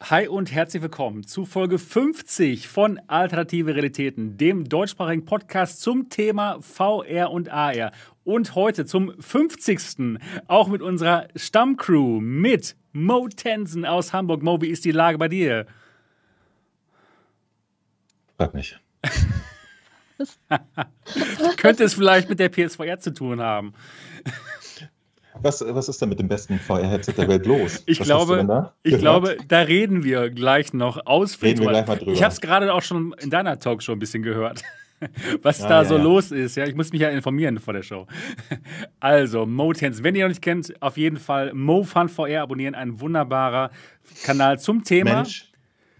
Hi und herzlich willkommen zu Folge 50 von Alternative Realitäten, dem deutschsprachigen Podcast zum Thema VR und AR. Und heute zum 50. auch mit unserer Stammcrew mit Mo Tensen aus Hamburg. Mo, wie ist die Lage bei dir? Frag nicht. Könnte es vielleicht mit der PSVR zu tun haben? Was, was ist denn mit dem besten VR-Headset der Welt los? Ich, glaube, da, ich glaube, da reden wir gleich noch ausführlich drüber. drüber. Ich habe es gerade auch schon in deiner Talk schon ein bisschen gehört, was ah, da ja, so ja. los ist. Ja, ich muss mich ja informieren vor der Show. Also, MoTens, wenn ihr noch nicht kennt, auf jeden Fall MoFun VR abonnieren, ein wunderbarer Kanal zum Thema. Mensch.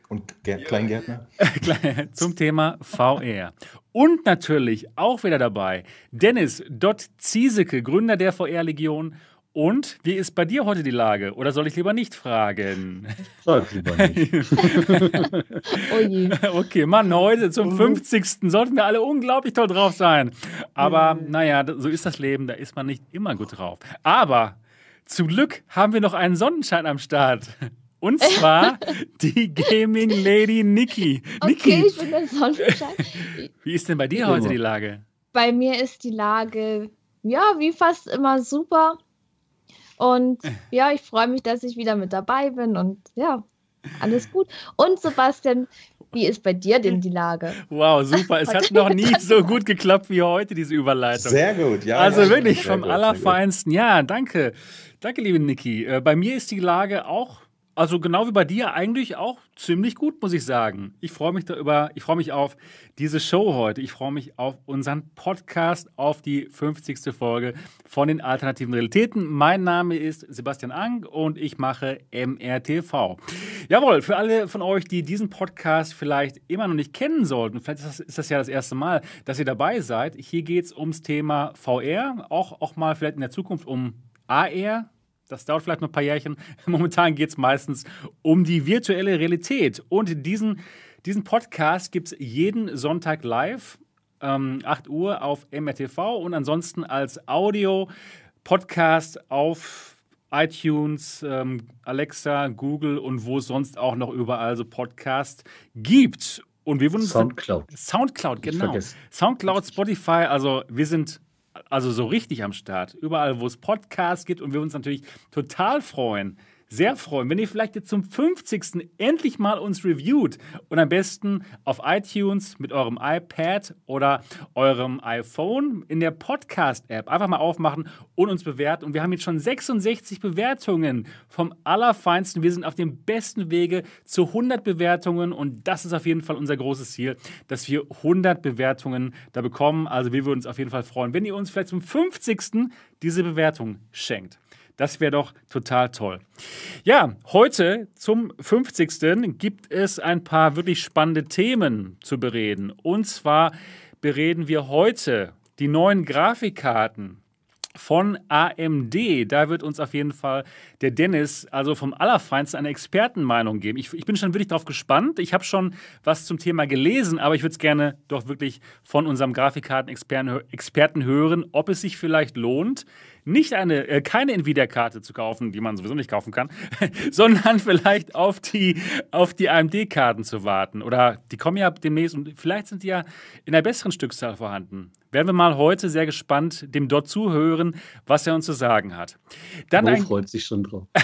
Und Kleingärtner? zum Thema VR. Und natürlich auch wieder dabei Dennis Dott Ziesecke, Gründer der VR-Legion und wie ist bei dir heute die Lage? Oder soll ich lieber nicht fragen? Sag lieber nicht. oh je. Okay, Mann, heute zum 50. sollten wir alle unglaublich toll drauf sein. Aber naja, so ist das Leben, da ist man nicht immer gut drauf. Aber zum Glück haben wir noch einen Sonnenschein am Start. Und zwar die Gaming Lady Niki. Okay, ich bin der Sonnenschein. Wie ist denn bei dir heute die Lage? Bei mir ist die Lage, ja, wie fast immer super. Und äh. ja, ich freue mich, dass ich wieder mit dabei bin und ja, alles gut. Und Sebastian, wie ist bei dir denn die Lage? Wow, super. Es hat noch nie so gut geklappt wie heute, diese Überleitung. Sehr gut, ja. Also ja, wirklich vom gut, Allerfeinsten. Ja, danke. Danke, liebe Niki. Äh, bei mir ist die Lage auch also genau wie bei dir eigentlich auch ziemlich gut, muss ich sagen. Ich freue mich darüber, ich freue mich auf diese Show heute. Ich freue mich auf unseren Podcast, auf die 50. Folge von den alternativen Realitäten. Mein Name ist Sebastian Ang und ich mache MRTV. Jawohl, für alle von euch, die diesen Podcast vielleicht immer noch nicht kennen sollten, vielleicht ist das, ist das ja das erste Mal, dass ihr dabei seid. Hier geht es ums Thema VR, auch, auch mal vielleicht in der Zukunft um AR, das dauert vielleicht noch ein paar Jährchen. Momentan geht es meistens um die virtuelle Realität. Und diesen, diesen Podcast gibt es jeden Sonntag live, ähm, 8 Uhr auf MRTV und ansonsten als Audio-Podcast auf iTunes, ähm, Alexa, Google und wo es sonst auch noch überall so Podcasts gibt. Und wir wurden Soundcloud. Soundcloud, genau. Soundcloud, Spotify, also wir sind also so richtig am Start. Überall, wo es Podcasts gibt und wir uns natürlich total freuen, sehr freuen, wenn ihr vielleicht jetzt zum 50. endlich mal uns reviewt und am besten auf iTunes mit eurem iPad oder eurem iPhone in der Podcast-App einfach mal aufmachen und uns bewerten. Und wir haben jetzt schon 66 Bewertungen vom Allerfeinsten. Wir sind auf dem besten Wege zu 100 Bewertungen und das ist auf jeden Fall unser großes Ziel, dass wir 100 Bewertungen da bekommen. Also wir würden uns auf jeden Fall freuen, wenn ihr uns vielleicht zum 50. diese Bewertung schenkt. Das wäre doch total toll. Ja, heute zum 50. gibt es ein paar wirklich spannende Themen zu bereden. Und zwar bereden wir heute die neuen Grafikkarten von AMD. Da wird uns auf jeden Fall der Dennis, also vom Allerfeinsten, eine Expertenmeinung geben. Ich, ich bin schon wirklich darauf gespannt. Ich habe schon was zum Thema gelesen, aber ich würde es gerne doch wirklich von unserem Grafikkarten-Experten hören, ob es sich vielleicht lohnt, nicht eine, äh, keine Nvidia-Karte zu kaufen, die man sowieso nicht kaufen kann, sondern vielleicht auf die, auf die AMD-Karten zu warten. Oder die kommen ja demnächst und vielleicht sind die ja in einer besseren Stückzahl vorhanden. Werden wir mal heute sehr gespannt dem dort zuhören, was er uns zu sagen hat. Dann Wo freut sich schon drauf.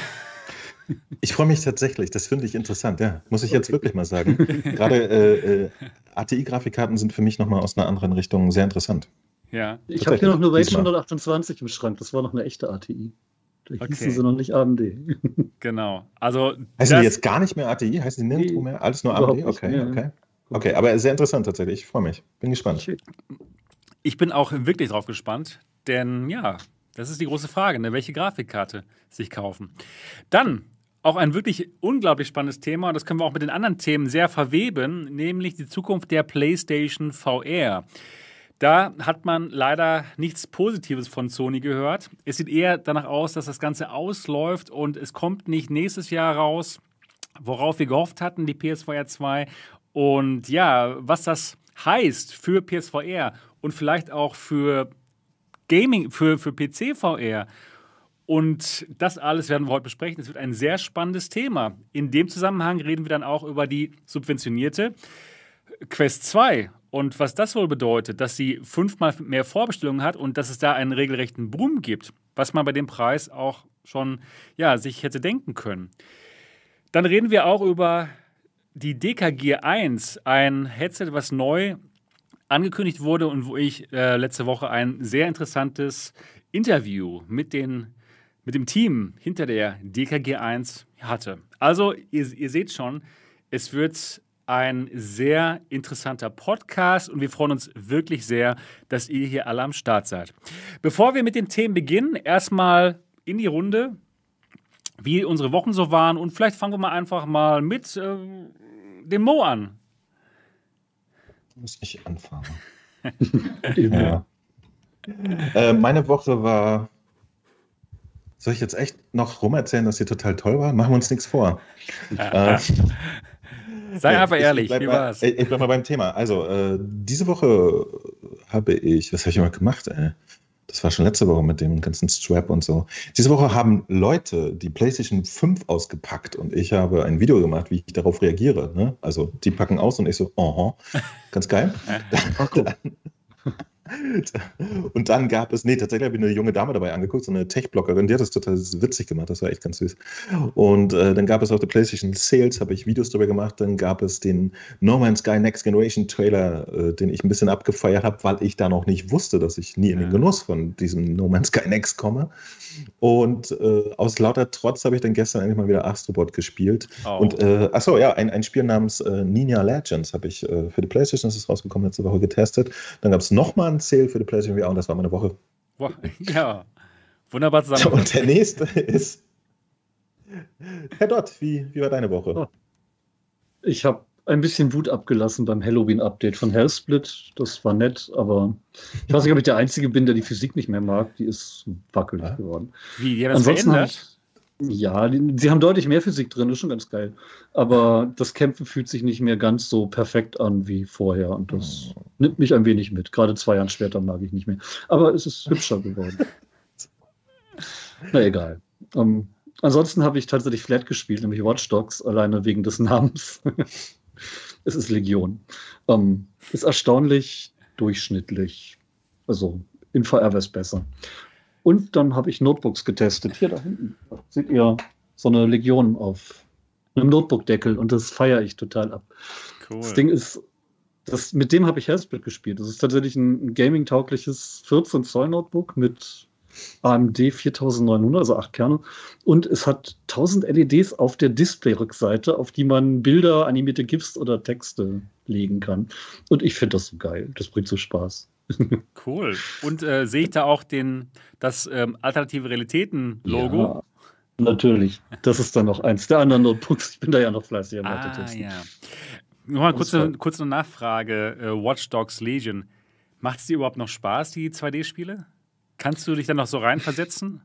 Ich freue mich tatsächlich, das finde ich interessant, ja, muss ich jetzt wirklich mal sagen. Gerade äh, äh, ATI-Grafikkarten sind für mich nochmal aus einer anderen Richtung sehr interessant. Ja. Ich habe hier noch eine Rage 128 im Schrank. Das war noch eine echte ATI. Da okay. hießen sie noch nicht AMD. Genau. Also heißen die jetzt gar nicht mehr ATI? Heißen die nirgendwo mehr? Alles nur AMD? Okay, mehr, okay. Okay, aber sehr interessant tatsächlich. Ich freue mich. Bin gespannt. Ich bin auch wirklich drauf gespannt, denn ja, das ist die große Frage, ne? welche Grafikkarte sich kaufen. Dann auch ein wirklich unglaublich spannendes Thema und das können wir auch mit den anderen Themen sehr verweben, nämlich die Zukunft der PlayStation VR. Da hat man leider nichts Positives von Sony gehört. Es sieht eher danach aus, dass das Ganze ausläuft und es kommt nicht nächstes Jahr raus, worauf wir gehofft hatten, die PSVR 2. Und ja, was das heißt für PSVR und vielleicht auch für Gaming, für, für PC-VR Und das alles werden wir heute besprechen. Es wird ein sehr spannendes Thema. In dem Zusammenhang reden wir dann auch über die subventionierte Quest 2 und was das wohl bedeutet, dass sie fünfmal mehr Vorbestellungen hat und dass es da einen regelrechten Boom gibt, was man bei dem Preis auch schon ja, sich hätte denken können. Dann reden wir auch über die DKG 1, ein Headset, was neu angekündigt wurde und wo ich äh, letzte Woche ein sehr interessantes Interview mit den mit dem Team hinter der DKG 1 hatte. Also, ihr, ihr seht schon, es wird ein sehr interessanter Podcast und wir freuen uns wirklich sehr, dass ihr hier alle am Start seid. Bevor wir mit den Themen beginnen, erstmal in die Runde, wie unsere Wochen so waren und vielleicht fangen wir mal einfach mal mit äh, dem Mo an. Muss ich anfangen. ja. Äh, meine Woche war soll ich jetzt echt noch rumerzählen, dass sie total toll war? Machen wir uns nichts vor. äh, Sei einfach ehrlich, wie war's? Ich, ich bleib mal beim Thema. Also, äh, diese Woche habe ich, was habe ich immer gemacht, ey? Das war schon letzte Woche mit dem ganzen Strap und so. Diese Woche haben Leute die PlayStation 5 ausgepackt und ich habe ein Video gemacht, wie ich darauf reagiere. Ne? Also, die packen aus und ich so, aha, ganz geil. dann, Und dann gab es, nee, tatsächlich habe ich eine junge Dame dabei angeguckt, so eine Tech-Bloggerin, die hat das total witzig gemacht, das war echt ganz süß. Und äh, dann gab es auf der PlayStation Sales, habe ich Videos darüber gemacht, dann gab es den No Man's Sky Next Generation Trailer, äh, den ich ein bisschen abgefeiert habe, weil ich da noch nicht wusste, dass ich nie in den Genuss von diesem No Man's Sky Next komme. Und äh, aus lauter Trotz habe ich dann gestern endlich mal wieder Astrobot gespielt. Oh. Und äh, achso, ja, ein, ein Spiel namens äh, Ninja Legends habe ich äh, für die PlayStation, das ist rausgekommen, letzte Woche getestet. Dann gab es nochmal ein Sale für die PlayStation VR und das war meine Woche. Ja, wunderbar zusammen. Und der nächste ist Herr Dott, wie, wie war deine Woche? Oh. Ich habe ein bisschen Wut abgelassen beim Halloween-Update von Hellsplit. Das war nett, aber ich weiß nicht, ob ich der Einzige bin, der die Physik nicht mehr mag. Die ist wackelig ja. geworden. Wie, die haben das verändert? Ja, die, sie haben deutlich mehr Physik drin, ist schon ganz geil. Aber das Kämpfen fühlt sich nicht mehr ganz so perfekt an wie vorher und das oh. nimmt mich ein wenig mit. Gerade zwei Jahre später mag ich nicht mehr. Aber es ist hübscher geworden. Na egal. Ähm, ansonsten habe ich tatsächlich Flat gespielt, nämlich Watch Dogs, alleine wegen des Namens. es ist Legion. Ähm, ist erstaunlich durchschnittlich. Also in VR wäre es besser. Und dann habe ich Notebooks getestet. Hier da hinten seht ihr so eine Legion auf einem Notebook-Deckel und das feiere ich total ab. Cool. Das Ding ist, das, mit dem habe ich Hellsplit gespielt. Das ist tatsächlich ein gaming-taugliches 14 Zoll Notebook mit AMD 4900, also 8 Kerne. Und es hat 1000 LEDs auf der Display-Rückseite, auf die man Bilder, animierte GIFs oder Texte legen kann. Und ich finde das so geil. Das bringt so Spaß. Cool. Und äh, sehe ich da auch den, das ähm, Alternative Realitäten-Logo? Ja, natürlich. Das ist dann noch eins der anderen Notebooks. Ich bin da ja noch fleißig am ah, ja. Nochmal kurz eine, kurz eine Nachfrage. Äh, Watch Dogs Legion. Macht es dir überhaupt noch Spaß, die 2D-Spiele? Kannst du dich dann noch so reinversetzen?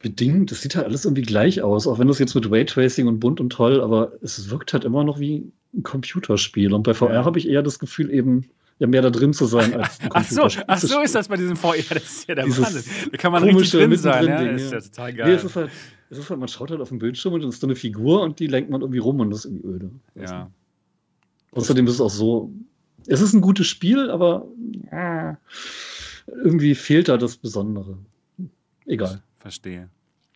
Bedingt. Das sieht halt alles irgendwie gleich aus, auch wenn das jetzt mit Raytracing und bunt und toll, aber es wirkt halt immer noch wie ein Computerspiel. Und bei VR ja. habe ich eher das Gefühl, eben ja mehr da drin zu sein als ein Ach so, ach so ist das bei diesem VR. Das ist ja der Wahnsinn. Da kann man richtig drin sein. Ja, Ding, ist ja total geil. Nee, es ist, halt, es ist halt, man schaut halt auf den Bildschirm und dann ist da eine Figur und die lenkt man irgendwie rum und das ist irgendwie öde. Ja. Außerdem ist es auch so, es ist ein gutes Spiel, aber äh, irgendwie fehlt da das Besondere. Egal. Verstehe.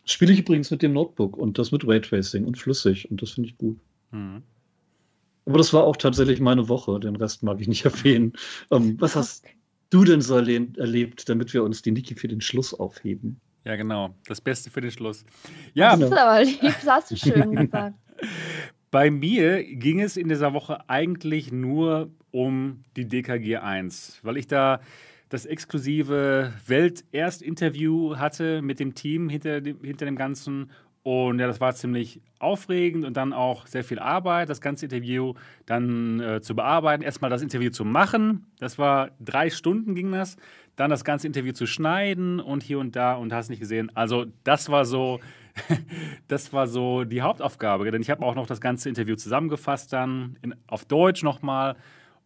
Spiele ich übrigens mit dem Notebook und das mit Raytracing und flüssig und das finde ich gut. Mhm. Aber das war auch tatsächlich meine Woche. Den Rest mag ich nicht erwähnen. Ähm, was hast du denn so erlebt, damit wir uns die Niki für den Schluss aufheben? Ja, genau. Das Beste für den Schluss. Ja. Das ist aber lieb, das hast du schön gesagt. Bei mir ging es in dieser Woche eigentlich nur um die DKG 1, weil ich da das exklusive Welterst-Interview hatte mit dem Team hinter dem, hinter dem Ganzen und ja, das war ziemlich aufregend und dann auch sehr viel Arbeit, das ganze Interview dann äh, zu bearbeiten. Erstmal das Interview zu machen, das war drei Stunden ging das. Dann das ganze Interview zu schneiden und hier und da und hast nicht gesehen. Also das war so, das war so die Hauptaufgabe. Denn ich habe auch noch das ganze Interview zusammengefasst dann in, auf Deutsch nochmal.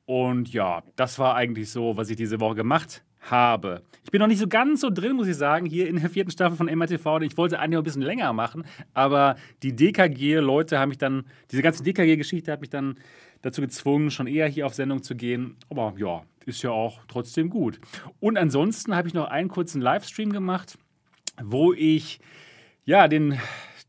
Und ja, das war eigentlich so, was ich diese Woche gemacht habe. Ich bin noch nicht so ganz so drin, muss ich sagen, hier in der vierten Staffel von MRTV. Ich wollte eigentlich noch ein bisschen länger machen, aber die DKG-Leute haben mich dann, diese ganze DKG-Geschichte hat mich dann dazu gezwungen, schon eher hier auf Sendung zu gehen. Aber ja, ist ja auch trotzdem gut. Und ansonsten habe ich noch einen kurzen Livestream gemacht, wo ich ja den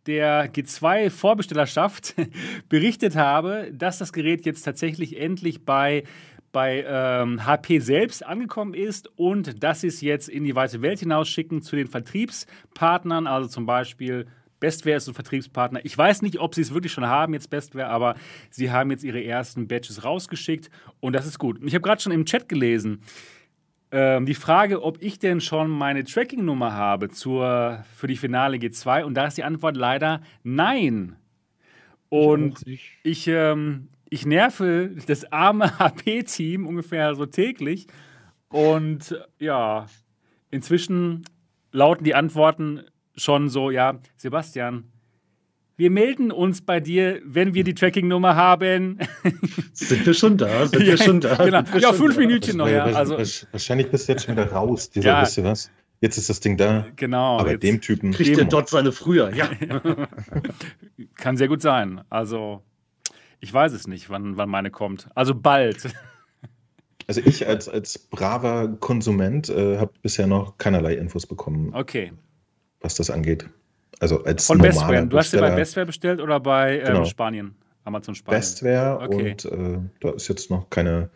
der G2-Vorbestellerschaft berichtet habe, dass das Gerät jetzt tatsächlich endlich bei bei ähm, HP selbst angekommen ist und dass sie es jetzt in die weite Welt hinausschicken zu den Vertriebspartnern, also zum Beispiel Bestware ist ein Vertriebspartner. Ich weiß nicht, ob sie es wirklich schon haben, jetzt Bestware, aber sie haben jetzt ihre ersten Batches rausgeschickt und das ist gut. Und ich habe gerade schon im Chat gelesen, ähm, die Frage, ob ich denn schon meine Tracking-Nummer habe zur, für die Finale G2 und da ist die Antwort leider nein. Und ich, ich, ähm, ich nerve das arme HP-Team ungefähr so täglich und ja, inzwischen lauten die Antworten schon so, ja, Sebastian, wir melden uns bei dir, wenn wir die Tracking-Nummer haben. Sind wir schon da? Sind wir schon da? Genau. Ja, fünf Minütchen noch, ja. Also, wahrscheinlich bist du jetzt schon wieder raus, dieser, ja. wisst ihr was? Jetzt ist das Ding da. Genau. Aber dem Typen. Kriegt der dort seine früher, ja. Kann sehr gut sein. Also, ich weiß es nicht, wann, wann meine kommt. Also bald. Also ich als, als braver Konsument äh, habe bisher noch keinerlei Infos bekommen. Okay was das angeht. Also als Von Bestware. Du hast sie bei Bestware bestellt oder bei ähm, genau. Spanien? Amazon Spanien. Bestware okay. und äh, da ist jetzt noch keine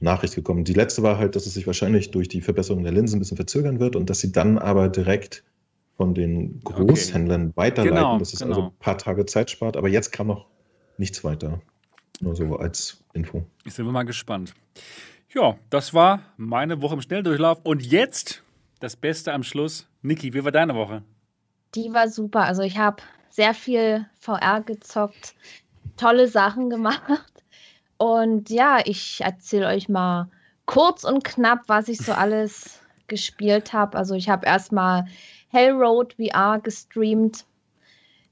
Nachricht gekommen. Die letzte war halt, dass es sich wahrscheinlich durch die Verbesserung der Linsen ein bisschen verzögern wird und dass sie dann aber direkt von den Großhändlern okay. weiterleiten, genau, dass es genau. also ein paar Tage Zeit spart. Aber jetzt kam noch nichts weiter. Nur so als Info. Ich bin mal gespannt. Ja, das war meine Woche im Schnelldurchlauf. Und jetzt das Beste am Schluss. Niki, wie war deine Woche? Die war super. Also ich habe sehr viel VR gezockt, tolle Sachen gemacht. Und ja, ich erzähle euch mal kurz und knapp, was ich so alles gespielt habe. Also ich habe erstmal Hellroad VR gestreamt.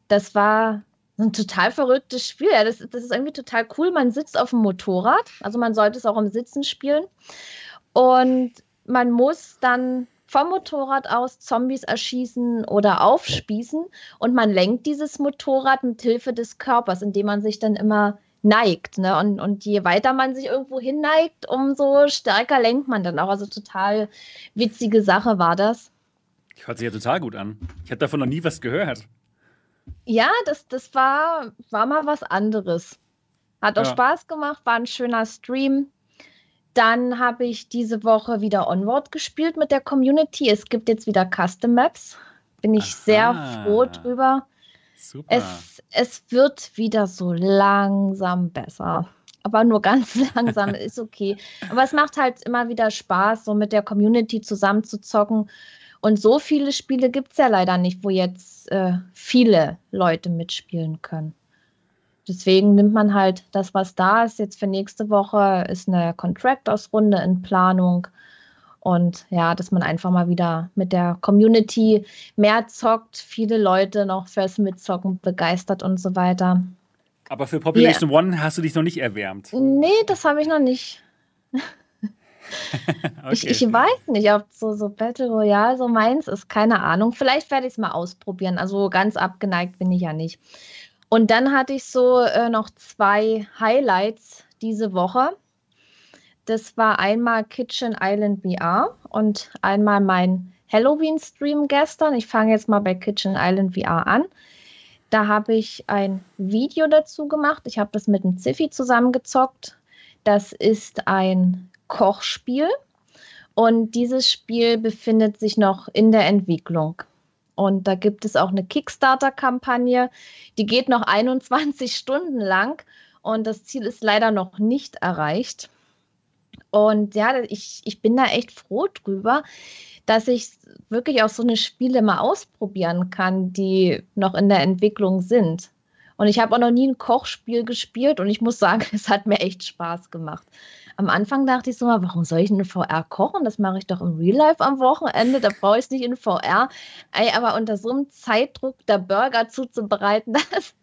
Das war ein total verrücktes Spiel. Ja, das, das ist irgendwie total cool. Man sitzt auf dem Motorrad, also man sollte es auch im Sitzen spielen. Und man muss dann vom Motorrad aus Zombies erschießen oder aufspießen und man lenkt dieses Motorrad mit Hilfe des Körpers, indem man sich dann immer neigt. Ne? Und, und je weiter man sich irgendwo hin neigt, umso stärker lenkt man dann auch. Also total witzige Sache war das. Hört sich ja total gut an. Ich habe davon noch nie was gehört. Ja, das, das war, war mal was anderes. Hat auch ja. Spaß gemacht, war ein schöner Stream. Dann habe ich diese Woche wieder Onward gespielt mit der Community. Es gibt jetzt wieder Custom Maps. Bin ich Aha. sehr froh drüber. Super. Es, es wird wieder so langsam besser. Aber nur ganz langsam ist okay. Aber es macht halt immer wieder Spaß, so mit der Community zusammen zu zocken. Und so viele Spiele gibt es ja leider nicht, wo jetzt äh, viele Leute mitspielen können deswegen nimmt man halt das, was da ist. Jetzt für nächste Woche ist eine Contractors-Runde in Planung. Und ja, dass man einfach mal wieder mit der Community mehr zockt, viele Leute noch fürs Mitzocken begeistert und so weiter. Aber für Population yeah. One hast du dich noch nicht erwärmt. Nee, das habe ich noch nicht. okay. ich, ich, weiß nicht, ob so, so Battle Royale so meins ist. Keine Ahnung. Vielleicht werde ich es mal ausprobieren. Also ganz abgeneigt bin ich ja nicht. Und dann hatte ich so äh, noch zwei Highlights diese Woche. Das war einmal Kitchen Island VR und einmal mein Halloween-Stream gestern. Ich fange jetzt mal bei Kitchen Island VR an. Da habe ich ein Video dazu gemacht. Ich habe das mit dem Ziffy zusammengezockt. Das ist ein Kochspiel und dieses Spiel befindet sich noch in der Entwicklung. Und da gibt es auch eine Kickstarter-Kampagne, die geht noch 21 Stunden lang und das Ziel ist leider noch nicht erreicht. Und ja, ich, ich bin da echt froh drüber, dass ich wirklich auch so eine Spiele mal ausprobieren kann, die noch in der Entwicklung sind. Und ich habe auch noch nie ein Kochspiel gespielt und ich muss sagen, es hat mir echt Spaß gemacht am Anfang dachte ich so mal, warum soll ich in VR kochen? Das mache ich doch im Real Life am Wochenende. Da brauche ich es nicht in VR. Ey, aber unter so einem Zeitdruck der Burger zuzubereiten, das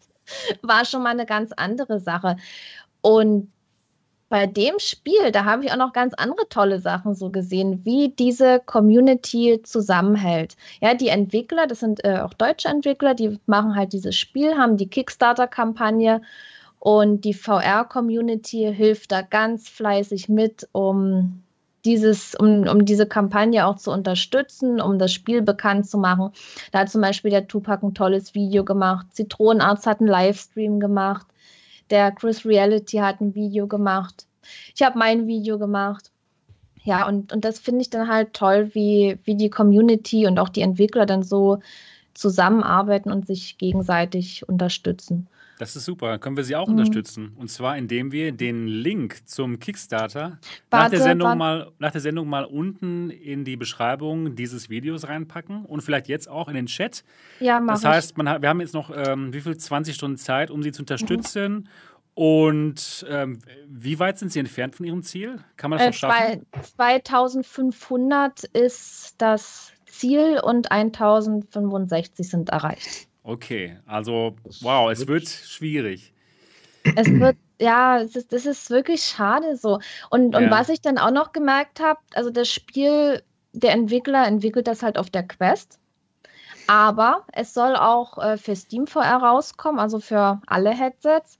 war schon mal eine ganz andere Sache. Und bei dem Spiel, da habe ich auch noch ganz andere tolle Sachen so gesehen, wie diese Community zusammenhält. Ja, die Entwickler, das sind äh, auch deutsche Entwickler, die machen halt dieses Spiel, haben die Kickstarter-Kampagne und die VR-Community hilft da ganz fleißig mit, um dieses, um, um diese Kampagne auch zu unterstützen, um das Spiel bekannt zu machen. Da hat zum Beispiel der Tupac ein tolles Video gemacht, Zitronenarzt hat einen Livestream gemacht, der Chris Reality hat ein Video gemacht. Ich habe mein Video gemacht. Ja, und, und das finde ich dann halt toll, wie, wie die Community und auch die Entwickler dann so zusammenarbeiten und sich gegenseitig unterstützen. Das ist super. Dann können wir sie auch mhm. unterstützen. Und zwar, indem wir den Link zum Kickstarter warte, nach, der Sendung mal, nach der Sendung mal unten in die Beschreibung dieses Videos reinpacken und vielleicht jetzt auch in den Chat. Ja, mach Das heißt, man hat, wir haben jetzt noch ähm, wie viel? 20 Stunden Zeit, um sie zu unterstützen. Mhm. Und ähm, wie weit sind Sie entfernt von Ihrem Ziel? Kann man das äh, noch schaffen? 2500 ist das Ziel und 1065 sind erreicht. Okay, also wow, es wird schwierig. Es wird, ja, es ist, das ist wirklich schade so. Und, und was ich dann auch noch gemerkt habe, also das Spiel, der Entwickler entwickelt das halt auf der Quest. Aber es soll auch äh, für Steam VR rauskommen, also für alle Headsets.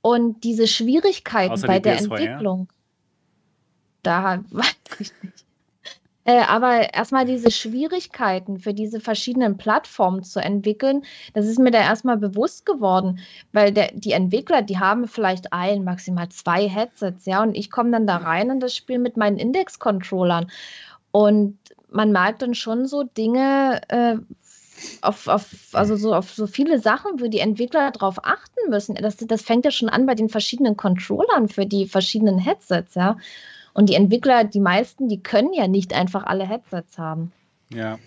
Und diese Schwierigkeiten Außer bei die der PSVR? Entwicklung, da weiß ich nicht. Äh, aber erstmal diese Schwierigkeiten für diese verschiedenen Plattformen zu entwickeln, das ist mir da erstmal bewusst geworden, weil der, die Entwickler, die haben vielleicht ein, maximal zwei Headsets, ja, und ich komme dann da rein in das Spiel mit meinen Index-Controllern und man merkt dann schon so Dinge, äh, auf, auf, also so auf so viele Sachen, wo die Entwickler darauf achten müssen. Das, das fängt ja schon an bei den verschiedenen Controllern für die verschiedenen Headsets, ja. Und die Entwickler, die meisten, die können ja nicht einfach alle Headsets haben. Ja.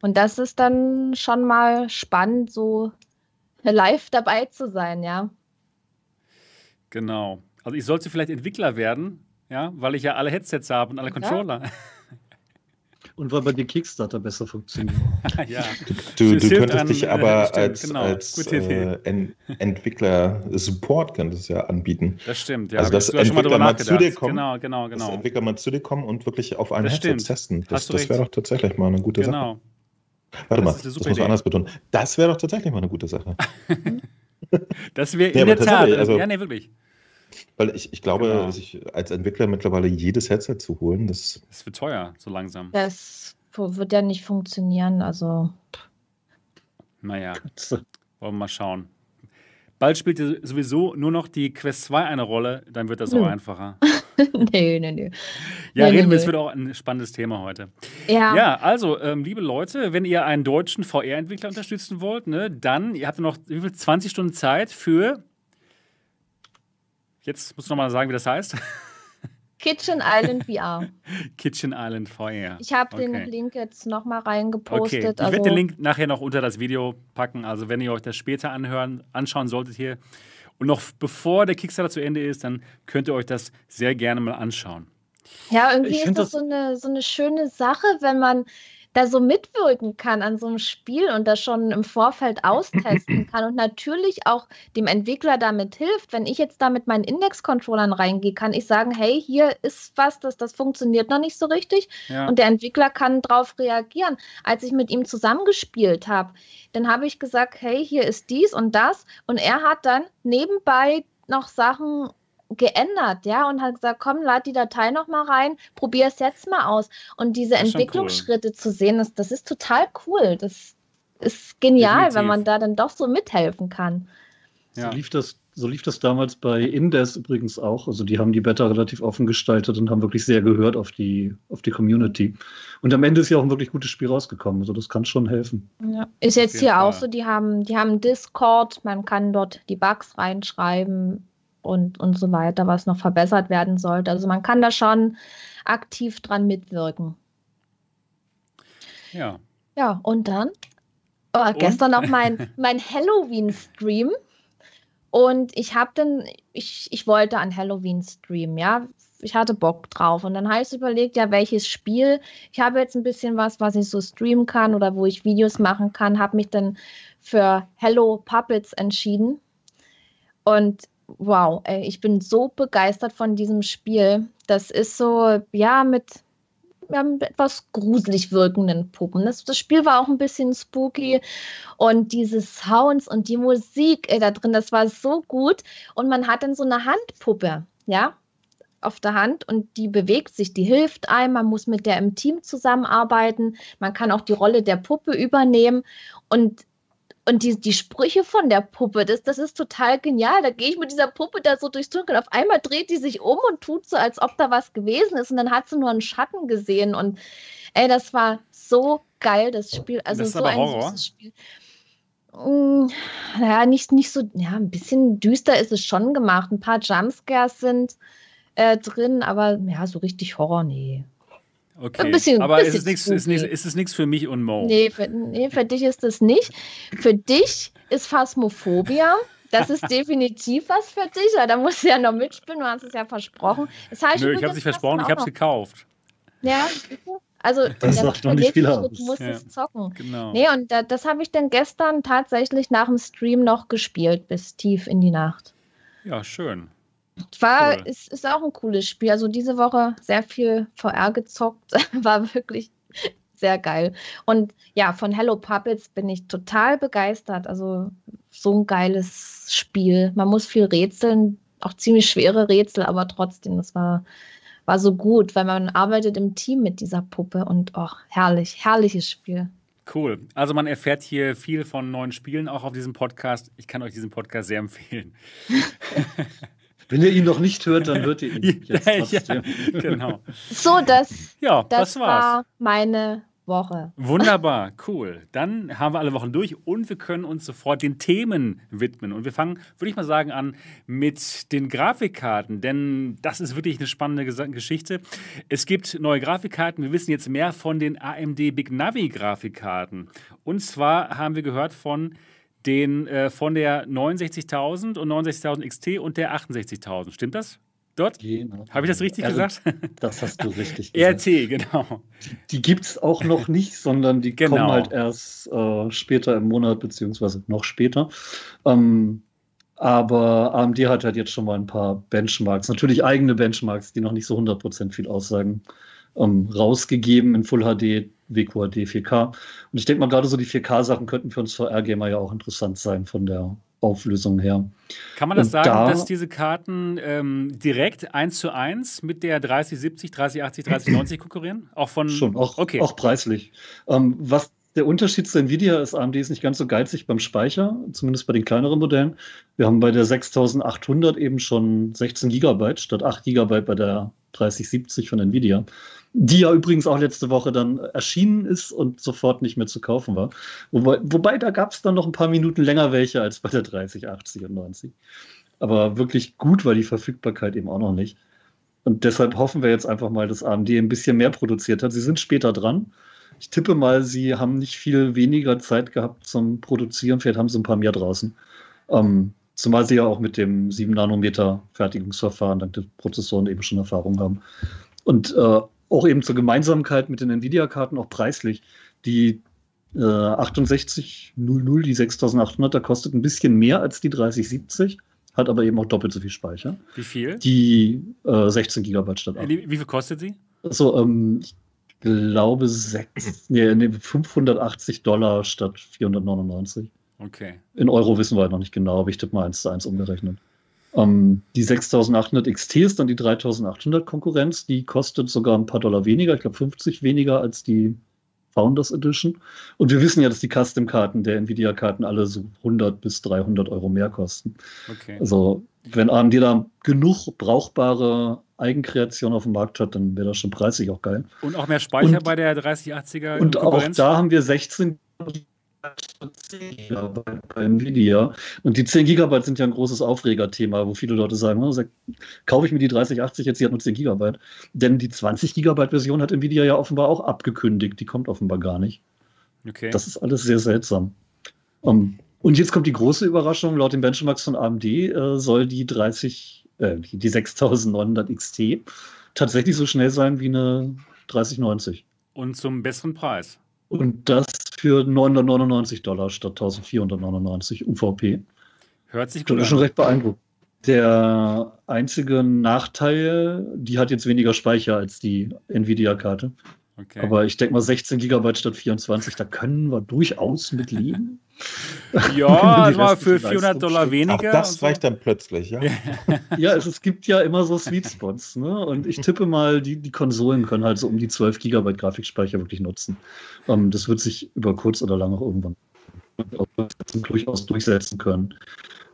Und das ist dann schon mal spannend, so live dabei zu sein, ja. Genau. Also ich sollte vielleicht Entwickler werden, ja, weil ich ja alle Headsets habe und alle Controller. Und weil bei dir Kickstarter besser funktioniert. ja. Du, du könntest an, dich aber stimmt, als, genau. als äh, Entwickler Support könntest ja anbieten. Das stimmt, ja. Also dass Entwickler mal zu dir kommen, genau, genau, genau. Dass Entwickler mal zu dir kommen und wirklich auf ein Headset testen. Das, das wäre doch tatsächlich mal eine gute genau. Sache. Warte das mal, das muss man anders betonen. Das wäre doch tatsächlich mal eine gute Sache. das wäre in ja, der Tat. Also, ja, nee, wirklich. Weil ich, ich glaube, genau. sich als Entwickler mittlerweile jedes Headset zu holen, das. Das wird teuer, so langsam. Das wird ja nicht funktionieren, also. Naja, wollen wir mal schauen. Bald spielt sowieso nur noch die Quest 2 eine Rolle, dann wird das auch einfacher. nee, nee, nee. Ja, nee, reden wir, es wird auch ein spannendes Thema heute. Ja. Ja, also, ähm, liebe Leute, wenn ihr einen deutschen VR-Entwickler unterstützen wollt, ne, dann, ihr habt noch wie viel, 20 Stunden Zeit für Jetzt musst du nochmal sagen, wie das heißt. Kitchen Island VR. Kitchen Island VR. Ich habe okay. den Link jetzt nochmal reingepostet. Okay. Ich also werde den Link nachher noch unter das Video packen. Also wenn ihr euch das später anhören, anschauen solltet hier und noch bevor der Kickstarter zu Ende ist, dann könnt ihr euch das sehr gerne mal anschauen. Ja, irgendwie ist das, das so, eine, so eine schöne Sache, wenn man da so mitwirken kann an so einem Spiel und das schon im Vorfeld austesten kann und natürlich auch dem Entwickler damit hilft. Wenn ich jetzt da mit meinen Index-Controllern reingehe, kann ich sagen, hey, hier ist was, das, das funktioniert noch nicht so richtig ja. und der Entwickler kann darauf reagieren. Als ich mit ihm zusammengespielt habe, dann habe ich gesagt, hey, hier ist dies und das und er hat dann nebenbei noch Sachen geändert, ja, und hat gesagt, komm, lad die Datei noch mal rein, probier es jetzt mal aus. Und diese Entwicklungsschritte cool. zu sehen, das, das ist total cool. Das ist genial, Definitiv. wenn man da dann doch so mithelfen kann. Ja. So lief das so lief das damals bei Indes übrigens auch. Also die haben die Beta relativ offen gestaltet und haben wirklich sehr gehört auf die, auf die Community. Und am Ende ist ja auch ein wirklich gutes Spiel rausgekommen. Also das kann schon helfen. Ja. Ist jetzt hier Fall. auch so, die haben, die haben Discord, man kann dort die Bugs reinschreiben und, und so weiter, was noch verbessert werden sollte. Also man kann da schon aktiv dran mitwirken. Ja. Ja, und dann oh, und? gestern noch mein, mein Halloween-Stream. Und ich habe dann, ich, ich wollte an Halloween streamen, ja. Ich hatte Bock drauf. Und dann habe ich überlegt, ja, welches Spiel. Ich habe jetzt ein bisschen was, was ich so streamen kann oder wo ich Videos machen kann. Habe mich dann für Hello Puppets entschieden. Und wow, ey, ich bin so begeistert von diesem Spiel. Das ist so, ja, mit, ja, mit etwas gruselig wirkenden Puppen. Das, das, Spiel war auch ein bisschen spooky und diese Sounds und die Musik ey, da drin, das war so gut. Und man hat dann so eine Handpuppe, ja, auf der Hand und die bewegt sich, die hilft einem, man muss mit der im Team zusammenarbeiten, man kann auch die Rolle der Puppe übernehmen und und die, die Sprüche von der Puppe, das, das ist total genial. Da gehe ich mit dieser Puppe da so durchs Dunkel. Auf einmal dreht die sich um und tut so, als ob da was gewesen ist. Und dann hat sie nur einen Schatten gesehen. Und ey, das war so geil, das Spiel. Also das ist so aber ein Horror. süßes Spiel. Mm, Ja, nicht, nicht so, ja, ein bisschen düster ist es schon gemacht. Ein paar Jumpscares sind äh, drin, aber ja, so richtig Horror, nee. Okay. Ein bisschen- aber bisschen ist es nichts ist, spooky. nichts- ist es nichts für mich und Mo? Nee für, nee, für dich ist das nicht. Für dich ist Phasmophobia. Das ist definitiv was für dich. Da musst du ja noch mitspielen, du hast es ja versprochen. Das habe Nö, ich habe es nicht versprochen, ich habe es gekauft. Ja, also Das der sagt noch nicht viel aus. Schritt, Du musst Ja. es zocken. Genau. Nee, und da, das habe ich dann gestern tatsächlich nach dem Stream noch gespielt, bis tief in die Nacht. Ja, schön. War, Cool. ist, ist auch ein cooles Spiel. Also diese Woche sehr viel VR gezockt. War wirklich sehr geil. Und ja, von Hello Puppets bin ich total begeistert. Also so ein geiles Spiel. Man muss viel rätseln, auch ziemlich schwere Rätsel, aber trotzdem, das war, war so gut, weil man arbeitet im Team mit dieser Puppe und auch herrlich, herrliches Spiel. Cool. Also man erfährt hier viel von neuen Spielen auch auf diesem Podcast. Ich kann euch diesen Podcast sehr empfehlen. Wenn ihr ihn noch nicht hört, dann hört ihr ihn jetzt ja, trotzdem. genau. So, das, Ja, das, das, war meine Woche. Wunderbar, cool. Dann haben wir alle Wochen durch und wir können uns sofort den Themen widmen. Und wir fangen, würde ich mal sagen, an mit den Grafikkarten, denn das ist wirklich eine spannende Geschichte. Es gibt neue Grafikkarten. Wir wissen jetzt mehr von den AMD Big Navi Grafikkarten. Und zwar haben wir gehört von den äh, von der 69.000 und 69.000 XT und der 68.000. Stimmt das? Dort? Genau. Habe ich das richtig R- gesagt? Das hast du richtig gesagt. RT, genau. Die gibt es auch noch nicht, sondern die Genau. kommen halt erst äh, später im Monat, beziehungsweise noch später. Ähm, aber AMD hat halt jetzt schon mal ein paar Benchmarks, natürlich eigene Benchmarks, die noch nicht so 100% viel aussagen, ähm, rausgegeben in Full HD, WQHD 4K. Und ich denke mal, gerade so die 4K-Sachen könnten für uns VR-Gamer ja auch interessant sein von der Auflösung her. Kann man das Und sagen, da- dass diese Karten ähm, direkt eins zu eins mit der 3070, 3080, 3090 konkurrieren? Auch von. Schon, auch, okay. auch preislich. Ähm, was der Unterschied zu Nvidia ist, AMD ist nicht ganz so geizig beim Speicher, zumindest bei den kleineren Modellen. Wir haben bei der 6800 eben schon 16 Gigabyte statt 8 Gigabyte bei der 3070 von Nvidia, die ja übrigens auch letzte Woche dann erschienen ist und sofort nicht mehr zu kaufen war. Wobei, wobei da gab es dann noch ein paar Minuten länger welche als bei der 3080 und 90. Aber wirklich gut war die Verfügbarkeit eben auch noch nicht. Und deshalb hoffen wir jetzt einfach mal, dass AMD ein bisschen mehr produziert hat. Sie sind später dran. Ich tippe mal, sie haben nicht viel weniger Zeit gehabt zum Produzieren. Vielleicht haben sie ein paar mehr draußen. Ähm, zumal sie ja auch mit dem 7-Nanometer-Fertigungsverfahren dank der Prozessoren eben schon Erfahrung haben. Und äh, auch eben zur Gemeinsamkeit mit den Nvidia-Karten auch preislich. Die äh, 6800, die 6800er kostet ein bisschen mehr als die 3070, hat aber eben auch doppelt so viel Speicher. Wie viel? Die äh, 16 Gigabyte statt 8. Wie, wie viel kostet sie? Also, ähm, ich glaube, sechs, nee, nee, 580 Dollar statt 499. Okay. In Euro wissen wir halt noch nicht genau, aber ich tippe mal 1 zu 1 umgerechnet. Ähm, die 6800 XT ist dann die 3800 Konkurrenz. Die kostet sogar ein paar Dollar weniger. Ich glaube 50 weniger als die Founders Edition. Und wir wissen ja, dass die Custom-Karten der Nvidia-Karten alle so 100 bis 300 Euro mehr kosten. Okay. Also, wenn AMD da genug brauchbare Eigenkreation auf dem Markt hat, dann wäre das schon preislich auch geil. Und auch mehr Speicher Und- bei der 3080er Und auch da haben wir 16 Gigabyte bei Nvidia. Und die 10 Gigabyte sind ja ein großes Aufregerthema, wo viele Leute sagen, sag, kaufe ich mir die 3080 jetzt, die hat nur 10 Gigabyte. Denn die 20 Gigabyte Version hat Nvidia ja offenbar auch abgekündigt. Die kommt offenbar gar nicht. okay. Das ist alles sehr seltsam. Um, und jetzt kommt die große Überraschung. Laut den Benchmarks von AMD äh, soll die 30, äh, die 6900 XT tatsächlich so schnell sein wie eine 3090. Und zum besseren Preis. Und das für 999 Dollar statt 1499 UVP. Hört sich Das gut ist schon an. recht beeindruckend. Der einzige Nachteil, die hat jetzt weniger Speicher als die Nvidia-Karte. Okay. Aber ich denke mal 16 GB statt 24, da können wir durchaus mit leben. Ja, also mal für 400 Dollar weniger. Auch das reicht dann plötzlich, ja. ja, es, es, gibt ja immer so Sweet Spots. Ne? Und ich tippe mal, die, die Konsolen können halt so um die 12 GB Grafikspeicher wirklich nutzen. Um, ähm, das wird sich über kurz oder lang auch irgendwann durchaus durchsetzen können.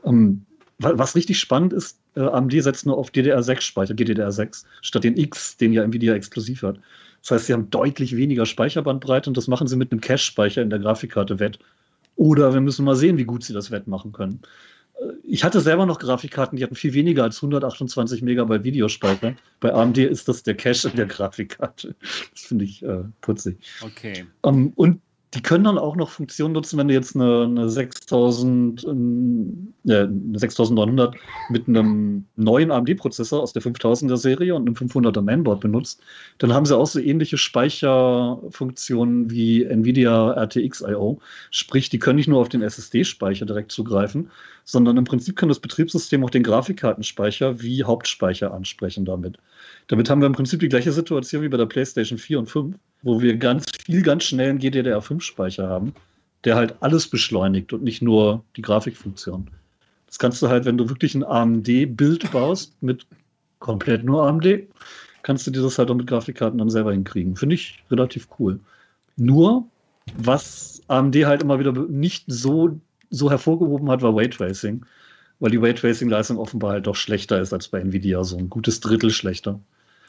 Um, ähm, was richtig spannend ist, äh, AMD setzt nur auf DDR6-Speicher, GDDR6, statt den X, den ja Nvidia exklusiv hat. Das heißt, sie haben deutlich weniger Speicherbandbreite und das machen sie mit einem Cache-Speicher in der Grafikkarte wett. Oder wir müssen mal sehen, wie gut sie das wettmachen können. Äh, ich hatte selber noch Grafikkarten, die hatten viel weniger als 128 Megabyte Videospeicher. Bei AMD ist das der Cache in der Grafikkarte. Das finde ich äh, putzig. Okay. Um, ähm, und die können dann auch noch Funktionen nutzen, wenn du jetzt eine, eine 6000, äh, eine 6900 mit einem neuen AMD-Prozessor aus der 5000er Serie und einem 500er Mainboard benutzt, dann haben sie auch so ähnliche Speicherfunktionen wie NVIDIA RTX I.O. Sprich, die können nicht nur auf den SSD-Speicher direkt zugreifen, sondern im Prinzip kann das Betriebssystem auch den Grafikkartenspeicher wie Hauptspeicher ansprechen damit. Damit haben wir im Prinzip die gleiche Situation wie bei der PlayStation 4 und 5 wo wir ganz viel, ganz schnell einen GDDR5-Speicher haben, der halt alles beschleunigt und nicht nur die Grafikfunktion. Das kannst du halt, wenn du wirklich ein AMD-Bild baust mit komplett nur AMD, kannst du dir das halt auch mit Grafikkarten dann selber hinkriegen. Finde ich relativ cool. Nur, was AMD halt immer wieder nicht so, so hervorgehoben hat, war Raytracing. Weil die Raytracing-Leistung offenbar halt doch schlechter ist als bei Nvidia, so ein gutes Drittel schlechter.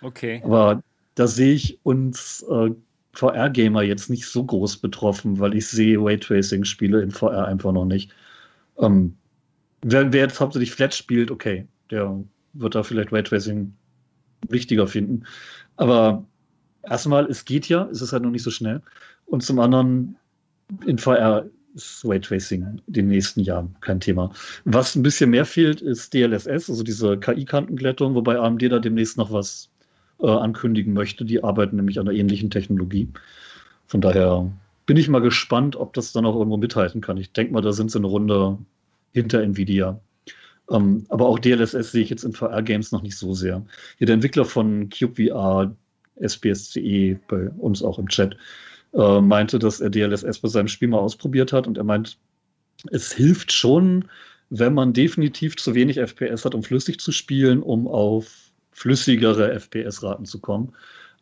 Okay. Aber da sehe ich uns äh, VR-Gamer jetzt nicht so groß betroffen, weil ich sehe Raytracing-Spiele in VR einfach noch nicht. Ähm, wer, wer, jetzt hauptsächlich Flat spielt, okay, der wird da vielleicht Raytracing wichtiger finden. Aber erstmal, es geht ja, es ist halt noch nicht so schnell. Und zum anderen, in VR ist Raytracing in den nächsten Jahren kein Thema. Was ein bisschen mehr fehlt, ist DLSS, also diese KI-Kantenglättung, wobei AMD da demnächst noch was äh, ankündigen möchte. Die arbeiten nämlich an einer ähnlichen Technologie. Von daher bin ich mal gespannt, ob das dann auch irgendwo mithalten kann. Ich denke mal, da sind sie eine Runde hinter Nvidia. Ähm, aber auch DLSS sehe ich jetzt in VR-Games noch nicht so sehr. Hier der Entwickler von CubeVR, SPSCE, bei uns auch im Chat, äh, meinte, dass er DLSS bei seinem Spiel mal ausprobiert hat und er meint, es hilft schon, wenn man definitiv zu wenig FPS hat, um flüssig zu spielen, um auf flüssigere FPS-Raten zu kommen.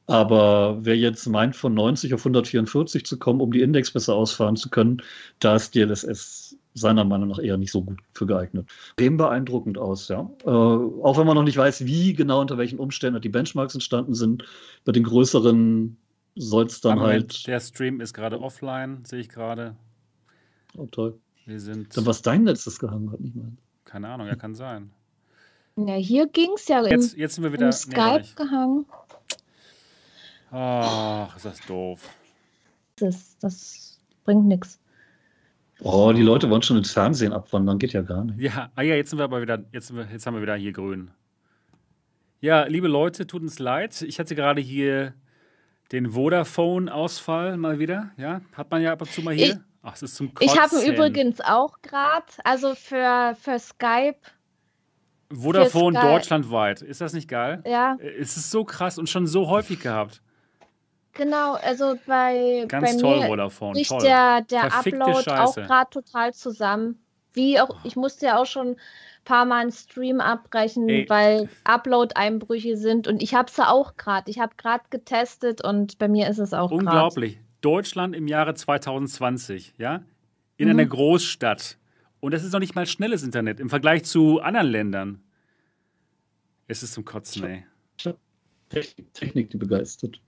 Aber wer jetzt meint, von 90 auf 144 zu kommen, um die Index besser ausfahren zu können, da ist DLSS seiner Meinung nach eher nicht so gut für geeignet. Dem beeindruckend aus, ja. Äh, auch wenn man noch nicht weiß, wie genau unter welchen Umständen die Benchmarks entstanden sind. Bei den größeren soll es dann Moment, halt. Der Stream ist gerade offline, sehe ich gerade. Oh, toll. Wir sind. Dann was dein gehangen hat, nicht mehr. Keine Ahnung, ja, kann sein. Ja, hier ging es ja jetzt, im, jetzt sind wir wieder, Skype nee, gehangen. Ach, ist das doof. Das, das bringt nichts. Oh, die Leute wollen schon ins Fernsehen abwandern, geht ja gar nicht. Ja, ah ja, jetzt sind wir aber wieder, jetzt, wir, jetzt haben wir wieder hier grün. Ja, liebe Leute, tut uns leid. Ich hatte gerade hier den Vodafone-Ausfall mal wieder. Ja, hat man ja ab und zu mal hier. Ich, Ach, es ist zum Kotzen. Ich habe übrigens auch gerade, also für, für Skype Vodafone deutschlandweit. Ist das nicht geil? Ja. Es ist so krass und schon so häufig gehabt. Genau, also bei, Ganz bei toll, mir Vodafone. bricht toll. der, der Upload Scheiße. auch gerade total zusammen. Wie auch, ich musste ja auch schon paar Mal einen Stream abbrechen, Ey. weil Upload-Einbrüche sind und ich habe es ja auch gerade. Ich habe gerade getestet und bei mir ist es auch Unglaublich. Grad. Deutschland im Jahre 2020, ja? In mhm. einer Großstadt und das ist noch nicht mal schnelles Internet im Vergleich zu anderen Ländern. Es ist zum Kotzen, ey. Technik, Technik die begeistert.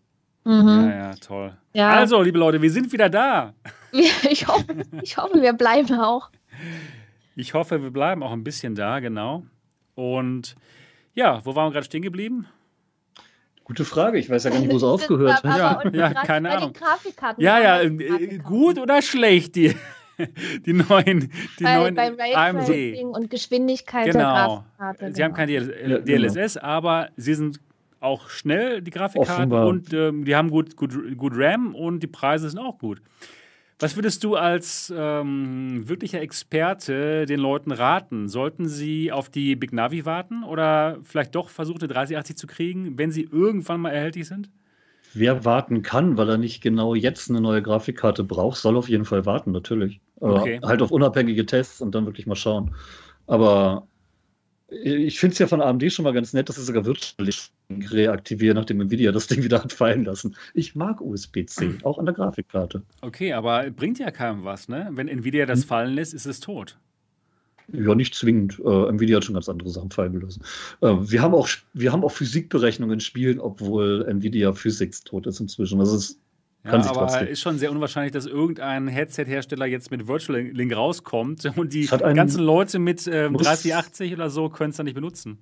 Mhm. Ja, ja, toll. Ja. Also, liebe Leute, wir sind wieder da. ich, hoffe, ich hoffe, wir bleiben auch. Ich hoffe, wir bleiben auch ein bisschen da, genau. Und ja, wo waren wir gerade stehen geblieben? Gute Frage. Ich weiß ja gar nicht, wo es aufgehört hat. Ja, ja keine Ahnung. Ja, ja, äh, gut oder schlecht die? die neuen, die bei, neuen bei AMD. und Geschwindigkeit genau. der Grafikkarte. Sie haben kein DLSS, genau. aber sie sind auch schnell, die Grafikkarten, und ähm, die haben gut, gut, gut RAM und die Preise sind auch gut. Was würdest du als ähm, wirklicher Experte den Leuten raten? Sollten sie auf die Big Navi warten oder vielleicht doch versuchen, eine 3080 zu kriegen, wenn sie irgendwann mal erhältlich sind? Wer warten kann, weil er nicht genau jetzt eine neue Grafikkarte braucht, soll auf jeden Fall warten, natürlich. Okay. Halt auf unabhängige Tests und dann wirklich mal schauen. Aber ich finde es ja von AMD schon mal ganz nett, dass sie sogar virtuell reaktivieren, nachdem Nvidia das Ding wieder hat fallen lassen. Ich mag USB-C, auch an der Grafikkarte. Okay, aber bringt ja keinem was, ne? Wenn Nvidia das hm. fallen lässt, ist es tot. Ja, nicht zwingend. Äh, Nvidia hat schon ganz andere Sachen fallen gelassen. Äh, wir, haben auch, wir haben auch Physikberechnungen in Spielen, obwohl Nvidia Physics tot ist inzwischen. Das ist ja, aber trotzdem. ist schon sehr unwahrscheinlich, dass irgendein Headset-Hersteller jetzt mit Virtual Link rauskommt und die ganzen Leute mit ähm, 3080 oder so können es dann nicht benutzen.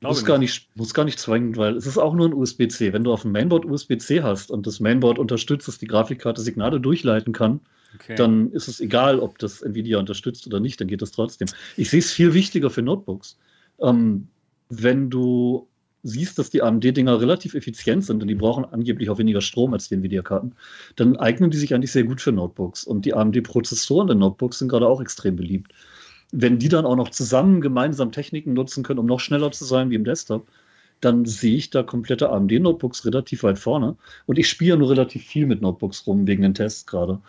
Muss gar nicht, muss gar nicht zwingend, weil es ist auch nur ein USB-C. Wenn du auf dem Mainboard USB-C hast und das Mainboard unterstützt, dass die Grafikkarte Signale durchleiten kann, okay. dann ist es egal, ob das Nvidia unterstützt oder nicht, dann geht das trotzdem. Ich sehe es viel wichtiger für Notebooks. Ähm, wenn du siehst, dass die AMD-Dinger relativ effizient sind und die brauchen angeblich auch weniger Strom als die Nvidia-Karten, dann eignen die sich eigentlich sehr gut für Notebooks. Und die AMD-Prozessoren in Notebooks sind gerade auch extrem beliebt. Wenn die dann auch noch zusammen gemeinsam Techniken nutzen können, um noch schneller zu sein wie im Desktop, dann sehe ich da komplette AMD-Notebooks relativ weit vorne. Und ich spiele nur relativ viel mit Notebooks rum, wegen den Tests gerade.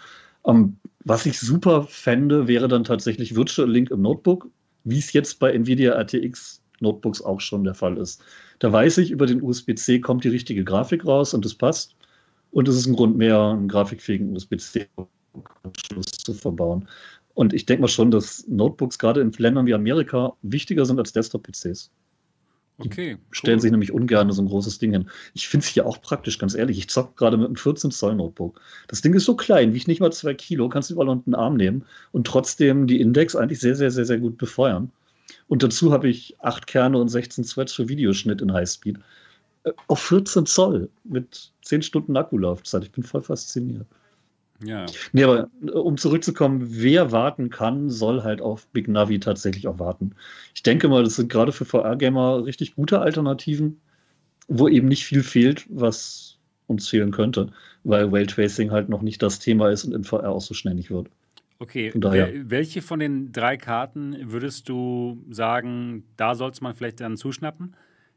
Um, was ich super fände, wäre dann tatsächlich Virtual Link im Notebook, wie es jetzt bei NVIDIA RTX Notebooks auch schon der Fall ist. Da weiß ich, über den USB-C kommt die richtige Grafik raus und es passt. Und es ist ein Grund mehr, einen grafikfähigen USB-C-Anschluss zu verbauen. Und ich denke mal schon, dass Notebooks gerade in Ländern wie Amerika wichtiger sind als Desktop-PCs. Okay. Cool. Stellen sich nämlich ungern so ein großes Ding hin. Ich finde es hier auch praktisch, ganz ehrlich. Ich zocke gerade mit einem 14-Zoll-Notebook. Das Ding ist so klein, wie ich nicht mal zwei Kilo, kannst du überall unter den Arm nehmen und trotzdem die Index eigentlich sehr, sehr, sehr, sehr gut befeuern. Und dazu habe ich 8 Kerne und 16 Threads für Videoschnitt in Highspeed. Äh, auf 14 Zoll mit 10 Stunden Akkulaufzeit. Ich bin voll fasziniert. Ja. Nee, aber äh, um zurückzukommen, wer warten kann, soll halt auf Big Navi tatsächlich auch warten. Ich denke mal, das sind gerade für VR-Gamer richtig gute Alternativen, wo eben nicht viel fehlt, was uns fehlen könnte, weil Raytracing halt noch nicht das Thema ist und in VR auch so schnell nicht wird. Okay, welche von den drei Karten würdest du sagen, da sollte man vielleicht dann zuschnappen?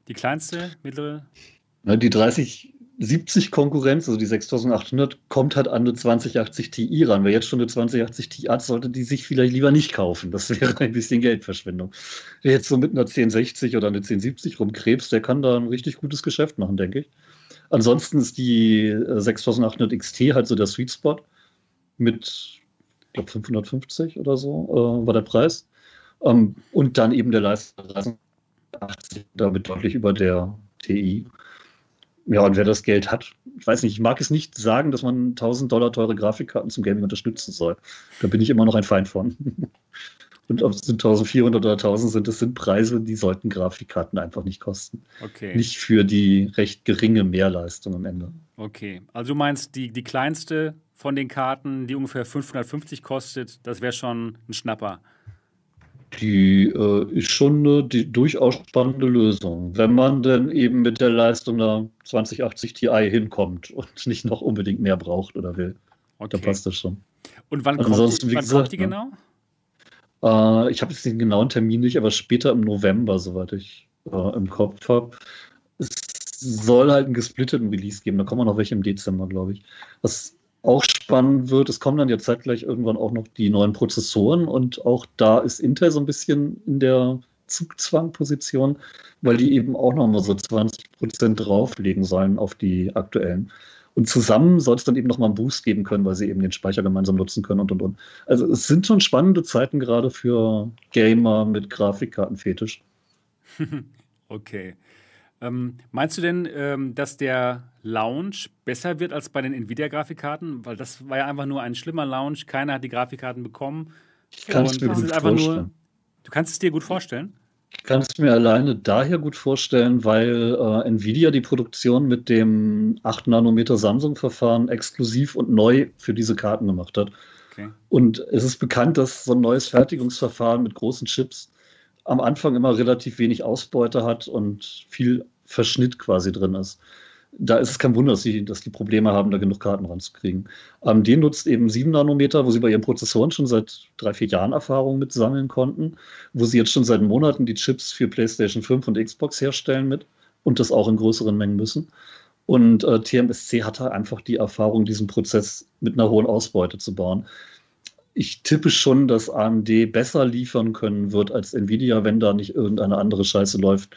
Die kleinste, mittlere? die 30 70 Konkurrenz, also die 6800, kommt halt an eine 2080 Ti ran. Wer jetzt schon eine 2080 Ti hat, sollte die sich vielleicht lieber nicht kaufen. Das wäre ein bisschen Geldverschwendung. Wer jetzt so mit einer 1060 oder eine 1070 rumkrebst, der kann da ein richtig gutes Geschäft machen, denke ich. Ansonsten ist die äh, 6800 XT halt so der Sweet Spot mit, ich glaube, 550 oder so äh, war der Preis. Ähm, und dann eben der Leistung 80, damit deutlich über der TI. Ja, und wer das Geld hat, ich weiß nicht, ich mag es nicht sagen, dass man 1000 Dollar teure Grafikkarten zum Gaming unterstützen soll. Da bin ich immer noch ein Feind von. Und ob es 1400 oder 1000 sind, das sind Preise, die sollten Grafikkarten einfach nicht kosten. Okay. Nicht für die recht geringe Mehrleistung am Ende. Okay, also du meinst, die, die kleinste von den Karten, die ungefähr 550 kostet, das wäre schon ein Schnapper. Die äh, ist schon eine die durchaus spannende Lösung, wenn man denn eben mit der Leistung der 2080 Ti hinkommt und nicht noch unbedingt mehr braucht oder will. Okay. Da passt das schon. Und wann, kommt, wann gesagt, kommt die genau? Äh, ich habe jetzt den genauen Termin nicht, aber später im November, soweit ich äh, im Kopf habe. Es soll halt einen gesplitteten Release geben. Da kommen noch welche im Dezember, glaube ich. Was auch spannend wird, es kommen dann ja zeitgleich irgendwann auch noch die neuen Prozessoren und auch da ist Intel so ein bisschen in der Zugzwangposition, weil die eben auch noch mal so 20 Prozent drauflegen sollen auf die aktuellen. Und zusammen soll es dann eben noch mal einen Boost geben können, weil sie eben den Speicher gemeinsam nutzen können und und und. Also es sind schon spannende Zeiten gerade für Gamer mit Grafikkartenfetisch. okay. Ähm, meinst du denn, ähm, dass der Launch besser wird als bei den Nvidia-Grafikkarten? Weil das war ja einfach nur ein schlimmer Launch. Keiner hat die Grafikkarten bekommen. Ich kann es mir gut vorstellen. Nur, du kannst es dir gut vorstellen? Ich kann es mir alleine daher gut vorstellen, weil äh, Nvidia die Produktion mit dem 8 Nanometer Samsung-Verfahren exklusiv und neu für diese Karten gemacht hat. Okay. Und es ist bekannt, dass so ein neues Fertigungsverfahren mit großen Chips am Anfang immer relativ wenig Ausbeute hat und viel Verschnitt quasi drin ist. da ist es kein Wunder, dass die, dass die Probleme haben, da genug Karten ranzukriegen. AMD nutzt eben 7 Nanometer, wo sie bei ihren Prozessoren schon seit drei, vier Jahren Erfahrung mit sammeln konnten, wo sie jetzt schon seit Monaten die Chips für PlayStation 5 und Xbox herstellen mit und das auch in größeren Mengen müssen. Und äh, TMSC hatte einfach die Erfahrung, diesen Prozess mit einer hohen Ausbeute zu bauen. Ich tippe schon, dass AMD besser liefern können wird als Nvidia, wenn da nicht irgendeine andere Scheiße läuft,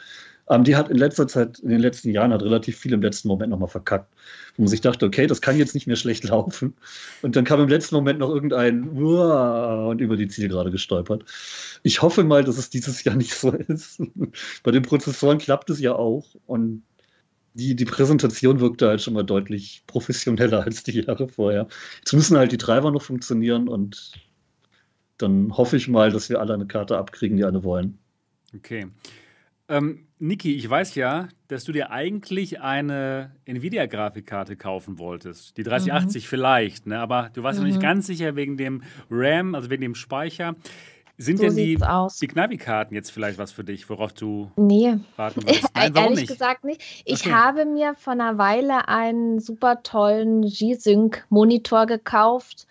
die hat in letzter Zeit, in den letzten Jahren, hat relativ viel im letzten Moment nochmal verkackt. Wo man sich dachte, okay, das kann jetzt nicht mehr schlecht laufen. Und dann kam im letzten Moment noch irgendein Uah, und über die Zielgerade gestolpert. Ich hoffe mal, dass es dieses Jahr nicht so ist. Bei den Prozessoren klappt es ja auch. Und die, die Präsentation wirkte halt schon mal deutlich professioneller als die Jahre vorher. Jetzt müssen halt die Treiber noch funktionieren und dann hoffe ich mal, dass wir alle eine Karte abkriegen, die alle wollen. Okay. Ähm, Niki, ich weiß ja, dass du dir eigentlich eine Nvidia-Grafikkarte kaufen wolltest. Die 3080 mhm. vielleicht, ne? aber du warst mhm. noch nicht mhm. ganz sicher wegen dem RAM, also wegen dem Speicher. Sind so denn die, die Knabi-Karten jetzt vielleicht was für dich, worauf du nee. warten willst? Nein, warum Ehrlich nicht? gesagt nicht. Ich okay. habe mir vor einer Weile einen super tollen G-Sync-Monitor gekauft,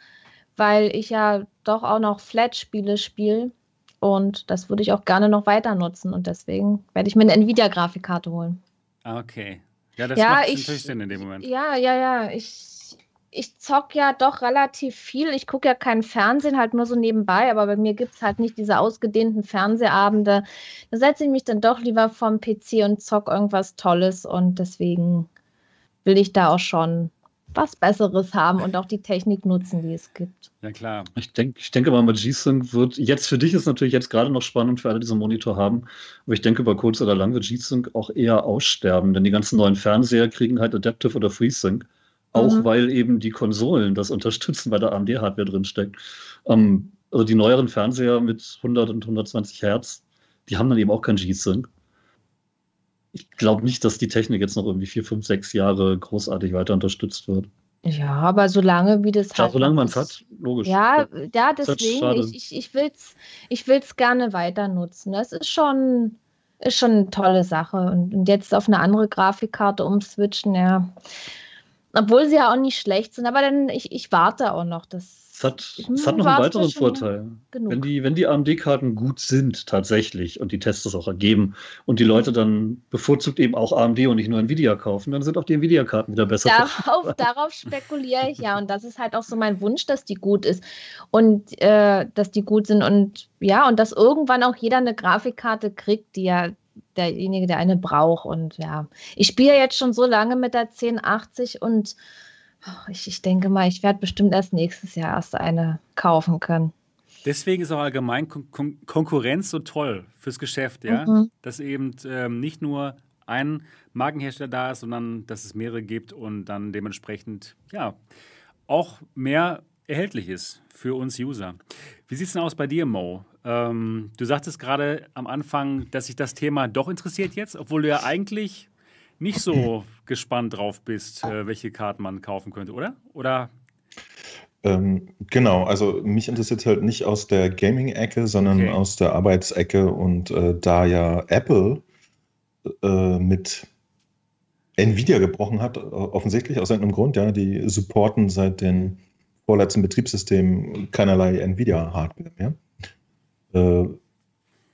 weil ich ja doch auch noch Flat-Spiele spiele. Und das würde ich auch gerne noch weiter nutzen. Und deswegen werde ich mir eine Nvidia-Grafikkarte holen. Ah, okay. Ja, das ja, macht ich, natürlich Sinn in dem Moment. Ja, ja, ja. Ich, ich zock ja doch relativ viel. Ich gucke ja keinen Fernsehen, halt nur so nebenbei, aber bei mir gibt es halt nicht diese ausgedehnten Fernsehabende. Da setze ich mich dann doch lieber vom PC und zock irgendwas Tolles und deswegen will ich da auch schon was Besseres haben und auch die Technik nutzen, die es gibt. Ja, klar. Ich, denk, ich denke mal, mit G-Sync wird, jetzt für dich ist natürlich jetzt gerade noch spannend für alle, die so einen Monitor haben, aber ich denke, über kurz oder lang wird G-Sync auch eher aussterben, denn die ganzen neuen Fernseher kriegen halt Adaptive oder FreeSync, auch mhm. weil eben die Konsolen das unterstützen, weil da AMD-Hardware drinsteckt. Ähm, also die neueren Fernseher mit 100 und 120 Hertz, die haben dann eben auch kein G-Sync ich glaube nicht, dass die Technik jetzt noch irgendwie vier, fünf, sechs Jahre großartig weiter unterstützt wird. Ja, aber solange wie das ja, halt. solange man es hat, logisch. Ja, ja deswegen, ich, ich, ich will es ich will's gerne weiter nutzen. Das ist schon, ist schon eine tolle Sache. Und, und jetzt auf eine andere Grafikkarte umswitchen, ja. Obwohl sie ja auch nicht schlecht sind, aber dann, ich, ich warte auch noch. Das es hat, es hat noch einen weiteren Vorteil. Genug. Wenn die, wenn die AMD-Karten gut sind, tatsächlich, und die Tests das auch ergeben, und die Leute dann bevorzugt eben auch AMD und nicht nur Nvidia kaufen, dann sind auch die Nvidia-Karten wieder besser. Darauf, darauf spekuliere ich ja. Und das ist halt auch so mein Wunsch, dass die gut ist. Und äh, dass die gut sind. Und ja, und dass irgendwann auch jeder eine Grafikkarte kriegt, die ja derjenige, der eine braucht. Und ja, ich spiele jetzt schon so lange mit der 1080 und ich, ich denke mal, ich werde bestimmt erst nächstes Jahr erst eine kaufen können. Deswegen ist auch allgemein Kon Kon Konkurrenz so toll fürs Geschäft, ja. Mhm. Dass eben ähm, nicht nur ein Markenhersteller da ist, sondern dass es mehrere gibt und dann dementsprechend ja auch mehr erhältlich ist für uns User. Wie sieht es denn aus bei dir, Mo? Ähm, du sagtest gerade am Anfang, dass sich das Thema doch interessiert jetzt, obwohl du ja eigentlich nicht so gespannt drauf bist, äh, welche Karten man kaufen könnte, oder? Oder? Ähm, genau, also mich interessiert es halt nicht aus der Gaming-Ecke, sondern okay. aus der Arbeitsecke. Und äh, da ja Apple äh, mit Nvidia gebrochen hat, offensichtlich aus irgendeinem Grund, ja, die supporten seit den vorletzten Betriebssystemen keinerlei Nvidia-Hardware mehr. Äh,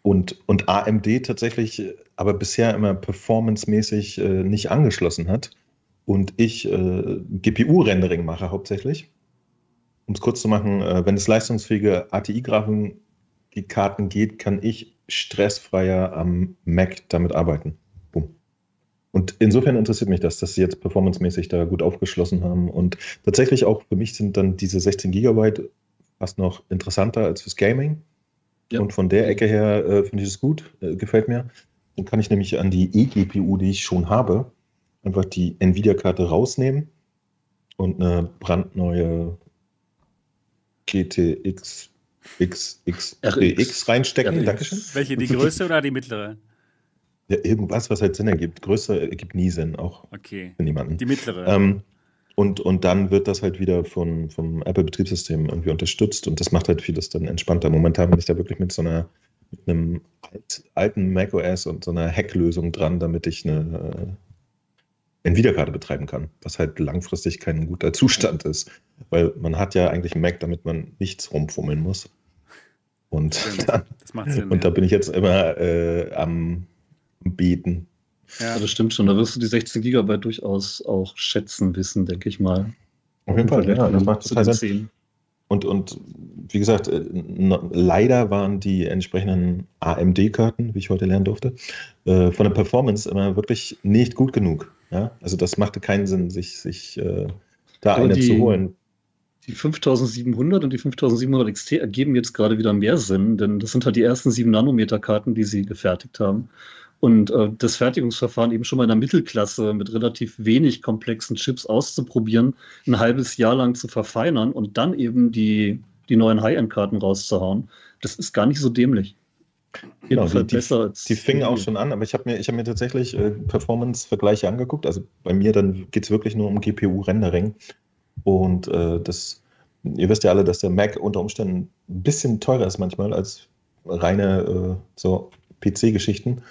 und, und AMD tatsächlich aber bisher immer performancemäßig äh, nicht angeschlossen hat und ich äh, GPU-Rendering mache hauptsächlich. Um es kurz zu machen, äh, wenn es leistungsfähige ATI-Grafiken-Karten geht, kann ich stressfreier am Mac damit arbeiten. Und insofern interessiert mich das, dass sie jetzt performancemäßig da gut aufgeschlossen haben. Und tatsächlich auch für mich sind dann diese 16 Gigabyte fast noch interessanter als fürs Gaming. Ja. Und von der Ecke her äh, finde ich es gut, äh, gefällt mir. Dann kann ich nämlich an die eGPU, die ich schon habe, einfach die Nvidia-Karte rausnehmen und eine brandneue GTX XXX reinstecken. RX. Dankeschön. Welche, die größte oder die mittlere? Ja, irgendwas, was halt Sinn ergibt. Größer ergibt nie Sinn, auch okay. für niemanden. Die mittlere. Ähm, und, und dann wird das halt wieder von, vom Apple-Betriebssystem irgendwie unterstützt und das macht halt vieles dann entspannter. Momentan bin ich da wirklich mit so einer, mit einem alten macOS und so einer Hacklösung dran, damit ich eine, Nvidia-Karte betreiben kann, was halt langfristig kein guter Zustand ist, weil man hat ja eigentlich einen Mac, damit man nichts rumfummeln muss. Und, dann, Sinn, und da bin ich jetzt immer äh, am Beten. Ja. das stimmt schon. Da wirst du die 16 Gigabyte durchaus auch schätzen wissen, denke ich mal. Auf jeden Fall, ja, das macht total Sinn. Und, und wie gesagt, äh, leider waren die entsprechenden AMD-Karten, wie ich heute lernen durfte, äh, von der Performance immer wirklich nicht gut genug. Ja? Also das machte keinen Sinn, sich, sich äh, da Aber eine die, zu holen. Die 5700 und die 5700 XT ergeben jetzt gerade wieder mehr Sinn, denn das sind halt die ersten 7 Nanometer-Karten, die sie gefertigt haben. Und äh, das Fertigungsverfahren eben schon mal in der Mittelklasse mit relativ wenig komplexen Chips auszuprobieren, ein halbes Jahr lang zu verfeinern und dann eben die, die neuen High-End-Karten rauszuhauen, das ist gar nicht so dämlich. Genau, die, die, die fingen auch schon an, aber ich habe mir, hab mir tatsächlich äh, Performance-Vergleiche angeguckt. Also bei mir dann geht es wirklich nur um GPU-Rendering. Und äh, das, ihr wisst ja alle, dass der Mac unter Umständen ein bisschen teurer ist manchmal als reine äh, so PC-Geschichten.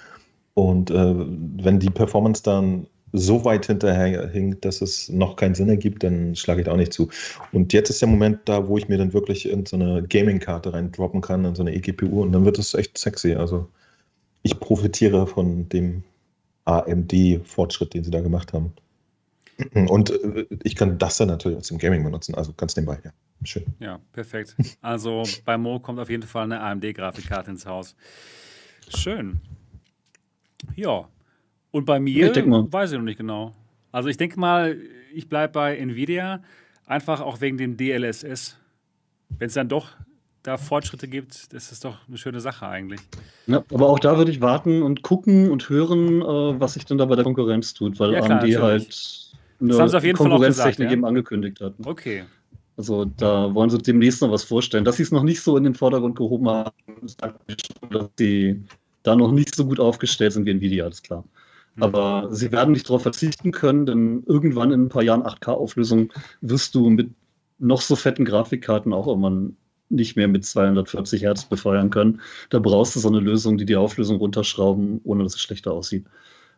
Und äh, wenn die Performance dann so weit hinterher hinkt, dass es noch keinen Sinn ergibt, dann schlage ich da auch nicht zu. Und jetzt ist der Moment da, wo ich mir dann wirklich in so eine Gaming-Karte reindroppen kann, in so eine eGPU und dann wird es echt sexy. Also ich profitiere von dem AMD-Fortschritt, den sie da gemacht haben. Und äh, ich kann das dann natürlich aus dem Gaming benutzen, also ganz nebenbei, ja. Schön. Ja, perfekt. Also bei Mo kommt auf jeden Fall eine AMD-Grafikkarte ins Haus. Schön. Ja. Und bei mir ich weiß ich noch nicht genau. Also ich denke mal, ich bleibe bei Nvidia, einfach auch wegen dem DLSS. Wenn es dann doch da Fortschritte gibt, das ist doch eine schöne Sache eigentlich. Ja, aber auch da würde ich warten und gucken und hören, äh, was sich dann da bei der Konkurrenz tut, weil ja, klar, AMD natürlich. halt eine Konkurrenztechnik ja? eben angekündigt hat. Okay. Also da wollen sie demnächst noch was vorstellen. Dass sie es noch nicht so in den Vordergrund gehoben haben, sagt schon, dass sie da noch nicht so gut aufgestellt sind wie Nvidia, alles klar. Mhm. Aber sie werden nicht darauf verzichten können, denn irgendwann in ein paar Jahren 8K-Auflösung wirst du mit noch so fetten Grafikkarten auch irgendwann nicht mehr mit 240 Hertz befeuern können. Da brauchst du so eine Lösung, die die Auflösung runterschrauben, ohne dass es schlechter aussieht.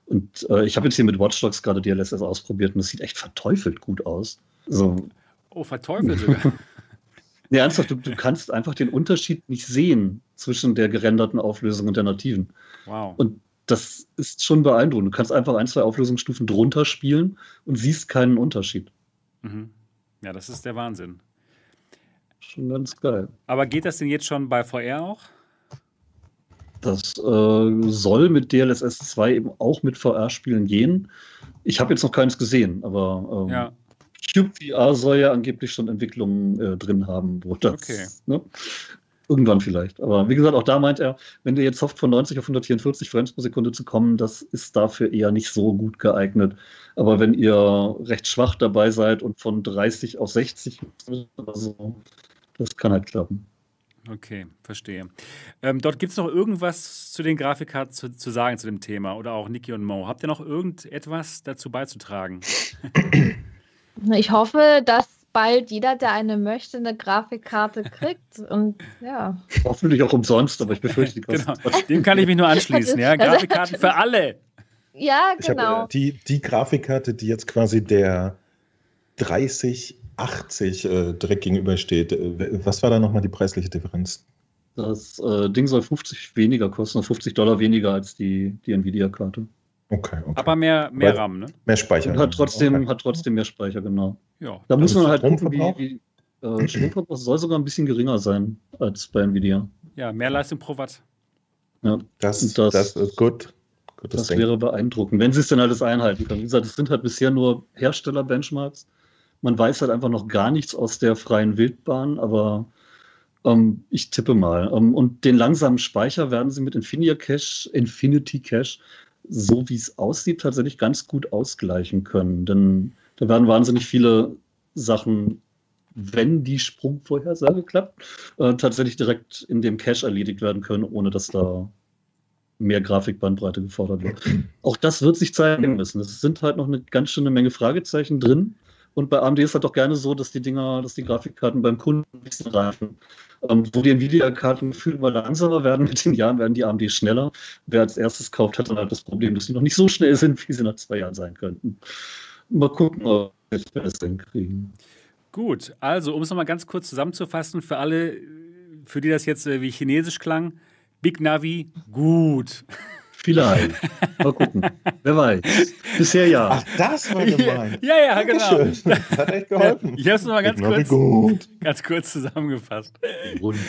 Und äh, ich habe jetzt hier mit Watch Dogs gerade DLSS ausprobiert und das sieht echt verteufelt gut aus. So. Oh, verteufelt sogar. Nee, ernsthaft, du, du, kannst einfach den Unterschied nicht sehen zwischen der gerenderten Auflösung und der nativen. Wow. Und das ist schon beeindruckend. Du kannst einfach ein, zwei Auflösungsstufen drunter spielen und siehst keinen Unterschied. Mhm. Ja, das ist der Wahnsinn. Schon ganz geil. Aber geht das denn jetzt schon bei VR auch? Das äh, soll mit DLSS 2 eben auch mit VR-Spielen gehen. Ich habe jetzt noch keins gesehen, aber ähm, ja. Cube VR soll ja angeblich schon Entwicklungen äh, drin haben, wo das, okay. ne? Irgendwann vielleicht. Aber wie gesagt, auch da meint er, wenn du jetzt hofft, von 90 auf 144 Frames pro Sekunde zu kommen, das ist dafür eher nicht so gut geeignet. Aber wenn ihr recht schwach dabei seid und von 30 auf 60 oder so, das kann halt klappen. Okay, verstehe. Ähm, dort gibt es noch irgendwas zu den Grafikkarten zu, zu, sagen zu dem Thema oder auch Niki und Mo. Habt ihr noch irgendetwas dazu beizutragen? Ich hoffe, dass bald jeder, der eine möchte, eine Grafikkarte kriegt. Und ja. Hoffentlich auch umsonst, aber ich befürchte die Kosten. Genau. Dem kann ich mich nur anschließen, ja. Grafikkarten für alle. Ja, genau. Hab, äh, die, die Grafikkarte, die jetzt quasi der 3080 äh, direkt gegenübersteht, äh, was war da nochmal die preisliche Differenz? Das äh, Ding soll 50 weniger kosten, 50 Dollar weniger als die, die Nvidia-Karte. Okay, okay. Aber mehr, mehr RAM, ne? Mehr Speicher. Und hat trotzdem, okay. hat trotzdem mehr Speicher, genau. Ja. Da muss man halt gucken, wie, wie äh, Stromverbrauch soll sogar ein bisschen geringer sein als bei Nvidia. Ja, mehr Leistung pro Watt. Ja, das, das, das ist gut. Gutes das Ding. wäre beeindruckend, wenn sie es denn alles einhalten können. Wie gesagt, es sind halt bisher nur Hersteller-Benchmarks. Man weiß halt einfach noch gar nichts aus der freien Wildbahn, aber ähm, ich tippe mal. Ähm, und den langsamen Speicher werden sie mit Infinity Cache, Infinity Cache so wie es aussieht, tatsächlich ganz gut ausgleichen können. Denn da werden wahnsinnig viele Sachen, wenn die Sprungvorhersage klappt, äh, tatsächlich direkt in dem Cache erledigt werden können, ohne dass da mehr Grafikbandbreite gefordert wird. Auch das wird sich zeigen müssen. Es sind halt noch eine ganz schöne Menge Fragezeichen drin. Und bei AMD ist halt doch gerne so, dass die Dinger, dass die Grafikkarten beim Kunden ein bisschen reifen. Ähm, wo die Nvidia-Karten gefühlt immer langsamer werden, mit den Jahren werden die AMD schneller. Wer als erstes kauft, hat dann halt das Problem, dass sie noch nicht so schnell sind, wie sie nach zwei Jahren sein könnten. Mal gucken, ob wir besser hinkriegen. Gut, also um es nochmal ganz kurz zusammenzufassen, für alle, für die das jetzt äh, wie Chinesisch klang, Big Navi, gut. Vielleicht. Mal gucken. Wer weiß. Bisher ja. Ach, das war gemeint. Ja, ja, genau. Dankeschön. Das hat echt geholfen. Ich habe es nochmal ganz kurz, gut. ganz kurz zusammengefasst. Rund.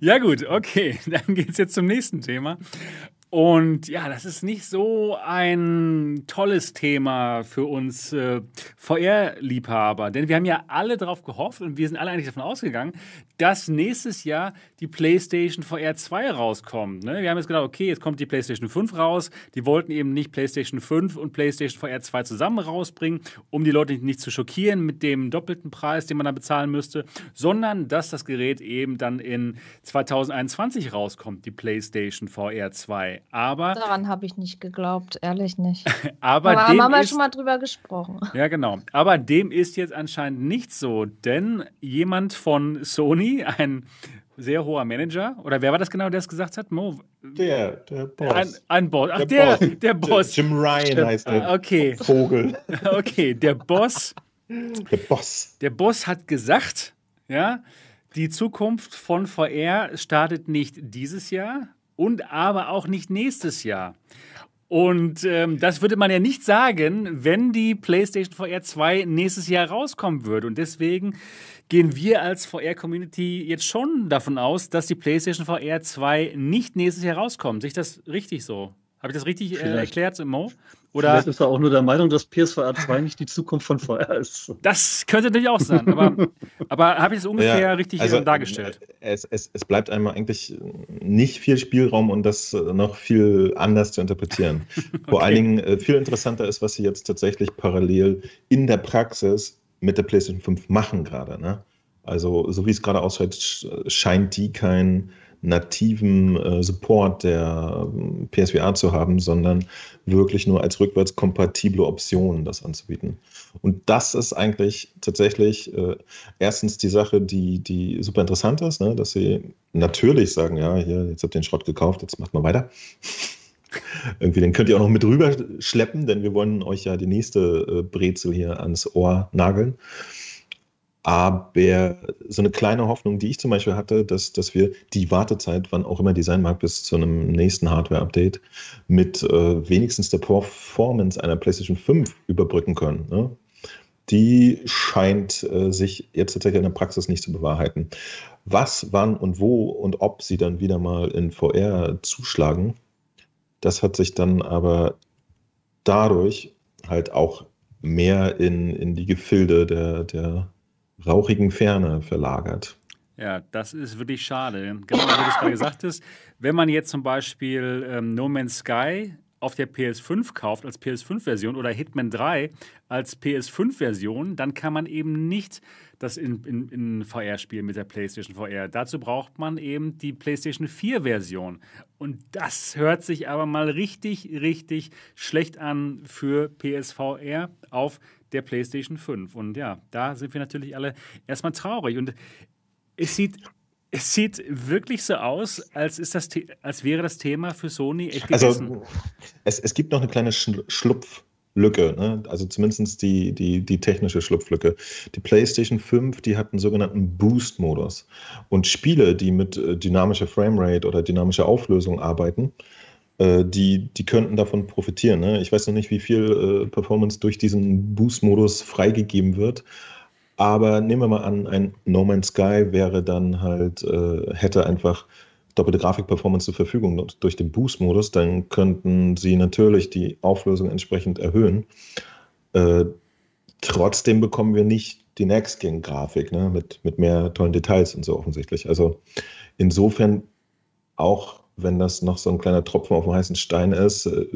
Ja, gut, okay. Dann geht es jetzt zum nächsten Thema. Und ja, das ist nicht so ein tolles Thema für uns äh, VR-Liebhaber, denn wir haben ja alle darauf gehofft und wir sind alle eigentlich davon ausgegangen, dass nächstes Jahr die PlayStation VR 2 rauskommt. Ne? Wir haben jetzt gedacht, okay, jetzt kommt die PlayStation 5 raus. Die wollten eben nicht PlayStation 5 und PlayStation VR 2 zusammen rausbringen, um die Leute nicht zu schockieren mit dem doppelten Preis, den man dann bezahlen müsste, sondern dass das Gerät eben dann in 2021 rauskommt, die PlayStation VR 2. Aber Daran habe ich nicht geglaubt, ehrlich nicht. aber, Aber dem haben wir ist, schon mal drüber gesprochen. ja, genau. Aber dem ist jetzt anscheinend nicht so, denn jemand von Sony, ein sehr hoher Manager, oder wer war das genau, der es gesagt hat? Mo? Der, der Boss. Ein, ein Boss. Ach, Der der, Boss. der Boss. Jim Ryan heißt der Okay, Vogel. okay, der Boss, Der Boss. der Boss hat gesagt, ja, die Zukunft von VR startet nicht dieses Jahr und aber auch nicht nächstes Jahr. Und ähm, das würde man ja nicht sagen, wenn die PlayStation VR 2 nächstes Jahr rauskommen würde. Und deswegen gehen wir als VR-Community jetzt schon davon aus, dass die PlayStation VR 2 nicht nächstes Jahr rauskommt. Sehe ich das richtig so? Habe ich das richtig äh, erklärt, Mo? Oder Vielleicht ist er auch nur der Meinung, dass PSVR 2 nicht die Zukunft von VR ist. das könnte natürlich auch sein. Aber, aber habe ich es ungefähr Ja, richtig also, äh, dargestellt? Es, es, es bleibt einmal eigentlich nicht viel Spielraum, um das äh, noch viel anders zu interpretieren. Vor allen Dingen äh, viel interessanter ist, was sie jetzt tatsächlich parallel in der Praxis mit der PlayStation 5 machen gerade. Ne? Also, so wie es gerade sch- scheint die keinen nativen äh, Support der ähm, PSVR zu haben, sondern wirklich nur als rückwärtskompatible Option das anzubieten. Und das ist eigentlich tatsächlich äh, erstens die Sache, die, die super interessant ist, ne? dass sie natürlich sagen, ja, hier, jetzt habt ihr den Schrott gekauft, jetzt macht mal weiter. Irgendwie, den könnt ihr auch noch mit rüber schleppen, denn wir wollen euch ja die nächste äh, Brezel hier ans Ohr nageln. Aber so eine kleine Hoffnung, die ich zum Beispiel hatte, dass, dass wir die Wartezeit, wann auch immer die sein mag, bis zu einem nächsten Hardware-Update, mit äh, wenigstens der Performance einer PlayStation 5 überbrücken können. Ne? Die scheint äh, sich jetzt tatsächlich in der Praxis nicht zu bewahrheiten. Was, wann und wo und ob sie dann wieder mal in VR zuschlagen, das hat sich dann aber dadurch halt auch mehr in, in die Gefilde der, der rauchigen Ferne verlagert. Ja, das ist wirklich schade. Genau wie du es gerade gesagt hast, wenn man jetzt zum Beispiel ähm, No Man's Sky auf der PS5 kauft als PS5-Version oder Hitman 3 als PS5-Version, dann kann man eben nicht das in, in, in VR spielen mit der PlayStation VR. Dazu braucht man eben die PlayStation 4-Version. Und das hört sich aber mal richtig, richtig schlecht an für PSVR auf der PlayStation 5. Und ja, da sind wir natürlich alle erstmal traurig. Und es sieht, es sieht wirklich so aus, als, ist das, als wäre das Thema für Sony echt gegessen. Also es, es gibt noch eine kleine Schl Schlupflücke, ne? also zumindest die, die, die technische Schlupflücke. Die PlayStation 5, die hat einen sogenannten Boost-Modus. Und Spiele, die mit äh, dynamischer Framerate oder dynamischer Auflösung arbeiten, die, die könnten davon profitieren. Ne? Ich weiß noch nicht, wie viel äh, Performance durch diesen Boost-Modus freigegeben wird. Aber nehmen wir mal an, ein No Man's Sky wäre dann halt, äh, hätte einfach doppelte Grafikperformance zur Verfügung und durch den Boost-Modus, dann könnten sie natürlich die Auflösung entsprechend erhöhen. Äh, trotzdem bekommen wir nicht die Next-Gen-Grafik ne? mit, mit mehr tollen Details und so offensichtlich. Also insofern, auch wenn das noch so ein kleiner Tropfen auf dem heißen Stein ist, äh,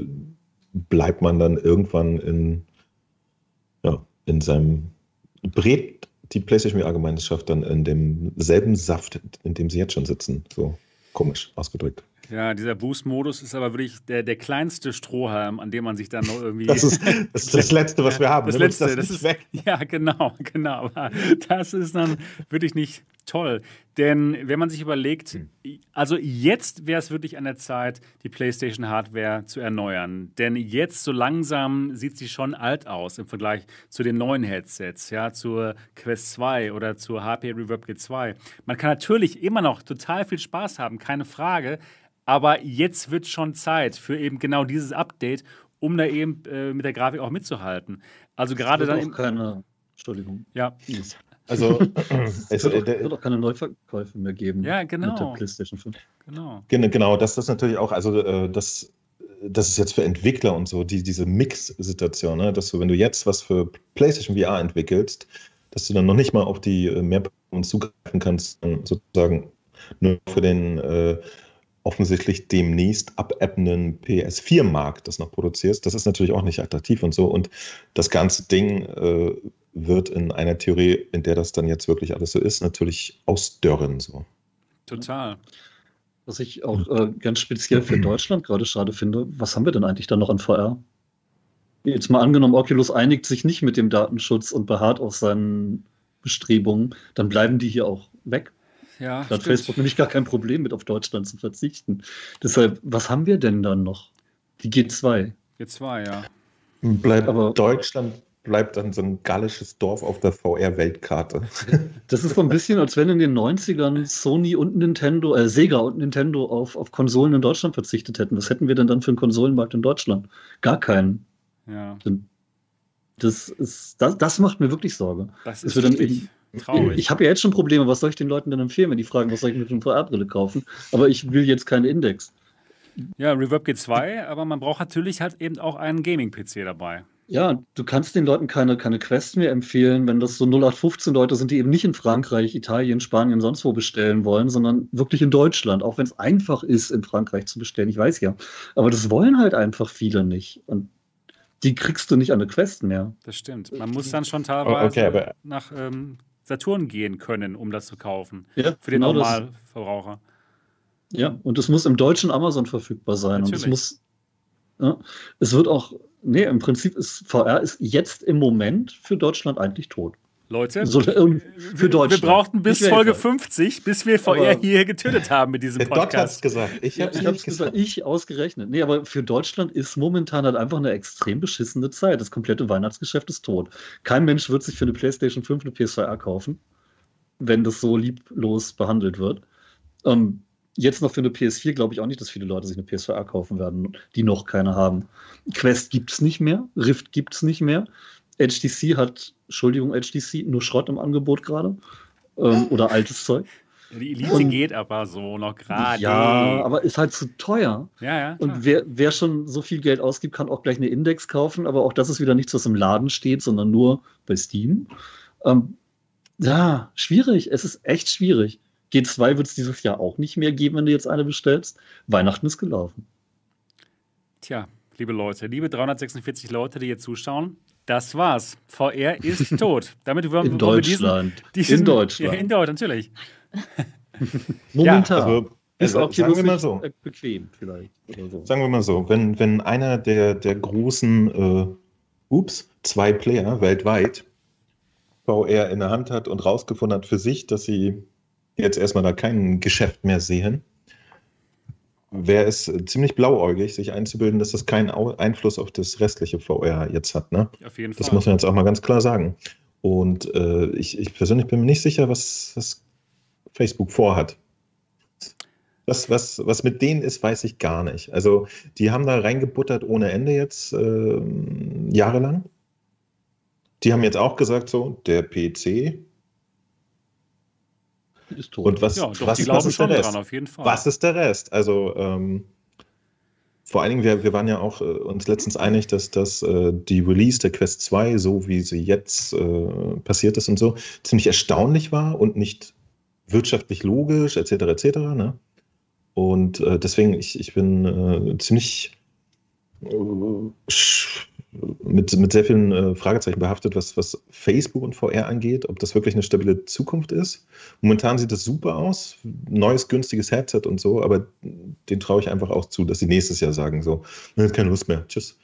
bleibt man dann irgendwann in, ja, in seinem brät die PlayStation VR-Gemeinschaft dann in demselben Saft, in dem sie jetzt schon sitzen. So komisch ausgedrückt. Ja, dieser Boost-Modus ist aber wirklich der, der kleinste Strohhalm, an dem man sich dann noch irgendwie. Das ist das, ist das Letzte, was wir haben. Das Letzte, das, das ist weg. Ja, genau, genau. Das ist dann wirklich nicht toll. Denn wenn man sich überlegt, hm. also jetzt wäre es wirklich an der Zeit, die PlayStation-Hardware zu erneuern. Denn jetzt so langsam sieht sie schon alt aus im Vergleich zu den neuen Headsets, ja, zur Quest 2 oder zur HP Reverb G2. Man kann natürlich immer noch total viel Spaß haben, keine Frage. Aber jetzt wird schon Zeit für eben genau dieses Update, um da eben äh, mit der Grafik auch mitzuhalten. Also gerade dann. Auch keine, Entschuldigung. Ja. Also es wird, auch, wird auch keine Neuverkäufe mehr geben. Ja, genau. Mit der PlayStation 5. Genau. Genau, das ist natürlich auch, also äh, das, das ist jetzt für Entwickler und so, die, diese Mix-Situation, ne? dass du, wenn du jetzt was für PlayStation VR entwickelst, dass du dann noch nicht mal auf die äh, Mehrpersonen zugreifen kannst, sozusagen nur für den äh, offensichtlich demnächst abebbenden PS4-Markt das noch produzierst. Das ist natürlich auch nicht attraktiv und so. Und das ganze Ding äh, wird in einer Theorie, in der das dann jetzt wirklich alles so ist, natürlich ausdörren. So. Total. Was ich auch äh, ganz speziell für Deutschland gerade schade finde, was haben wir denn eigentlich da noch an VR? Jetzt mal angenommen, Oculus einigt sich nicht mit dem Datenschutz und beharrt auf seinen Bestrebungen, dann bleiben die hier auch weg. Ja, da hat Facebook nämlich gar kein Problem mit, auf Deutschland zu verzichten. Deshalb, was haben wir denn dann noch? Die G2. G2, ja. Bleibt aber Deutschland bleibt dann so ein gallisches Dorf auf der VR-Weltkarte. Das ist so ein bisschen, als wenn in den 90ern Sony und Nintendo, äh, Sega und Nintendo auf, auf Konsolen in Deutschland verzichtet hätten. Was hätten wir denn dann für einen Konsolenmarkt in Deutschland? Gar keinen. Ja. Das, ist, das, das macht mir wirklich Sorge. Das ist dann eben, traurig. Ich habe ja jetzt schon Probleme. Was soll ich den Leuten denn empfehlen, wenn die fragen, was soll ich mit einer VR-Brille kaufen? Aber ich will jetzt keine Index. Ja, Reverb G2, aber man braucht natürlich halt eben auch einen Gaming-PC dabei. Ja, du kannst den Leuten keine, keine Quests mehr empfehlen, wenn das so 0815 Leute sind, die eben nicht in Frankreich, Italien, Spanien, sonst wo bestellen wollen, sondern wirklich in Deutschland, auch wenn es einfach ist, in Frankreich zu bestellen. Ich weiß ja. Aber das wollen halt einfach viele nicht. Und die kriegst du nicht an eine Quest mehr. Das stimmt. Man muss dann schon teilweise okay, nach ähm, Saturn gehen können, um das zu kaufen. Ja, für den genau Normalverbraucher. Ja, und es muss im deutschen Amazon verfügbar sein. Natürlich. Und es muss. Ja, es wird auch nee, im Prinzip ist VR ist jetzt im Moment für Deutschland eigentlich tot. Leute, so, für Deutschland. Wir brauchten bis Folge 50, bis wir VR aber hier getötet haben mit diesem Podcast. Gott hat's gesagt. Ich habe es gesagt. Ich ausgerechnet. Nee, aber für Deutschland ist momentan halt einfach eine extrem beschissene Zeit. Das komplette Weihnachtsgeschäft ist tot. Kein Mensch wird sich für eine PlayStation 5 eine PSVR kaufen, wenn das so lieblos behandelt wird. Ähm, jetzt noch für eine PS4 glaube ich auch nicht, dass viele Leute sich eine PSVR kaufen werden, die noch keine haben. Quest gibt es nicht mehr, Rift gibt es nicht mehr. HTC hat, Entschuldigung, HTC, nur Schrott im Angebot gerade. Ähm, oder altes Zeug. Die Elite und, geht aber so noch gerade. Ja, aber ist halt zu teuer. Ja, ja. Und wer, wer schon so viel Geld ausgibt, kann auch gleich eine Index kaufen, aber auch das ist wieder nichts, was im Laden steht, sondern nur bei Steam. Ähm, ja, schwierig. Es ist echt schwierig. G2 wird es dieses Jahr auch nicht mehr geben, wenn du jetzt eine bestellst. Weihnachten ist gelaufen. Tja, liebe Leute, liebe 346 Leute, die hier zuschauen, das war's. VR ist tot. Damit wollen, in Deutschland. Diesen, diesen, in Deutschland. Ja, in Deutschland, natürlich. Momentan. Ja, also, ist also, sagen wir mal so. bequem vielleicht. So. Sagen wir mal so, wenn, wenn einer der, der großen, äh, ups, zwei Player weltweit VR in der Hand hat und rausgefunden hat für sich, dass sie jetzt erstmal da kein Geschäft mehr sehen, wäre es ziemlich blauäugig, sich einzubilden, dass das keinen Einfluss auf das restliche VR jetzt hat. Ne? Auf jeden Fall. Das muss man jetzt auch mal ganz klar sagen. Und äh, ich, ich, persönlich bin mir nicht sicher, was, was Facebook vorhat. Was, was, was mit denen ist, weiß ich gar nicht. Also, die haben da reingebuttert ohne Ende jetzt äh, jahrelang. Die haben jetzt auch gesagt, so, der PC ist tot. Und was, ja, doch, was, was ist der Rest? Dran, was ist der Rest? Also ähm, vor allen Dingen, wir, wir waren ja auch äh, uns letztens einig, dass das äh, die Release der Quest 2, so wie sie jetzt äh, passiert ist und so, ziemlich erstaunlich war und nicht wirtschaftlich logisch, etc. etc. Ne? Und äh, deswegen, ich, ich bin äh, ziemlich äh, mit, mit sehr vielen äh, Fragezeichen behaftet, was, was Facebook und VR angeht, ob das wirklich eine stabile Zukunft ist. Momentan sieht das super aus, neues günstiges Headset und so, aber den traue ich einfach auch zu, dass sie nächstes Jahr sagen so, keine Lust mehr, tschüss.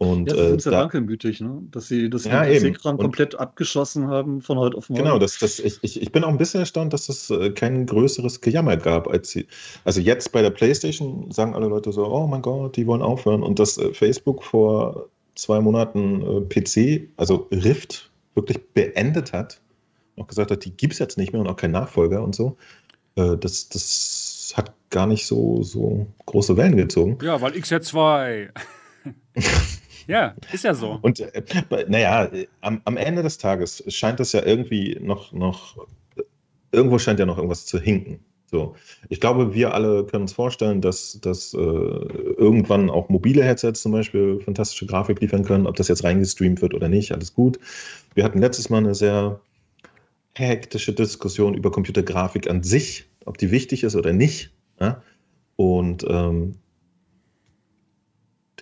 Und, ja, das ist äh, ja wankelmütig, ne? dass sie das ja, PC-Kram komplett abgeschossen haben von heute auf morgen. Genau, das, das, ich, ich, ich bin auch ein bisschen erstaunt, dass es äh, kein größeres Gejammer gab. Als sie, also jetzt bei der PlayStation sagen alle Leute so, oh mein Gott, die wollen aufhören. Und dass äh, Facebook vor zwei Monaten äh, PC, also Rift, wirklich beendet hat, auch gesagt hat, die gibt es jetzt nicht mehr und auch kein Nachfolger und so, äh, das, das hat gar nicht so, so große Wellen gezogen. Ja, weil X ja 2. Ja, ist ja so. Und äh, naja, am, am Ende des Tages scheint es ja irgendwie noch, noch, irgendwo scheint ja noch irgendwas zu hinken. So, ich glaube, wir alle können uns vorstellen, dass, dass äh, irgendwann auch mobile Headsets zum Beispiel fantastische Grafik liefern können, ob das jetzt reingestreamt wird oder nicht, alles gut. Wir hatten letztes Mal eine sehr hektische Diskussion über Computergrafik an sich, ob die wichtig ist oder nicht. Ja? Und ähm,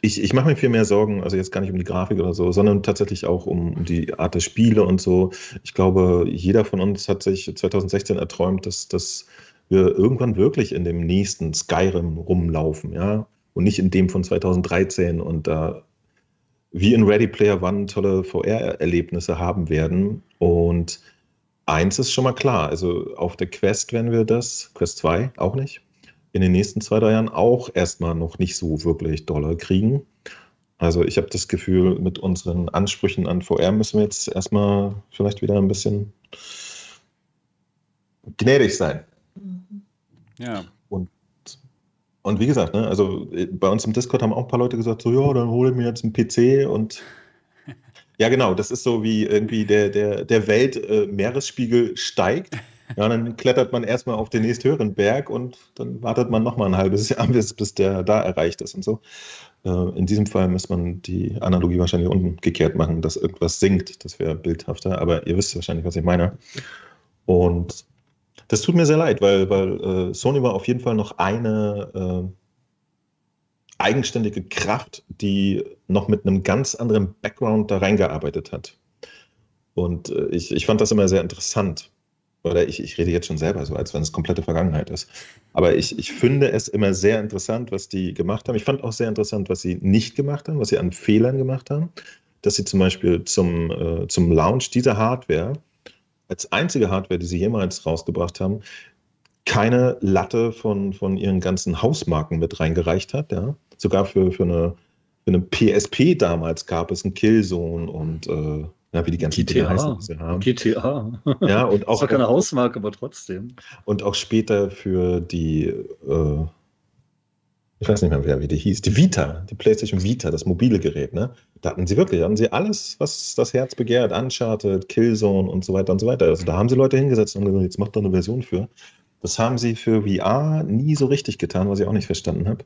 ich, ich mache mir viel mehr Sorgen, also jetzt gar nicht um die Grafik oder so, sondern tatsächlich auch um, um die Art der Spiele und so. Ich glaube, jeder von uns hat sich 2016 erträumt, dass, dass wir irgendwann wirklich in dem nächsten Skyrim rumlaufen, ja, und nicht in dem von 2013 und da wie in Ready Player One tolle VR-Erlebnisse haben werden. Und eins ist schon mal klar, also auf der Quest werden wir das, Quest 2 auch nicht, in den nächsten zwei, drei Jahren auch erstmal noch nicht so wirklich Dollar kriegen. Also ich habe das Gefühl, mit unseren Ansprüchen an VR müssen wir jetzt erstmal vielleicht wieder ein bisschen gnädig sein. Ja. Und, und wie gesagt, ne, also bei uns im Discord haben auch ein paar Leute gesagt, so ja, dann hole ich mir jetzt einen PC und ja genau, das ist so wie irgendwie der, der, der Welt-Meeresspiegel äh, steigt ja, dann klettert man erstmal auf den nächsthöheren Berg und dann wartet man nochmal ein halbes Jahr, bis, bis der da erreicht ist und so. Äh, in diesem Fall muss man die Analogie wahrscheinlich umgekehrt machen, dass irgendwas sinkt. Das wäre bildhafter, aber ihr wisst wahrscheinlich, was ich meine. Und das tut mir sehr leid, weil, weil äh, Sony war auf jeden Fall noch eine äh, eigenständige Kraft, die noch mit einem ganz anderen Background da reingearbeitet hat. Und äh, ich, ich fand das immer sehr interessant, oder ich, ich rede jetzt schon selber so, als wenn es komplette Vergangenheit ist. Aber ich, ich finde es immer sehr interessant, was die gemacht haben. Ich fand auch sehr interessant, was sie nicht gemacht haben, was sie an Fehlern gemacht haben. Dass sie zum Beispiel zum, äh, zum Launch dieser Hardware, als einzige Hardware, die sie jemals rausgebracht haben, keine Latte von, von ihren ganzen Hausmarken mit reingereicht hat. Ja? Sogar für, für, eine, für eine PSP damals gab es einen Killzone und äh, ja, wie die ganzen GTA. heißen, die haben. GTA. Ja, und auch. Das war keine Hausmarke, aber trotzdem. Und auch später für die, äh, ich weiß nicht mehr, wie die hieß, die Vita, die PlayStation Vita, das mobile Gerät, ne? Da hatten sie wirklich, hatten sie alles, was das Herz begehrt, Uncharted, Killzone und so weiter und so weiter. Also da haben sie Leute hingesetzt und gesagt, jetzt macht doch eine Version für. Das haben sie für VR nie so richtig getan, was ich auch nicht verstanden habe.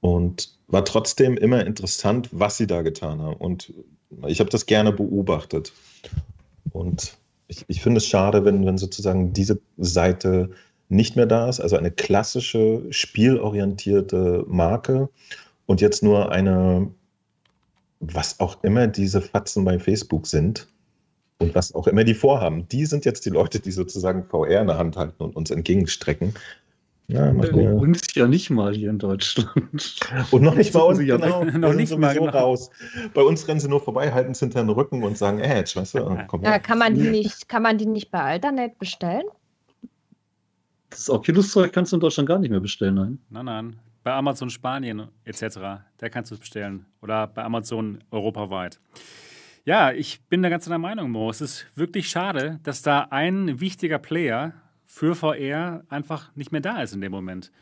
Und war trotzdem immer interessant, was sie da getan haben. Und ich habe das gerne beobachtet. Und ich, ich finde es schade, wenn, wenn sozusagen diese Seite nicht mehr da ist, also eine klassische, spielorientierte Marke und jetzt nur eine, was auch immer diese Fatzen bei Facebook sind und was auch immer die vorhaben, die sind jetzt die Leute, die sozusagen VR in der Hand halten und uns entgegenstrecken. Ja, äh, uns ja nicht mal hier in Deutschland. Und noch nicht bei uns, ja genau. noch nicht mal genau. raus. Bei uns rennen sie nur vorbei, halten es hinter den Rücken und sagen, äh, jetzt, weißt du, komm ja, kann man die nicht, kann man die nicht bei Alternate bestellen? Das Oculus-Zeug kannst du in Deutschland gar nicht mehr bestellen, nein? Nein, nein. Bei Amazon Spanien etc., da kannst du es bestellen. Oder bei Amazon europaweit. Ja, ich bin da ganz der Meinung, Mo. Es ist wirklich schade, dass da ein wichtiger Player für VR einfach nicht mehr da ist in dem Moment.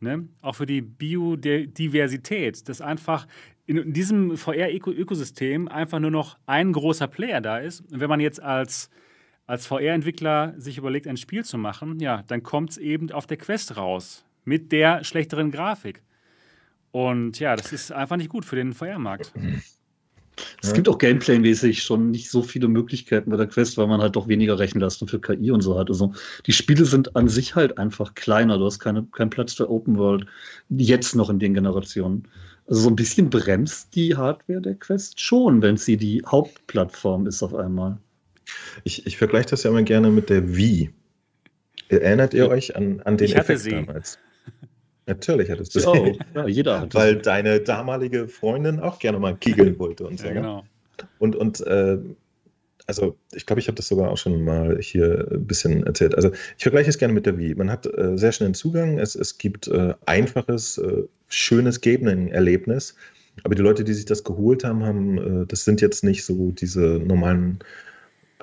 Ne? Auch für die Biodiversität, dass einfach in diesem VR-Ökosystem einfach nur noch ein großer Player da ist. Und wenn man jetzt als, als VR-Entwickler sich überlegt, ein Spiel zu machen, ja, dann kommt es eben auf der Quest raus mit der schlechteren Grafik. Und ja, das ist einfach nicht gut für den VR-Markt. Es gibt auch Gameplay-mäßig schon nicht so viele Möglichkeiten bei der Quest, weil man halt doch weniger Rechenleistung für KI und so hat. Also die Spiele sind an sich halt einfach kleiner. Du hast keine, keinen Platz für Open World, jetzt noch in den Generationen. Also so ein bisschen bremst die Hardware der Quest schon, wenn sie die Hauptplattform ist auf einmal. Ich, ich vergleiche das ja immer gerne mit der Wii. Erinnert ihr euch an, an den ich Effekt sie. damals? Natürlich hattest du sie. Oh, ja, jeder hat Weil deine damalige Freundin auch gerne mal kiegeln wollte und so. Ja, ne? genau. Und, und äh, also ich glaube, ich habe das sogar auch schon mal hier ein bisschen erzählt. Also ich vergleiche es gerne mit der Wii. Man hat äh, sehr schnell einen Zugang. Es, es gibt äh, einfaches, äh, schönes Gaming-Erlebnis. Aber die Leute, die sich das geholt haben, haben, äh, das sind jetzt nicht so diese normalen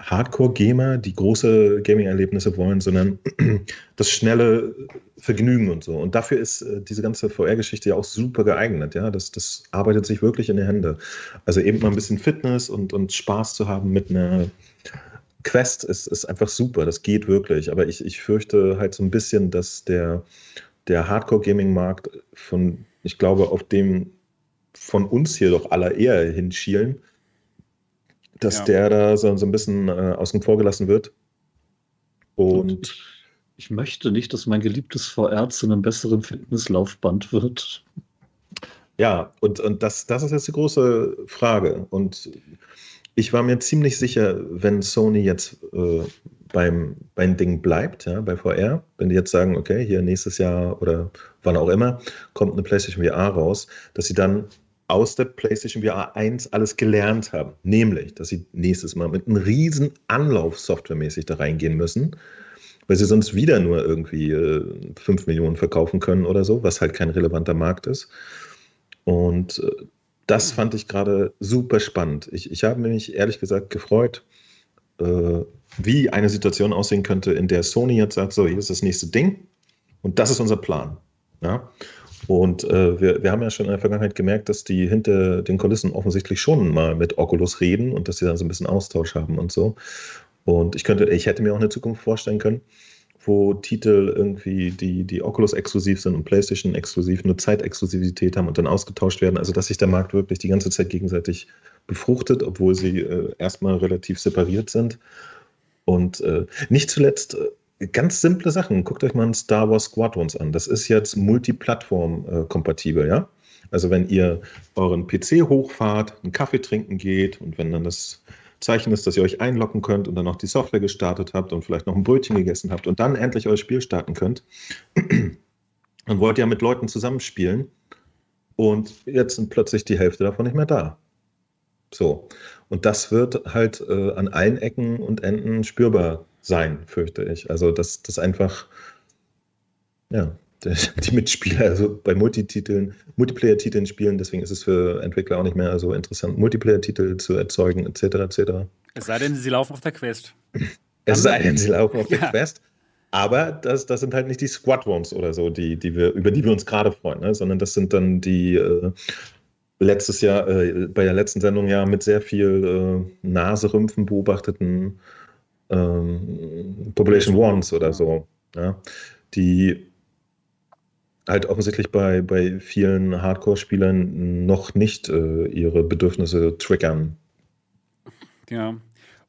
Hardcore-Gamer, die große Gaming-Erlebnisse wollen, sondern das schnelle Vergnügen und so. Und dafür ist äh, diese ganze VR-Geschichte ja auch super geeignet. Ja? Das, das arbeitet sich wirklich in die Hände. Also eben mal ein bisschen Fitness und, und Spaß zu haben mit einer Quest ist, ist einfach super. Das geht wirklich. Aber ich, ich fürchte halt so ein bisschen, dass der, der Hardcore-Gaming-Markt von, ich glaube, auf dem von uns hier doch aller eher hinschielen dass ja. der da so, so ein bisschen äh, außen vor gelassen wird. Und, Und ich, ich, möchte nicht, dass mein geliebtes VR zu einem besseren Fitnesslaufband wird. Ja, und, und das, das ist jetzt die große Frage. Und ich war mir ziemlich sicher, wenn Sony jetzt äh, beim, beim Ding bleibt, ja, bei VR, wenn die jetzt sagen, okay, hier nächstes Jahr oder wann auch immer, kommt eine PlayStation VR raus, dass sie dann aus der PlayStation VR 1 alles gelernt haben. Nämlich, dass sie nächstes Mal mit einem riesen Anlauf softwaremäßig da reingehen müssen, weil sie sonst wieder nur irgendwie äh, 5 Millionen verkaufen können oder so, was halt kein relevanter Markt ist. Und äh, das fand ich gerade super spannend. Ich, ich habe mich ehrlich gesagt gefreut, äh, wie eine Situation aussehen könnte, in der Sony jetzt sagt, so, hier ist das nächste Ding und das ist unser Plan. Ja? Und äh, wir, wir haben ja schon in der Vergangenheit gemerkt, dass die hinter den Kulissen offensichtlich schon mal mit Oculus reden und dass sie da so ein bisschen Austausch haben und so. Und ich könnte, ich hätte mir auch eine Zukunft vorstellen können, wo Titel irgendwie, die, die Oculus exklusiv sind und PlayStation exklusiv, nur Zeitexklusivität haben und dann ausgetauscht werden. Also dass sich der Markt wirklich die ganze Zeit gegenseitig befruchtet, obwohl sie äh, erstmal relativ separiert sind. Und äh, nicht zuletzt äh, ganz simple Sachen. Guckt euch mal ein Star Wars Squadrons an. Das ist jetzt multiplattform-kompatibel, ja? Also wenn ihr euren PC hochfahrt, einen Kaffee trinken geht und wenn dann das Zeichen ist, dass ihr euch einloggen könnt und dann noch die Software gestartet habt und vielleicht noch ein Brötchen gegessen habt und dann endlich euer Spiel starten könnt, dann wollt ihr mit Leuten zusammenspielen und jetzt sind plötzlich die Hälfte davon nicht mehr da. So. Und das wird halt äh, an allen Ecken und Enden spürbar sein, fürchte ich. Also, dass das einfach, ja, die Mitspieler, also bei Multititeln, Multiplayer-Titeln spielen, deswegen ist es für Entwickler auch nicht mehr so interessant, Multiplayer-Titel zu erzeugen, etc. etc. Es sei denn, sie laufen auf der Quest. Es sei denn, sie laufen auf ja. der Quest. Aber das, das sind halt nicht die Squadrons oder so, die, die wir, über die wir uns gerade freuen, ne? sondern das sind dann die äh, letztes Jahr, äh, bei der letzten Sendung ja mit sehr viel äh, Naserümpfen beobachteten ähm, Population Ones oder so, ja, die halt offensichtlich bei, bei vielen Hardcore-Spielern noch nicht äh, ihre Bedürfnisse triggern. Ja.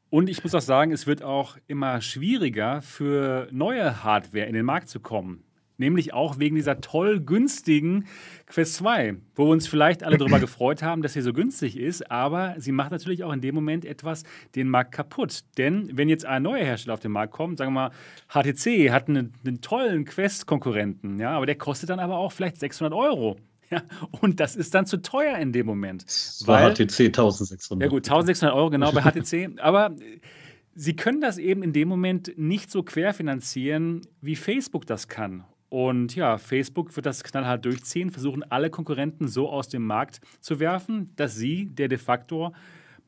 Und ich muss auch sagen, es wird auch immer schwieriger für neue Hardware in den Markt zu kommen nämlich auch wegen dieser toll günstigen Quest 2, wo wir uns vielleicht alle darüber gefreut haben, dass sie so günstig ist, aber sie macht natürlich auch in dem Moment etwas den Markt kaputt. Denn wenn jetzt ein neuer Hersteller auf den Markt kommt, sagen wir mal, HTC hat einen, einen tollen Quest-Konkurrenten, ja, aber der kostet dann aber auch vielleicht 600 Euro. Ja, und das ist dann zu teuer in dem Moment. Bei HTC 1600. Ja gut, 1600 Euro genau bei HTC. aber sie können das eben in dem Moment nicht so querfinanzieren, wie Facebook das kann. Und ja, Facebook wird das knallhart durchziehen, versuchen alle Konkurrenten so aus dem Markt zu werfen, dass sie der de facto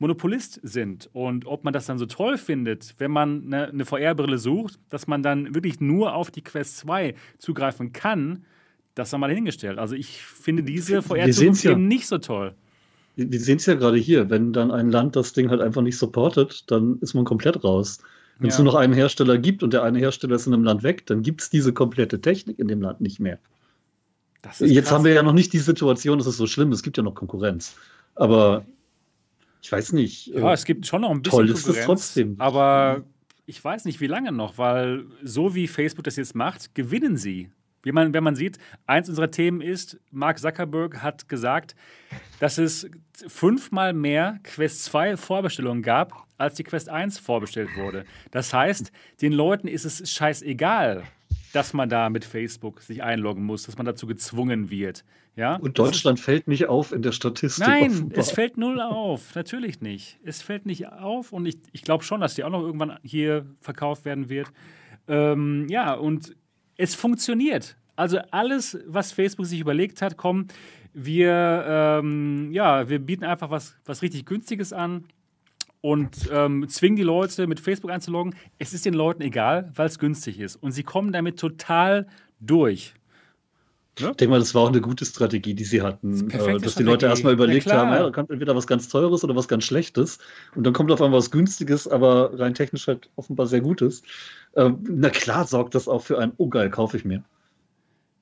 Monopolist sind. Und ob man das dann so toll findet, wenn man eine, eine VR-Brille sucht, dass man dann wirklich nur auf die Quest 2 zugreifen kann, das haben wir hingestellt. Also ich finde diese VR-Zukunft ja. eben nicht so toll. Wir sehen es ja gerade hier, wenn dann ein Land das Ding halt einfach nicht supportet, dann ist man komplett raus. Wenn es nur noch einen Hersteller gibt und der eine Hersteller ist in einem Land weg, dann gibt es diese komplette Technik in dem Land nicht mehr. Jetzt krass. haben wir ja noch nicht die Situation, dass es so schlimm ist. Es gibt ja noch Konkurrenz. Aber ich weiß nicht. Ja, es gibt schon noch ein bisschen toll Konkurrenz. Ist es trotzdem. Aber ich weiß nicht, wie lange noch, weil so wie Facebook das jetzt macht, gewinnen sie. Wie man, wenn man sieht, eins unserer Themen ist, Mark Zuckerberg hat gesagt, dass es fünfmal mehr Quest 2 Vorbestellungen gab, als die Quest 1 vorbestellt wurde. Das heißt, den Leuten ist es scheißegal, dass man da mit Facebook sich einloggen muss, dass man dazu gezwungen wird. Ja? Und Deutschland fällt nicht auf in der Statistik. Nein, offenbar. es fällt null auf. Natürlich nicht. Es fällt nicht auf und ich, ich glaube schon, dass die auch noch irgendwann hier verkauft werden wird. Ähm, ja, und es funktioniert. Also alles, was Facebook sich überlegt hat, komm, wir, ähm, ja, wir bieten einfach was, was richtig Günstiges an und ähm, zwingen die Leute mit Facebook einzuloggen. Es ist den Leuten egal, weil es günstig ist. Und sie kommen damit total durch. Ja? Ich denke mal, das war auch eine gute Strategie, die sie hatten, das äh, dass die Leute erstmal überlegt haben, ja, da kommt entweder was ganz Teures oder was ganz Schlechtes. Und dann kommt auf einmal was Günstiges, aber rein technisch halt offenbar sehr Gutes. Ähm, na klar sorgt das auch für ein, oh geil, kaufe ich mir.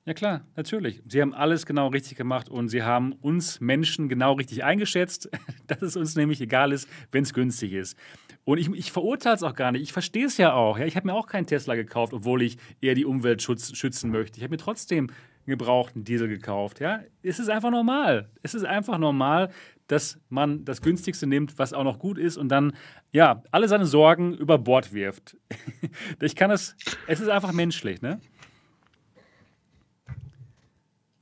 Ja klar, natürlich. Sie haben alles genau richtig gemacht und sie haben uns Menschen genau richtig eingeschätzt, dass es uns nämlich egal ist, wenn es günstig ist. Und ich, ich verurteile es auch gar nicht. Ich verstehe es ja auch. Ja? Ich habe mir auch keinen Tesla gekauft, obwohl ich eher die Umwelt schützen möchte. Ich habe mir trotzdem gebrauchten Diesel gekauft. Ja? Es ist einfach normal. Es ist einfach normal, dass man das günstigste nimmt, was auch noch gut ist und dann ja alle seine Sorgen über Bord wirft. ich kann es. Es ist einfach menschlich, ne?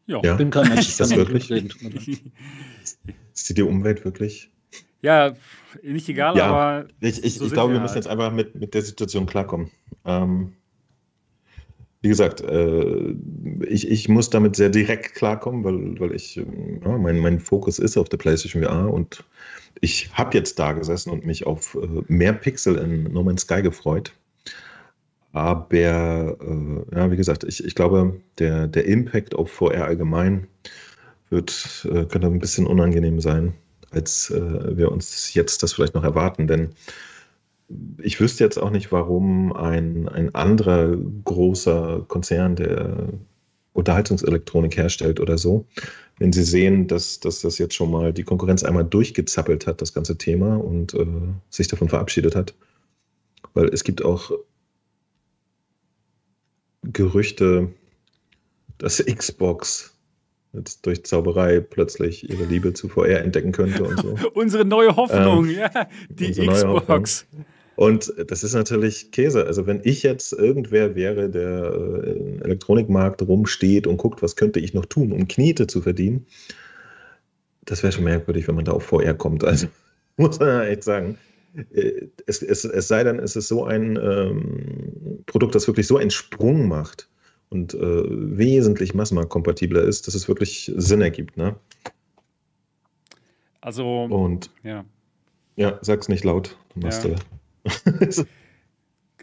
Ja. ja. Ich bin kein Mensch. Ist das wirklich? Ist die Umwelt wirklich? Ja, nicht egal, ja, aber. Ich, ich, so ich glaube, wir, wir müssen halt. jetzt einfach mit, mit der Situation klarkommen. Ähm, wie gesagt, äh, ich, ich muss damit sehr direkt klarkommen, weil, weil ich, ja, mein, mein Fokus ist auf der PlayStation VR und ich habe jetzt da gesessen und mich auf äh, mehr Pixel in No Man's Sky gefreut. Aber äh, ja, wie gesagt, ich, ich glaube, der, der Impact auf VR allgemein wird, äh, könnte ein bisschen unangenehm sein, als äh, wir uns jetzt das vielleicht noch erwarten. Denn ich wüsste jetzt auch nicht, warum ein, ein anderer großer Konzern, der Unterhaltungselektronik herstellt oder so, wenn sie sehen, dass, dass das jetzt schon mal die Konkurrenz einmal durchgezappelt hat, das ganze Thema, und äh, sich davon verabschiedet hat. Weil es gibt auch Gerüchte, dass Xbox jetzt durch Zauberei plötzlich ihre Liebe zu VR entdecken könnte und so. unsere neue Hoffnung, ähm, ja, die Xbox. Und das ist natürlich Käse. Also wenn ich jetzt irgendwer wäre, der äh, im Elektronikmarkt rumsteht und guckt, was könnte ich noch tun, um Knete zu verdienen, das wäre schon merkwürdig, wenn man da auf VR kommt. Also muss man ja echt sagen. Äh, es, es, es sei denn, es ist so ein ähm, Produkt, das wirklich so einen Sprung macht und äh, wesentlich massenmarktkompatibler ist, dass es wirklich Sinn ergibt. Ne? Also, und ja. Ja, sag's nicht laut, ja.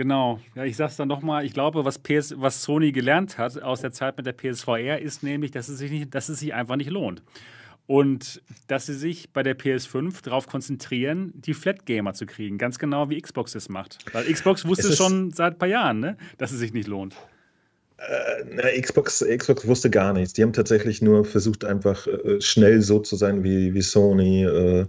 Genau, ja, ich sag's dann nochmal. Ich glaube, was, PS, was Sony gelernt hat aus der Zeit mit der PSVR, ist nämlich, dass es sich, nicht, dass es sich einfach nicht lohnt. Und dass sie sich bei der PS5 darauf konzentrieren, die Flat Gamer zu kriegen. Ganz genau wie Xbox es macht. Weil Xbox wusste schon seit ein paar Jahren, ne, dass es sich nicht lohnt. Äh, na, Xbox, Xbox wusste gar nichts. Die haben tatsächlich nur versucht, einfach äh, schnell so zu sein wie, wie Sony. Äh,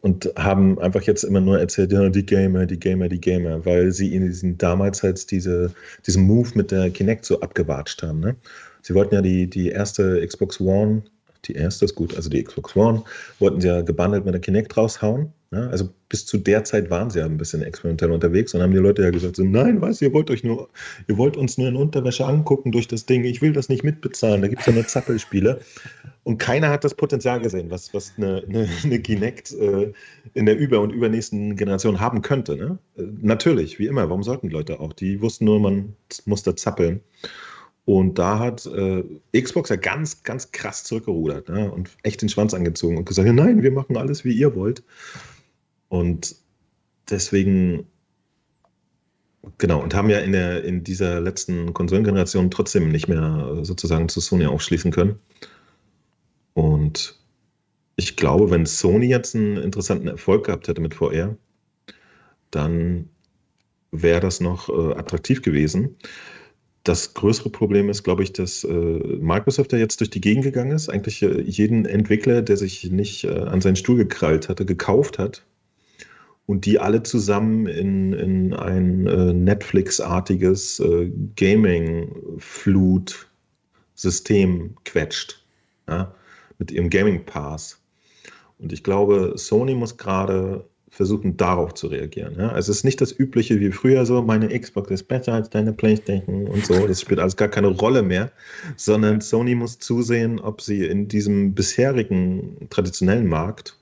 und haben einfach jetzt immer nur erzählt, ja, die Gamer, die Gamer, die Gamer, weil sie in diesen damals halt diese, diesen Move mit der Kinect so abgewatscht haben. Ne? Sie wollten ja die, die erste Xbox One die erste ist gut, also die Xbox One, wollten sie ja gebundelt mit der Kinect raushauen. Ja, also bis zu der Zeit waren sie ja ein bisschen experimentell unterwegs und haben die Leute ja gesagt, so, nein, was, ihr wollt euch nur, ihr wollt uns nur in Unterwäsche angucken durch das Ding, ich will das nicht mitbezahlen, da gibt es ja nur Zappelspiele. Und keiner hat das Potenzial gesehen, was, was eine, eine, eine Kinect äh, in der über- und übernächsten Generation haben könnte. Ne? Äh, natürlich, wie immer, warum sollten die Leute auch? Die wussten nur, man muss da zappeln. Und da hat äh, Xbox ja ganz, ganz krass zurückgerudert ne? und echt den Schwanz angezogen und gesagt, ja, nein, wir machen alles, wie ihr wollt. Und deswegen, genau, und haben ja in, der, in dieser letzten Konsolengeneration trotzdem nicht mehr sozusagen zu Sony aufschließen können. Und ich glaube, wenn Sony jetzt einen interessanten Erfolg gehabt hätte mit VR, dann wäre das noch äh, attraktiv gewesen. Das größere Problem ist, glaube ich, dass äh, Microsoft ja jetzt durch die Gegend gegangen ist, eigentlich äh, jeden Entwickler, der sich nicht äh, an seinen Stuhl gekrallt hatte, gekauft hat und die alle zusammen in, in ein äh, Netflix-artiges äh, Gaming-Flut-System quetscht. Ja? Mit ihrem Gaming-Pass. Und ich glaube, Sony muss gerade versuchen, darauf zu reagieren. Ja? Also es ist nicht das Übliche wie früher so, meine Xbox ist besser als deine Playstation und so. Das spielt alles gar keine Rolle mehr, sondern Sony muss zusehen, ob sie in diesem bisherigen traditionellen Markt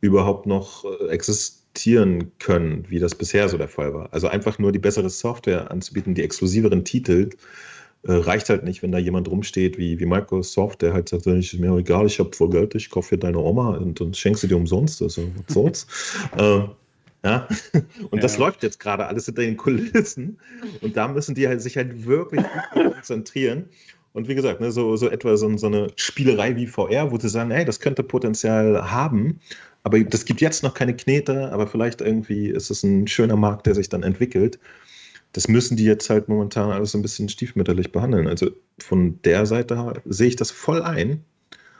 überhaupt noch äh, existieren können, wie das bisher so der Fall war. Also einfach nur die bessere Software anzubieten, die exklusiveren Titel, äh, reicht halt nicht, wenn da jemand rumsteht wie, wie Microsoft, der halt sagt, ist mir egal, ich habe voll Geld, ich kaufe für deine Oma und, und schenkst sie dir umsonst. Also, was soll's? äh, ja, und ja. das läuft jetzt gerade alles hinter den Kulissen. Und da müssen die halt sich halt wirklich konzentrieren. Und wie gesagt, ne, so, so etwa so, so, eine Spielerei wie VR, wo sie sagen, hey, das könnte Potenzial haben, aber das gibt jetzt noch keine Knete, aber vielleicht irgendwie ist es ein schöner Markt, der sich dann entwickelt das müssen die jetzt halt momentan alles ein bisschen stiefmütterlich behandeln. Also von der Seite sehe ich das voll ein.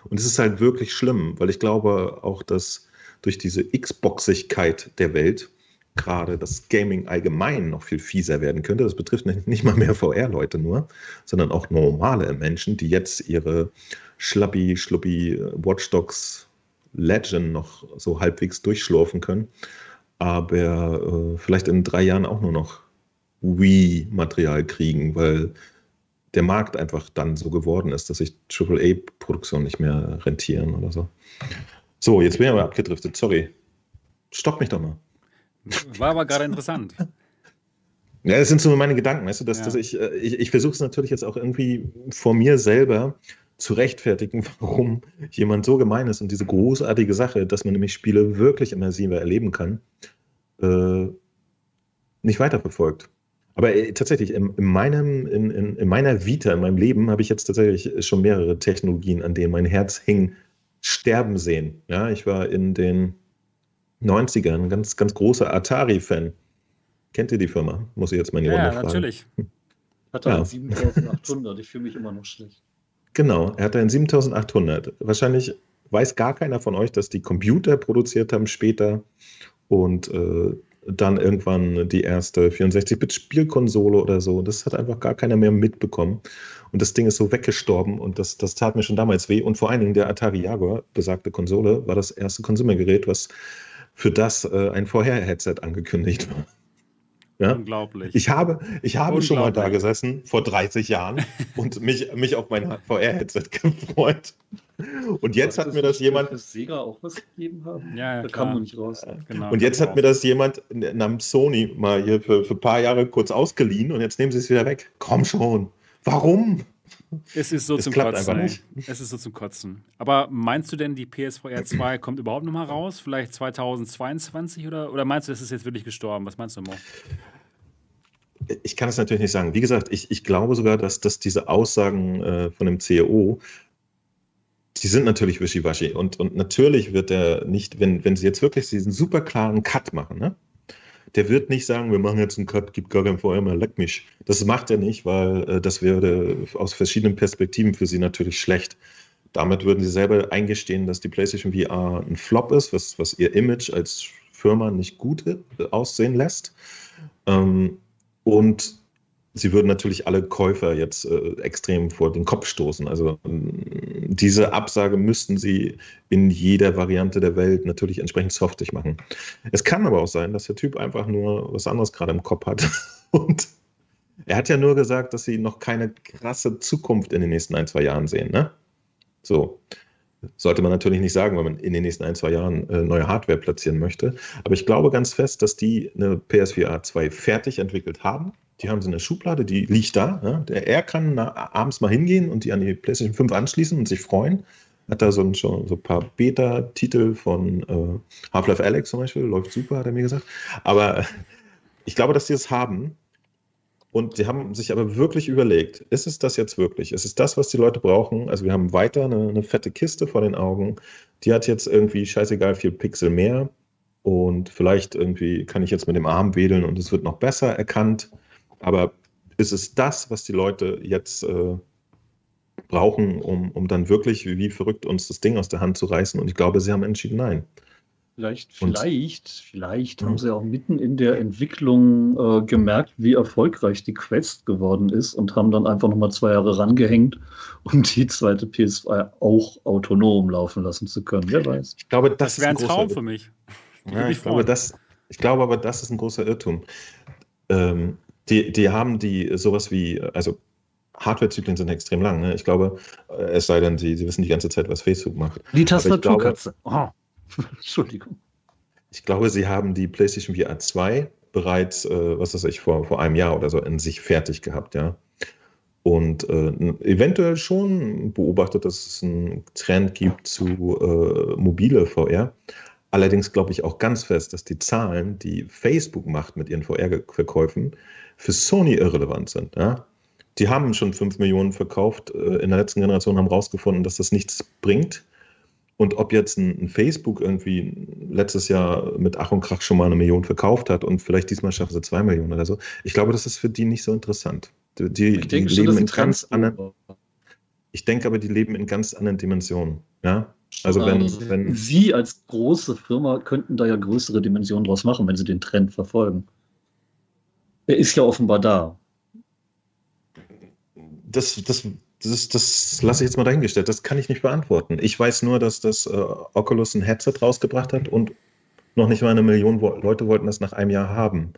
Und es ist halt wirklich schlimm, weil ich glaube auch, dass durch diese Xboxigkeit der Welt gerade das Gaming allgemein noch viel fieser werden könnte. Das betrifft nicht mal mehr VR-Leute nur, sondern auch normale Menschen, die jetzt ihre schlappi, schluppi Watch Dogs Legend noch so halbwegs durchschlurfen können, aber äh, vielleicht in drei Jahren auch nur noch Wii-Material kriegen, weil der Markt einfach dann so geworden ist, dass sich AAA-Produktionen nicht mehr rentieren oder so. So, jetzt bin ich aber abgedriftet. Sorry. Stopp mich doch mal. War aber gerade interessant. Ja, das sind so meine Gedanken, weißt du, dass, ja. dass ich, äh, ich, ich versuche es natürlich jetzt auch irgendwie vor mir selber zu rechtfertigen, warum jemand so gemein ist und diese großartige Sache, dass man nämlich Spiele wirklich immersiver erleben kann, äh, nicht weiterverfolgt. Aber äh, tatsächlich, in, in, meinem, in, in, in, meiner Vita, in meinem Leben, habe ich jetzt tatsächlich schon mehrere Technologien, an denen mein Herz hing, sterben sehen. Ja, ich war in den 90ern ein ganz, ganz großer Atari-Fan. Kennt ihr die Firma? Muss ich jetzt mal in die ja, Runde fragen. natürlich. Hat er ja. 7800, ich fühle mich immer noch schlecht. Genau, er hatte einen 7800. Wahrscheinlich weiß gar keiner von euch, dass die Computer produziert haben später und äh, dann irgendwann die erste 64-Bit-Spielkonsole oder so. Das hat einfach gar keiner mehr mitbekommen. Und das Ding ist so weggestorben und das, das tat mir schon damals weh. Und vor allen Dingen der Atari Jaguar, besagte Konsole, war das erste Konsumergerät, was für das äh, ein Vorher-Headset angekündigt war. Ja? Unglaublich. Ich habe, ich habe schon mal da gesessen, vor 30 Jahren, und mich, mich auf mein VR-Headset gefreut. Und jetzt hat mir das jemand. Das Sega auch was gegeben haben? Ja, ja da kam man nicht raus. Genau, und jetzt hat mir das jemand namens Sony mal hier für, für ein paar Jahre kurz ausgeliehen und jetzt nehmen sie es wieder weg. Komm schon. Warum? Es ist so es zum Kotzen. Es ist so zum Kotzen. Aber meinst du denn, die PSVR 2 kommt überhaupt noch mal raus? Vielleicht 2022 oder, oder meinst du, es ist jetzt wirklich gestorben? Was meinst du, Mo? Ich kann es natürlich nicht sagen. Wie gesagt, ich, ich glaube sogar, dass, dass diese Aussagen äh, von dem CEO, die sind natürlich wischiwaschi. Und, und natürlich wird er nicht, wenn, wenn sie jetzt wirklich diesen super klaren Cut machen, ne? Der wird nicht sagen, wir machen jetzt einen Cut, gibt gar kein VR mehr, leck mich. Das macht er nicht, weil äh, das wäre aus verschiedenen Perspektiven für sie natürlich schlecht. Damit würden sie selber eingestehen, dass die PlayStation VR ein Flop ist, was, was ihr Image als Firma nicht gut äh, aussehen lässt. Ähm, und sie würden natürlich alle Käufer jetzt äh, extrem vor den Kopf stoßen. Also äh, diese Absage müssten sie in jeder Variante der Welt natürlich entsprechend softig machen. Es kann aber auch sein, dass der Typ einfach nur was anderes gerade im Kopf hat. Und er hat ja nur gesagt, dass sie noch keine krasse Zukunft in den nächsten ein, zwei Jahren sehen. Ne? So. Sollte man natürlich nicht sagen, wenn man in den nächsten ein, zwei Jahren äh, neue Hardware platzieren möchte. Aber ich glaube ganz fest, dass die eine PSVR 2 fertig entwickelt haben die haben sie in der Schublade, die liegt da. Ja. Der, er kann na, abends mal hingehen und die an die PlayStation 5 anschließen und sich freuen. Hat da so ein, so ein paar Beta-Titel von äh, Half-Life Alex zum Beispiel, läuft super, hat er mir gesagt. Aber ich glaube, dass sie es haben. Und sie haben sich aber wirklich überlegt, ist es das jetzt wirklich? Ist es das, was die Leute brauchen? Also wir haben weiter eine, eine fette Kiste vor den Augen. Die hat jetzt irgendwie scheißegal viel Pixel mehr. Und vielleicht irgendwie kann ich jetzt mit dem Arm wedeln und es wird noch besser erkannt. Aber ist es das, was die Leute jetzt äh, brauchen, um, um dann wirklich wie, wie verrückt uns das Ding aus der Hand zu reißen? Und ich glaube, sie haben entschieden, nein. Vielleicht, vielleicht, vielleicht haben sie auch mitten in der Entwicklung äh, gemerkt, wie erfolgreich die Quest geworden ist und haben dann einfach nochmal zwei Jahre rangehängt, um die zweite PS2 auch autonom laufen lassen zu können. Wer weiß. Ich glaube, das, das wäre ein, ein Traum für mich. Ja, ich, glaube, das, ich glaube aber, das ist ein großer Irrtum. Ähm, die, die haben die sowas wie, also Hardware-Zyklen sind extrem lang. Ne? Ich glaube, äh, es sei denn, sie, sie wissen die ganze Zeit, was Facebook macht. Die Tastaturkatze. Oh. Entschuldigung. Ich glaube, sie haben die PlayStation VR 2 bereits, äh, was weiß ich, vor, vor einem Jahr oder so in sich fertig gehabt, ja. Und äh, eventuell schon beobachtet, dass es einen Trend gibt zu äh, mobile VR. Allerdings glaube ich auch ganz fest, dass die Zahlen, die Facebook macht mit ihren VR-Verkäufen, für Sony irrelevant sind. Ja? Die haben schon 5 Millionen verkauft äh, in der letzten Generation, haben herausgefunden, dass das nichts bringt. Und ob jetzt ein, Facebook irgendwie letztes Jahr mit Ach und Krach schon mal eine Million verkauft hat und vielleicht diesmal schaffen sie zwei Millionen oder so, ich glaube, das ist für die nicht so interessant. Die, die, ich denke die schon, leben in ganz anderen. Ich denke aber, die leben in ganz anderen Dimensionen. Ja? Also wenn, ähm, wenn Sie als große Firma könnten da ja größere Dimensionen draus machen, wenn Sie den Trend verfolgen. Er ist ja offenbar da. Das, das das, das lasse ich jetzt mal dahingestellt. Das kann ich nicht beantworten. Ich weiß nur, dass das äh, Oculus ein Headset rausgebracht hat und noch nicht mal eine Million Leute wollten das nach einem Jahr haben.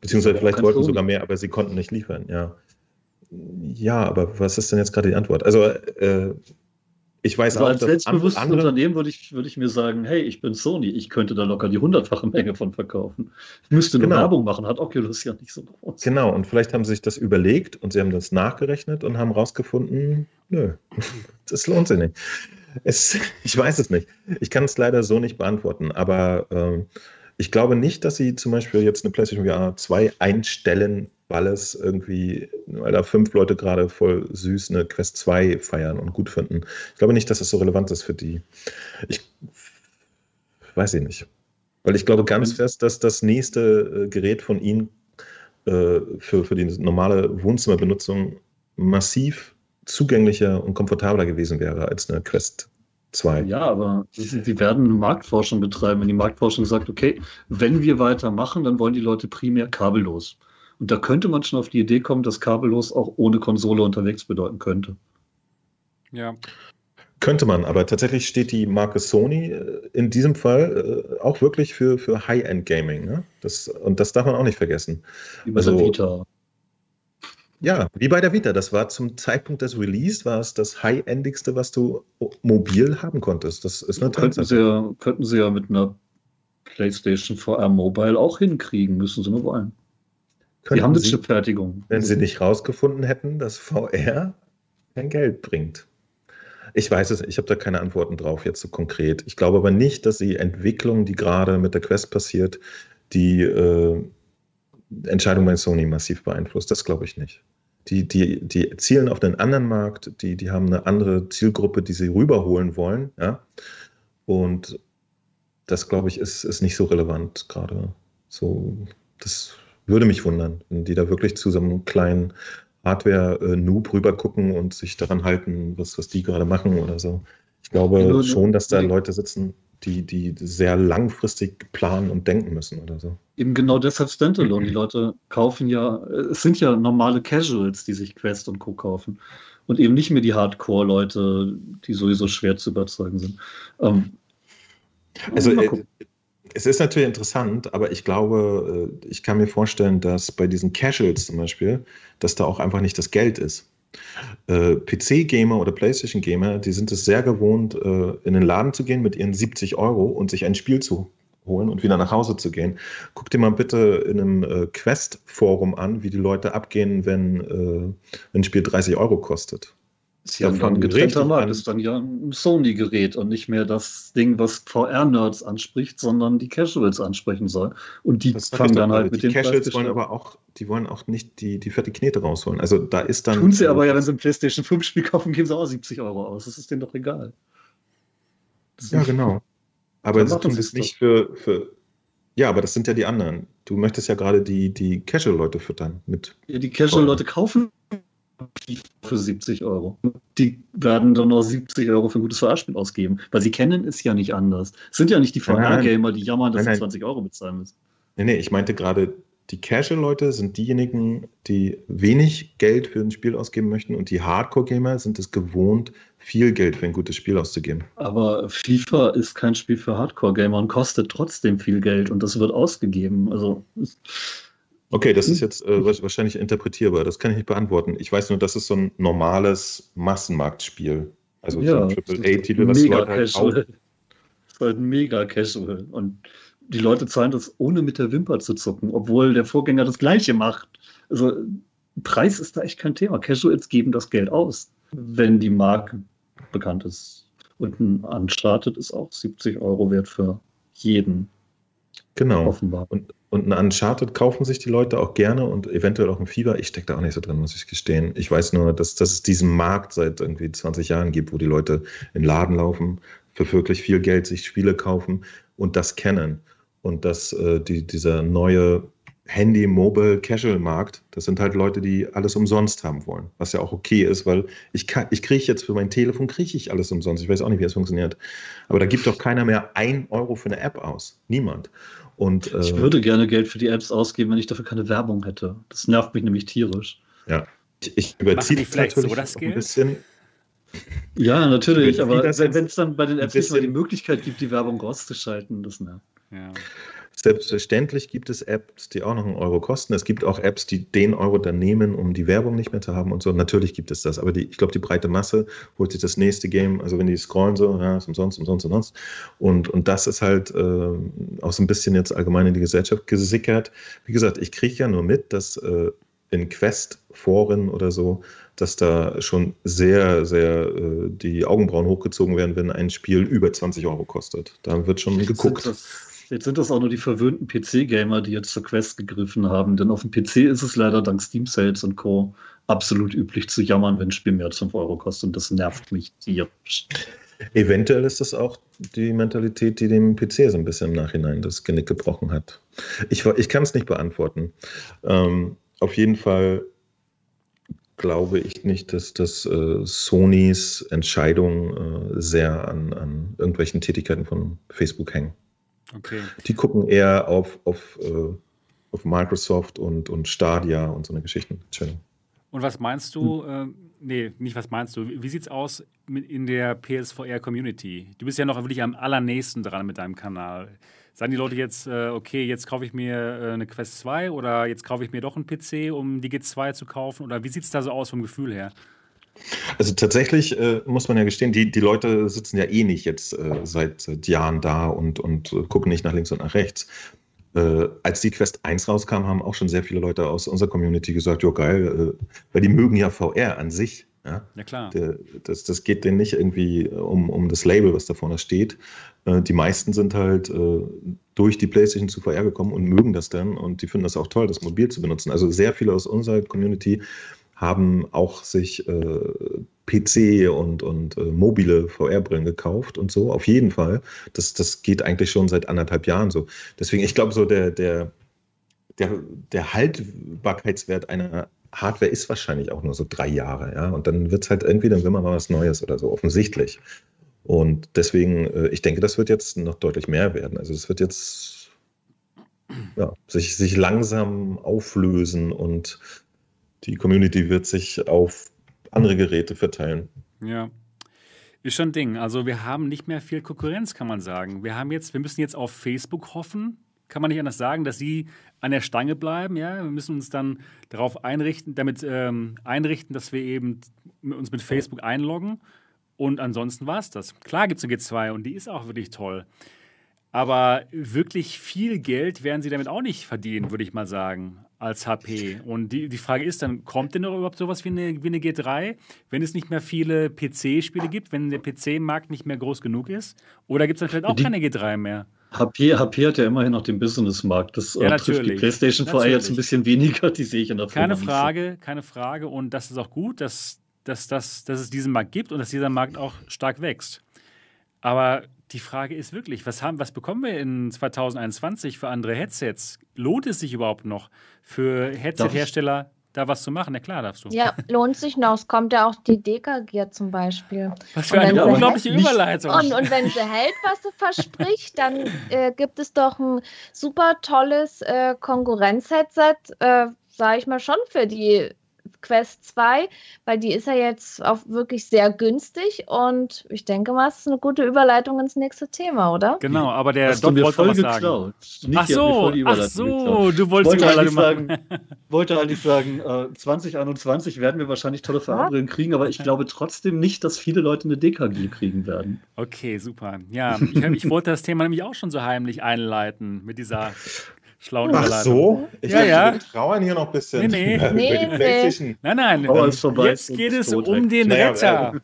Beziehungsweise vielleicht wollten sogar mehr, aber sie konnten nicht liefern, ja. Ja, aber was ist denn jetzt gerade die Antwort? Also, äh, ich weiß also auch, als selbstbewusstes andere... Unternehmen würde ich, würde ich mir sagen, hey, ich bin Sony, ich könnte da locker die hundertfache Menge von verkaufen. Ich müsste nur genau. Werbung machen, hat Oculus ja nicht so groß. Genau, und vielleicht haben sie sich das überlegt und sie haben das nachgerechnet und haben rausgefunden, nö, das lohnt sich nicht. Es, ich weiß es nicht. Ich kann es leider so nicht beantworten, aber ähm, ich glaube nicht, dass sie zum Beispiel jetzt eine PlayStation VR 2 einstellen weil es irgendwie, weil da fünf Leute gerade voll süß eine Quest 2 feiern und gut finden. Ich glaube nicht, dass es so relevant ist für die. Ich weiß ich nicht. Weil ich glaube ganz fest, dass das nächste äh, Gerät von ihnen äh, für, für die normale Wohnzimmerbenutzung massiv zugänglicher und komfortabler gewesen wäre als eine Quest 2. Ja, aber sie werden Marktforschung betreiben. Wenn die Marktforschung sagt, okay, wenn wir weitermachen, dann wollen die Leute primär kabellos. Und da könnte man schon auf die Idee kommen, dass kabellos auch ohne Konsole unterwegs bedeuten könnte. Ja. Könnte man, aber tatsächlich steht die Marke Sony äh, in diesem Fall äh, auch wirklich für, für High-End-Gaming. Ne? Das, und das darf man auch nicht vergessen. Bei also, der Vita. Ja, wie bei der Vita. Das war zum Zeitpunkt des Release war es das High-Endigste, was du mobil haben konntest. Das ist eine könnten sie, ja, könnten sie ja mit einer PlayStation VR Mobile auch hinkriegen, müssen sie nur wollen. Die haben eine Chipfertigung. Wenn sie nicht rausgefunden hätten, dass VR kein Geld bringt. Ich weiß es, ich habe da keine Antworten drauf jetzt so konkret. Ich glaube aber nicht, dass die Entwicklung, die gerade mit der Quest passiert, die äh, Entscheidung bei Sony massiv beeinflusst. Das glaube ich nicht. Die, die, die zielen auf einen anderen Markt, die, die haben eine andere Zielgruppe, die sie rüberholen wollen. Ja? Und das, glaube ich, ist, ist nicht so relevant gerade. So, das würde mich wundern, wenn die da wirklich zu so einem kleinen Hardware-Noob rüber gucken und sich daran halten, was, was die gerade machen oder so. Ich glaube ja, schon, dass da Leute sitzen, die, die sehr langfristig planen und denken müssen oder so. Eben genau deshalb Standalone. Die Leute kaufen ja, es sind ja normale Casuals, die sich Quest und Co. kaufen. Und eben nicht mehr die Hardcore-Leute, die sowieso schwer zu überzeugen sind. Ähm, also, äh, es ist natürlich interessant, aber ich glaube, äh, ich kann mir vorstellen, dass bei diesen Casuals zum Beispiel, dass da auch einfach nicht das Geld ist. Äh, PC-Gamer oder PlayStation-Gamer, die sind es sehr gewohnt, äh, in den Laden zu gehen mit ihren 70 Euro und sich ein Spiel zu holen und wieder nach Hause zu gehen. Guck dir mal bitte in einem Quest-Forum an, wie die Leute abgehen, wenn ein Spiel 30 Euro kostet. Ist ja ein getrennter Markt, ist dann ja ein Sony-Gerät und nicht mehr das Ding, was VR-Nerds anspricht, sondern die Casuals ansprechen soll. Und die fangen dann halt mit den Casuals wollen aber auch, die wollen auch nicht die, die fette Knete rausholen. Also da ist dann. Tun sie aber ja, wenn sie ein PlayStation 5 Spiel kaufen, geben sie auch 70 Euro aus. Das ist denen doch egal. Ja, genau. Aber sie tun das nicht für, für. Ja, aber das sind ja die anderen. Du möchtest ja gerade die, die Casual-Leute füttern mit. Ja, die Casual-Leute kaufen für 70 Euro. die werden dann noch 70 Euro für ein gutes VR-Spiel ausgeben, weil sie kennen es ja nicht anders. Es sind ja nicht die VR-Gamer, die jammern, dass sie 20 Euro bezahlen müssen. Nee, nee, ich meinte gerade, die Casual-Leute sind diejenigen, die wenig Geld für ein Spiel ausgeben möchten und die Hardcore-Gamer sind es gewohnt, viel Geld für ein gutes Spiel auszugeben. Aber FIFA ist kein Spiel für Hardcore-Gamer und kostet trotzdem viel Geld und das wird ausgegeben. Also. Okay, das ist jetzt äh, wahrscheinlich interpretierbar. Das kann ich nicht beantworten. Ich weiß nur, das ist so ein normales Massenmarktspiel. Also ja, so ein AAA-Titel, was Leute halt auch. Das ist halt mega casual. Und die Leute zahlen das ohne mit der Wimper zu zucken, obwohl der Vorgänger das Gleiche macht. Also Preis ist da echt kein Thema. Casuals geben das Geld aus, wenn die Marke bekannt ist. Und ein Uncharted ist auch 70 Euro wert für jeden. Genau. Offenbar. Und, und ein Uncharted kaufen sich die Leute auch gerne und eventuell auch ein Fieber. Ich stecke da auch nicht so drin, muss ich gestehen. Ich weiß nur, dass, dass es diesen Markt seit irgendwie 20 Jahren gibt, wo die Leute in Laden laufen, für wirklich viel Geld sich Spiele kaufen und das kennen und dass äh, die, dieser neue Handy, Mobile, Casual-Markt, das sind halt Leute, die alles umsonst haben wollen, was ja auch okay ist, weil ich ich kriege jetzt für mein Telefon, kriege ich alles umsonst. Ich weiß auch nicht, wie es funktioniert. Aber da gibt doch keiner mehr ein Euro für eine App aus. Niemand. Und, äh, ich würde gerne Geld für die Apps ausgeben, wenn ich dafür keine Werbung hätte. Das nervt mich nämlich tierisch. Ja, ich, ich überziehe natürlich so das ein bisschen. Ja, natürlich, aber wenn es dann bei den Apps nicht mal die Möglichkeit gibt, die Werbung rauszuschalten, das nervt. Ja. Selbstverständlich gibt es Apps, die auch noch einen Euro kosten. Es gibt auch Apps, die den Euro dann nehmen, um die Werbung nicht mehr zu haben und so. Natürlich gibt es das, aber die, ich glaube, die breite Masse holt sich das nächste Game, also wenn die scrollen so, ja, ist umsonst, umsonst, umsonst. Und, und das ist halt äh, auch so ein bisschen jetzt allgemein in die Gesellschaft gesickert. Wie gesagt, ich kriege ja nur mit, dass äh, in Quest-Foren oder so, dass da schon sehr, sehr äh, die Augenbrauen hochgezogen werden, wenn ein Spiel über 20 Euro kostet. Da wird schon geguckt. Das, Jetzt sind das auch nur die verwöhnten PC-Gamer, die jetzt zur Quest gegriffen haben. Denn auf dem PC ist es leider dank Steam Sales und Co. absolut üblich zu jammern, wenn ein Spiel mehr als 5 Euro kostet. Und das nervt mich tierisch. Eventuell ist das auch die Mentalität, die dem PC so ein bisschen im Nachhinein das Genick gebrochen hat. Ich, ich kann es nicht beantworten. Ähm, auf jeden Fall glaube ich nicht, dass das äh, Sonys Entscheidung äh, sehr an, an irgendwelchen Tätigkeiten von Facebook hängen. Okay. Die gucken eher auf, auf, äh, auf Microsoft und, und Stadia und so eine Geschichten. Und was meinst du, hm. äh, nee, nicht was meinst du, wie sieht es aus mit in der PSVR-Community? Du bist ja noch wirklich am allernächsten dran mit deinem Kanal. Sagen die Leute jetzt, äh, okay, jetzt kaufe ich mir äh, eine Quest 2 oder jetzt kaufe ich mir doch einen PC, um die G2 zu kaufen? Oder wie sieht es da so aus vom Gefühl her? Also tatsächlich äh, muss man ja gestehen, die, die Leute sitzen ja eh nicht jetzt äh, seit, seit, Jahren da und, und äh, gucken nicht nach links und nach rechts. Äh, als die Quest 1 rauskam, haben auch schon sehr viele Leute aus unserer Community gesagt, ja geil, äh, weil die mögen ja VR an sich. Ja, ja klar. Der, das, das geht denen nicht irgendwie um, um das Label, was da vorne steht. Äh, die meisten sind halt durch die PlayStation zu VR gekommen und mögen das dann und die finden das auch toll, das mobil zu benutzen. Also sehr viele aus unserer Community haben auch sich äh, PC und, und äh, mobile VR-Brillen gekauft und so, auf jeden Fall. Das, das geht eigentlich schon seit anderthalb Jahren so. Deswegen, ich glaube, so der, der, der, der Haltbarkeitswert einer Hardware ist wahrscheinlich auch nur so drei Jahre, ja. Und dann wird es halt irgendwie, dann will man mal was Neues oder so, offensichtlich. Und deswegen, äh, ich denke, das wird jetzt noch deutlich mehr werden. Also es wird jetzt ja, sich, sich langsam auflösen und die Community wird sich auf andere Geräte verteilen. Ja. Ist schon ein Ding. Also wir haben nicht mehr viel Konkurrenz, kann man sagen. Wir haben jetzt, wir müssen jetzt auf Facebook hoffen, kann man nicht anders sagen, dass sie an der Stange bleiben. Ja, wir müssen uns dann darauf einrichten, damit ähm, einrichten, dass wir eben uns mit Facebook einloggen. Und ansonsten war es das. Klar gibt es eine G2 und die ist auch wirklich toll. Aber wirklich viel Geld werden sie damit auch nicht verdienen, würde ich mal sagen als HP. Und die, die Frage ist dann, kommt denn noch überhaupt sowas wie eine, wie eine G3, wenn es nicht mehr viele PC-Spiele gibt, wenn der PC-Markt nicht mehr groß genug ist? Oder gibt es dann vielleicht auch die, keine G3 mehr? HP, HP hat ja immerhin noch den Business-Markt. Das ja, äh, trifft die PlayStation VR jetzt ein bisschen weniger, die sehe ich in der Keine Frage, so. keine Frage. Und das ist auch gut, dass, dass, dass, dass es diesen Markt gibt und dass dieser Markt auch stark wächst. Aber die Frage ist wirklich, was, haben, was bekommen wir in 2021 für andere Headsets? Lohnt es sich überhaupt noch für Headset-Hersteller da was zu machen. Ja, klar darfst du. Ja, lohnt sich noch. Es kommt ja auch die Dekagier zum Beispiel. Was für eine unglaubliche hält, Überleitung. Und, und, wenn sie hält, was sie verspricht, dann äh, gibt es doch ein super tolles äh, Konkurrenz-Headset, äh, sage ich mal schon, für die Quest 2, weil die ist ja jetzt auch wirklich sehr günstig und ich denke mal, es ist eine gute Überleitung ins nächste Thema, oder? Genau, aber der Dot wollte voll was sagen. Ach so, ach so, du wolltest wollte eigentlich sagen, wollte eigentlich sagen, äh, 2021 werden wir wahrscheinlich tolle Verabredungen kriegen, aber ich glaube trotzdem nicht, dass viele Leute eine DKG kriegen werden. Okay, super. Ja, ich, ich wollte das Thema nämlich auch schon so heimlich einleiten mit dieser schlauen Ach so? Ich ja, ja. wir trauern hier noch ein bisschen. Nee, nee. nee, nee. Nein, nein. Oh, Jetzt geht es um den naja, Retter.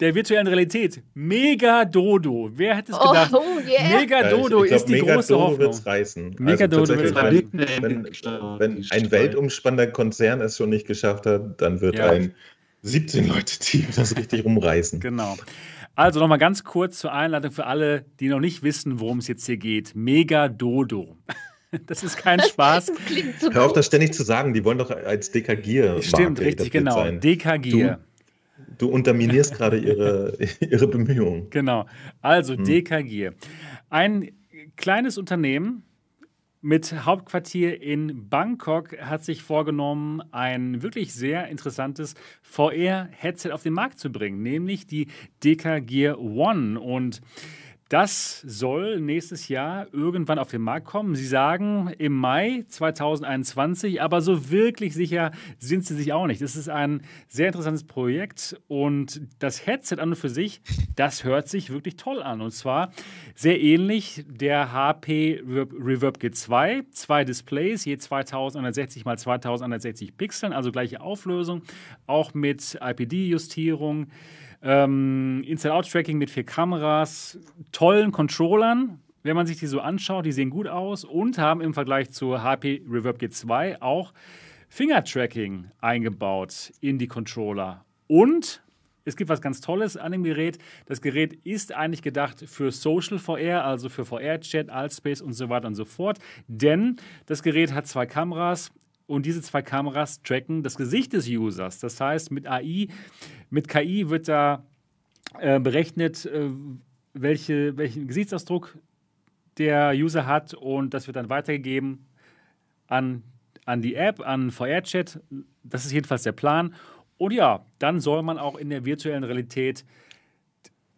Der virtuellen Realität. Mega Dodo. Wer hätte es oh, gedacht? Oh, yeah. Mega Dodo ich, ich glaub, ist die Mega große Dodo Hoffnung. Wird's reißen. Mega also Dodo wird reißen. Wenn, wenn ein weltumspannender Konzern es schon nicht geschafft hat, dann wird ja. ein 17-Leute-Team das richtig rumreißen. Genau. Also nochmal ganz kurz zur Einladung für alle, die noch nicht wissen, worum es jetzt hier geht. Mega Dodo. Das ist kein Spaß. So Hör auf, das ständig zu sagen. Die wollen doch als Dekagier. Stimmt, richtig, genau. Dekagier. Du, du unterminierst gerade ihre, ihre Bemühungen. Genau. Also, hm. Dekagier. Ein kleines Unternehmen mit Hauptquartier in Bangkok hat sich vorgenommen, ein wirklich sehr interessantes VR-Headset auf den Markt zu bringen, nämlich die Dekagier One. Und das soll nächstes Jahr irgendwann auf den Markt kommen. Sie sagen im Mai 2021, aber so wirklich sicher sind Sie sich auch nicht. Das ist ein sehr interessantes Projekt und das Headset an und für sich, das hört sich wirklich toll an. Und zwar sehr ähnlich der HP Reverb G2. Zwei Displays, je 2160 x 2160 Pixeln, also gleiche Auflösung, auch mit IPD-Justierung. Ähm, Inside-Out-Tracking mit vier Kameras, tollen Controllern, wenn man sich die so anschaut, die sehen gut aus und haben im Vergleich zur HP Reverb G2 auch Finger-Tracking eingebaut in die Controller. Und es gibt was ganz Tolles an dem Gerät. Das Gerät ist eigentlich gedacht für Social VR, also für VR-Chat, Altspace und so weiter und so fort. Denn das Gerät hat zwei Kameras und diese zwei Kameras tracken das Gesicht des Users. Das heißt, mit AI, mit KI wird da äh, berechnet, äh, welche, welchen Gesichtsausdruck der User hat und das wird dann weitergegeben an, an die App, an VR-Chat. Das ist jedenfalls der Plan. Und ja, dann soll man auch in der virtuellen Realität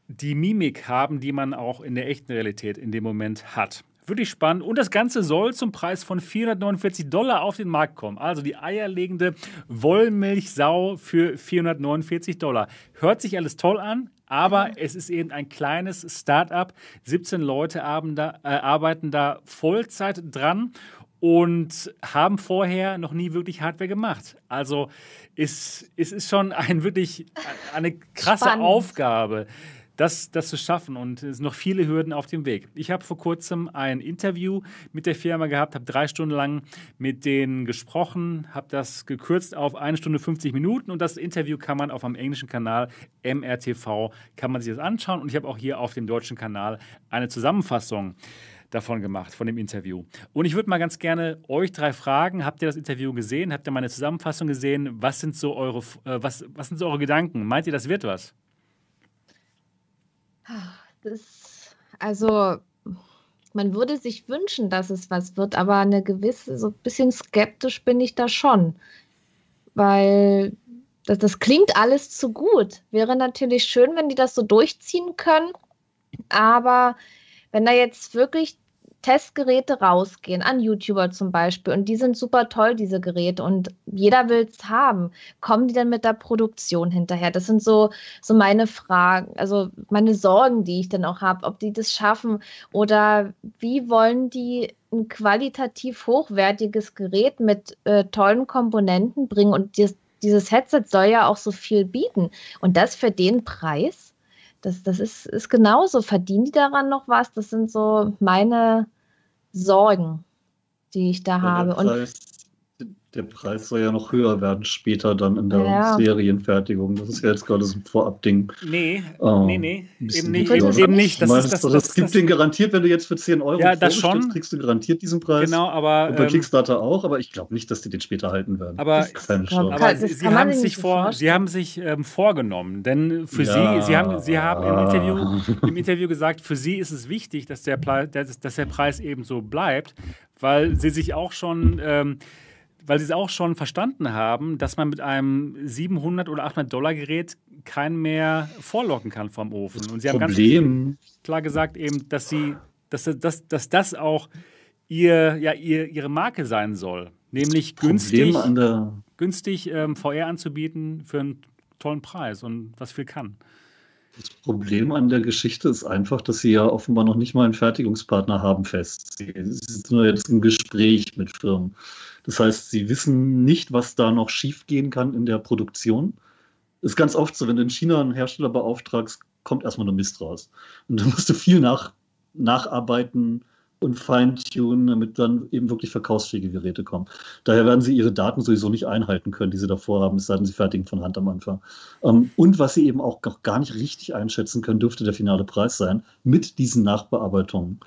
die Mimik haben, die man auch in der echten Realität in dem Moment hat. Wirklich spannend. Und das Ganze soll zum Preis von 449 Dollar auf den Markt kommen. Also die eierlegende Wollmilchsau für 449 Dollar. Hört sich alles toll an, aber mhm. es ist eben ein kleines Start-up. 17 Leute da, äh, arbeiten da Vollzeit dran und haben vorher noch nie wirklich Hardware gemacht. Also es, es ist schon ein wirklich eine krasse Spannend. Aufgabe das, das zu schaffen. Und es sind noch viele Hürden auf dem Weg. Ich habe vor kurzem ein Interview mit der Firma gehabt, habe drei Stunden lang mit denen gesprochen, habe das gekürzt auf eine Stunde 50 Minuten und das Interview kann man auf einem englischen Kanal MRTV, kann man sich das anschauen. Und ich habe auch hier auf dem deutschen Kanal eine Zusammenfassung davon gemacht, von dem Interview. Und ich würde mal ganz gerne euch drei fragen: Habt ihr das Interview gesehen? Habt ihr meine Zusammenfassung gesehen? Was sind so eure, äh, was, was sind so eure Gedanken? Meint ihr, das wird was? Das, also, man würde sich wünschen, dass es was wird, aber eine gewisse, so ein bisschen skeptisch bin ich da schon. Weil das, das klingt alles zu gut. Wäre natürlich schön, wenn die das so durchziehen können. Aber wenn da jetzt wirklich Testgeräte rausgehen, an YouTuber zum Beispiel, und die sind super toll, diese Geräte, und jeder will es haben. Kommen die dann mit der Produktion hinterher? Das sind so, so meine Fragen, also meine Sorgen, die ich dann auch habe, ob die das schaffen oder wie wollen die ein qualitativ hochwertiges Gerät mit äh, tollen Komponenten bringen und dieses, dieses Headset soll ja auch so viel bieten. Und das für den Preis? Das, das ist, ist genauso. Verdienen die daran noch was? Das sind so meine Sorgen, die ich da habe. Das heißt, der Preis soll ja noch höher werden später dann in der ja. Serienfertigung. Das ist ja jetzt gerade so ein Vorabding. Nee, oh, nee, nee. Eben nicht. Eben nicht. Das, ist, das, das, das gibt den garantiert, wenn du jetzt für 10 Euro ja, das schon. kriegst du garantiert diesen Preis. Genau, aber. Und bei ähm, Kickstarter auch, aber ich glaube nicht, dass die den später halten werden. Aber, aber sie, sie haben sich, vor, sie haben sich ähm, vorgenommen, denn für ja. sie, sie haben, sie haben im, Interview, im Interview gesagt, für sie ist es wichtig, dass der, dass, dass der Preis eben so bleibt, weil sie sich auch schon. Ähm, weil sie es auch schon verstanden haben, dass man mit einem 700 oder 800 Dollar Gerät keinen mehr vorlocken kann vom Ofen. Und sie haben Problem. ganz klar gesagt eben, dass sie, dass, dass, dass das auch ihr, ja, ihr, ihre Marke sein soll. Nämlich günstig, günstig ähm, VR anzubieten für einen tollen Preis und was viel kann. Das Problem an der Geschichte ist einfach, dass sie ja offenbar noch nicht mal einen Fertigungspartner haben fest. Sie sind nur jetzt im Gespräch mit Firmen. Das heißt, sie wissen nicht, was da noch schiefgehen kann in der Produktion. Ist ganz oft so, wenn du in China einen Hersteller beauftragst, kommt erstmal nur Mist raus. Und dann musst du viel nach, nacharbeiten und feintunen, damit dann eben wirklich verkaufsfähige Geräte kommen. Daher werden sie ihre Daten sowieso nicht einhalten können, die sie davor haben, es sei denn, sie fertigen von Hand am Anfang. Ähm, und was sie eben auch noch gar nicht richtig einschätzen können, dürfte der finale Preis sein, mit diesen Nachbearbeitungen.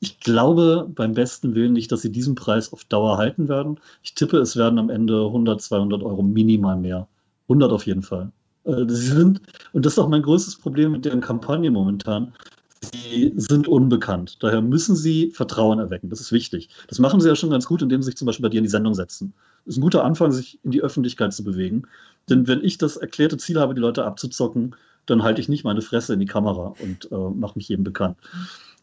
Ich glaube beim besten Willen nicht, dass sie diesen Preis auf Dauer halten werden. Ich tippe, es werden am Ende 100, 200 Euro minimal mehr. 100 auf jeden Fall. Äh, sie sind, und das ist auch mein größtes Problem mit deren Kampagne momentan, sie sind unbekannt. Daher müssen sie Vertrauen erwecken. Das ist wichtig. Das machen sie ja schon ganz gut, indem sie sich zum Beispiel bei dir in die Sendung setzen. Das ist ein guter Anfang, sich in die Öffentlichkeit zu bewegen. Denn wenn ich das erklärte Ziel habe, die Leute abzuzocken, dann halte ich nicht meine Fresse in die Kamera und äh, mache mich jedem bekannt.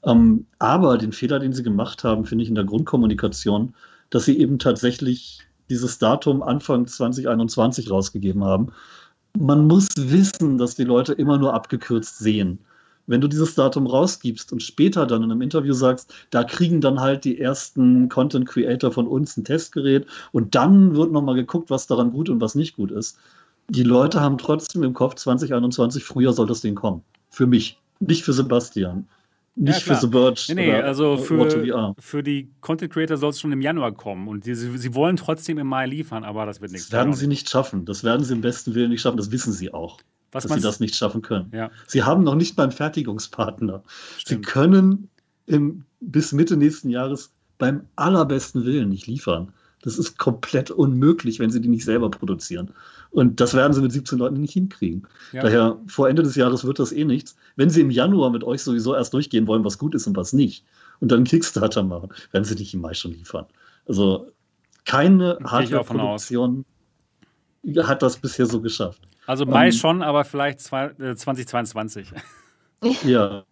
Ähm, aber den Fehler, den sie gemacht haben, finde ich in der Grundkommunikation, dass sie eben tatsächlich dieses Datum Anfang 2021 rausgegeben haben. Man muss wissen, dass die Leute immer nur abgekürzt sehen. Wenn du dieses Datum rausgibst und später dann in einem Interview sagst, da kriegen dann halt die ersten Content Creator von uns ein Testgerät und dann wird nochmal geguckt, was daran gut und was nicht gut ist. Die Leute haben trotzdem im Kopf 2021, früher soll das Ding kommen. Für mich, nicht für Sebastian. Nicht ja, für The Verge. Nee, nee also für, für die Content Creator soll es schon im Januar kommen. Und die, sie, sie, wollen trotzdem im Mai liefern, aber das wird nichts. Das werden sie nicht schaffen. Das werden sie im besten Willen nicht schaffen. Das wissen sie auch. Was dass sie das nicht schaffen können. Ja. Sie haben noch nicht mal einen Fertigungspartner. Stimmt. Sie können im, bis Mitte nächsten Jahres beim allerbesten Willen nicht liefern. Das ist komplett unmöglich, wenn sie die nicht selber produzieren. Und das werden sie mit 17 Leuten nicht hinkriegen. Ja. Daher, vor Ende des Jahres wird das eh nichts. Wenn sie im Januar mit euch sowieso erst durchgehen wollen, was gut ist und was nicht, und dann Kickstarter machen, werden sie nicht im Mai schon liefern. Also keine Hardware-Produktion hat das bisher so geschafft. Also Mai um, ähm, schon, aber vielleicht zwei, äh, 2022. Ja.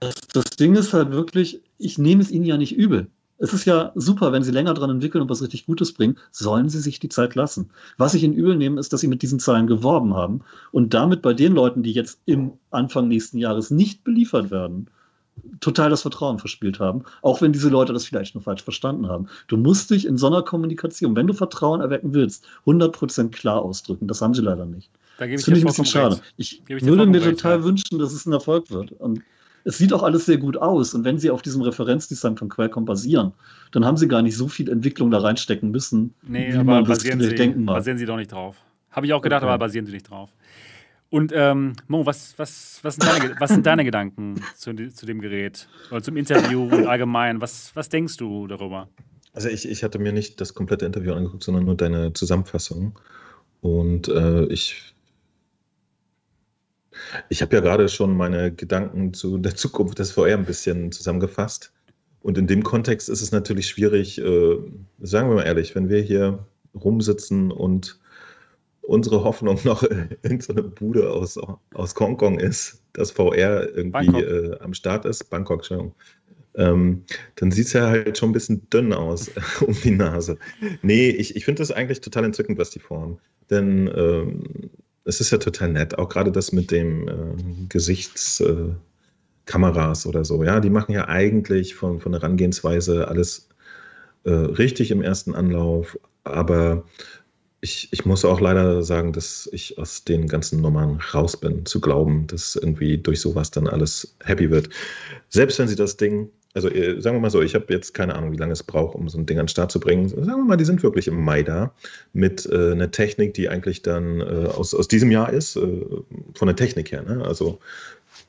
Das, das Ding ist halt wirklich, ich nehme es ihnen ja nicht übel. Es ist ja super, wenn sie länger dran entwickeln und was richtig Gutes bringen, sollen sie sich die Zeit lassen. Was ich ihnen übel nehme, ist, dass sie mit diesen Zahlen geworben haben und damit bei den Leuten, die jetzt im Anfang nächsten Jahres nicht beliefert werden, total das Vertrauen verspielt haben, auch wenn diese Leute das vielleicht nur falsch verstanden haben. Du musst dich in so einer Kommunikation, wenn du Vertrauen erwecken willst, 100% klar ausdrücken. Das haben sie leider nicht. Da das finde ich ein bisschen schade. Ich, ich würde mir total recht, wünschen, dass es ein Erfolg wird. Und es sieht auch alles sehr gut aus. Und wenn sie auf diesem Referenzdesign von Qualcomm basieren, dann haben sie gar nicht so viel Entwicklung da reinstecken müssen, nee, wie man das sie, denken mag. Basieren sie doch nicht drauf. Habe ich auch gedacht, okay. aber basieren sie nicht drauf. Und ähm, Mo, was, was, was, sind deine, was sind deine Gedanken zu, zu, dem Gerät oder zum Interview und allgemein? Was, was denkst du darüber? Also ich, ich hatte mir nicht das komplette Interview angeguckt, sondern nur deine Zusammenfassung. Und äh, ich ich habe ja gerade schon meine Gedanken zu der Zukunft des VR ein bisschen zusammengefasst. Und in dem Kontext ist es natürlich schwierig, äh, sagen wir mal ehrlich, wenn wir hier rumsitzen und unsere Hoffnung noch in so eine Bude aus, aus Hongkong ist, dass VR irgendwie äh, am Start ist, Bangkok, Entschuldigung, ähm, dann sieht es ja halt schon ein bisschen dünn aus um die Nase. Nee, ich, ich finde das eigentlich total entzückend, was die vorhaben. Denn ähm, es ist ja total nett, auch gerade das mit dem äh, Gesichtskameras äh, oder so. Ja, die machen ja eigentlich von, von der Herangehensweise alles äh, richtig im ersten Anlauf, aber ich, ich muss auch leider sagen, dass ich aus den ganzen Nummern raus bin, zu glauben, dass irgendwie durch sowas dann alles happy wird. Selbst wenn sie das Ding also äh, sagen wir mal so, ich habe jetzt keine Ahnung, wie lange es braucht, um so ein Ding an den Start zu bringen. Sagen wir mal, die sind wirklich im Mai da mit äh, einer Technik, die eigentlich dann äh, aus, aus diesem Jahr ist, äh, von der Technik her, ne? also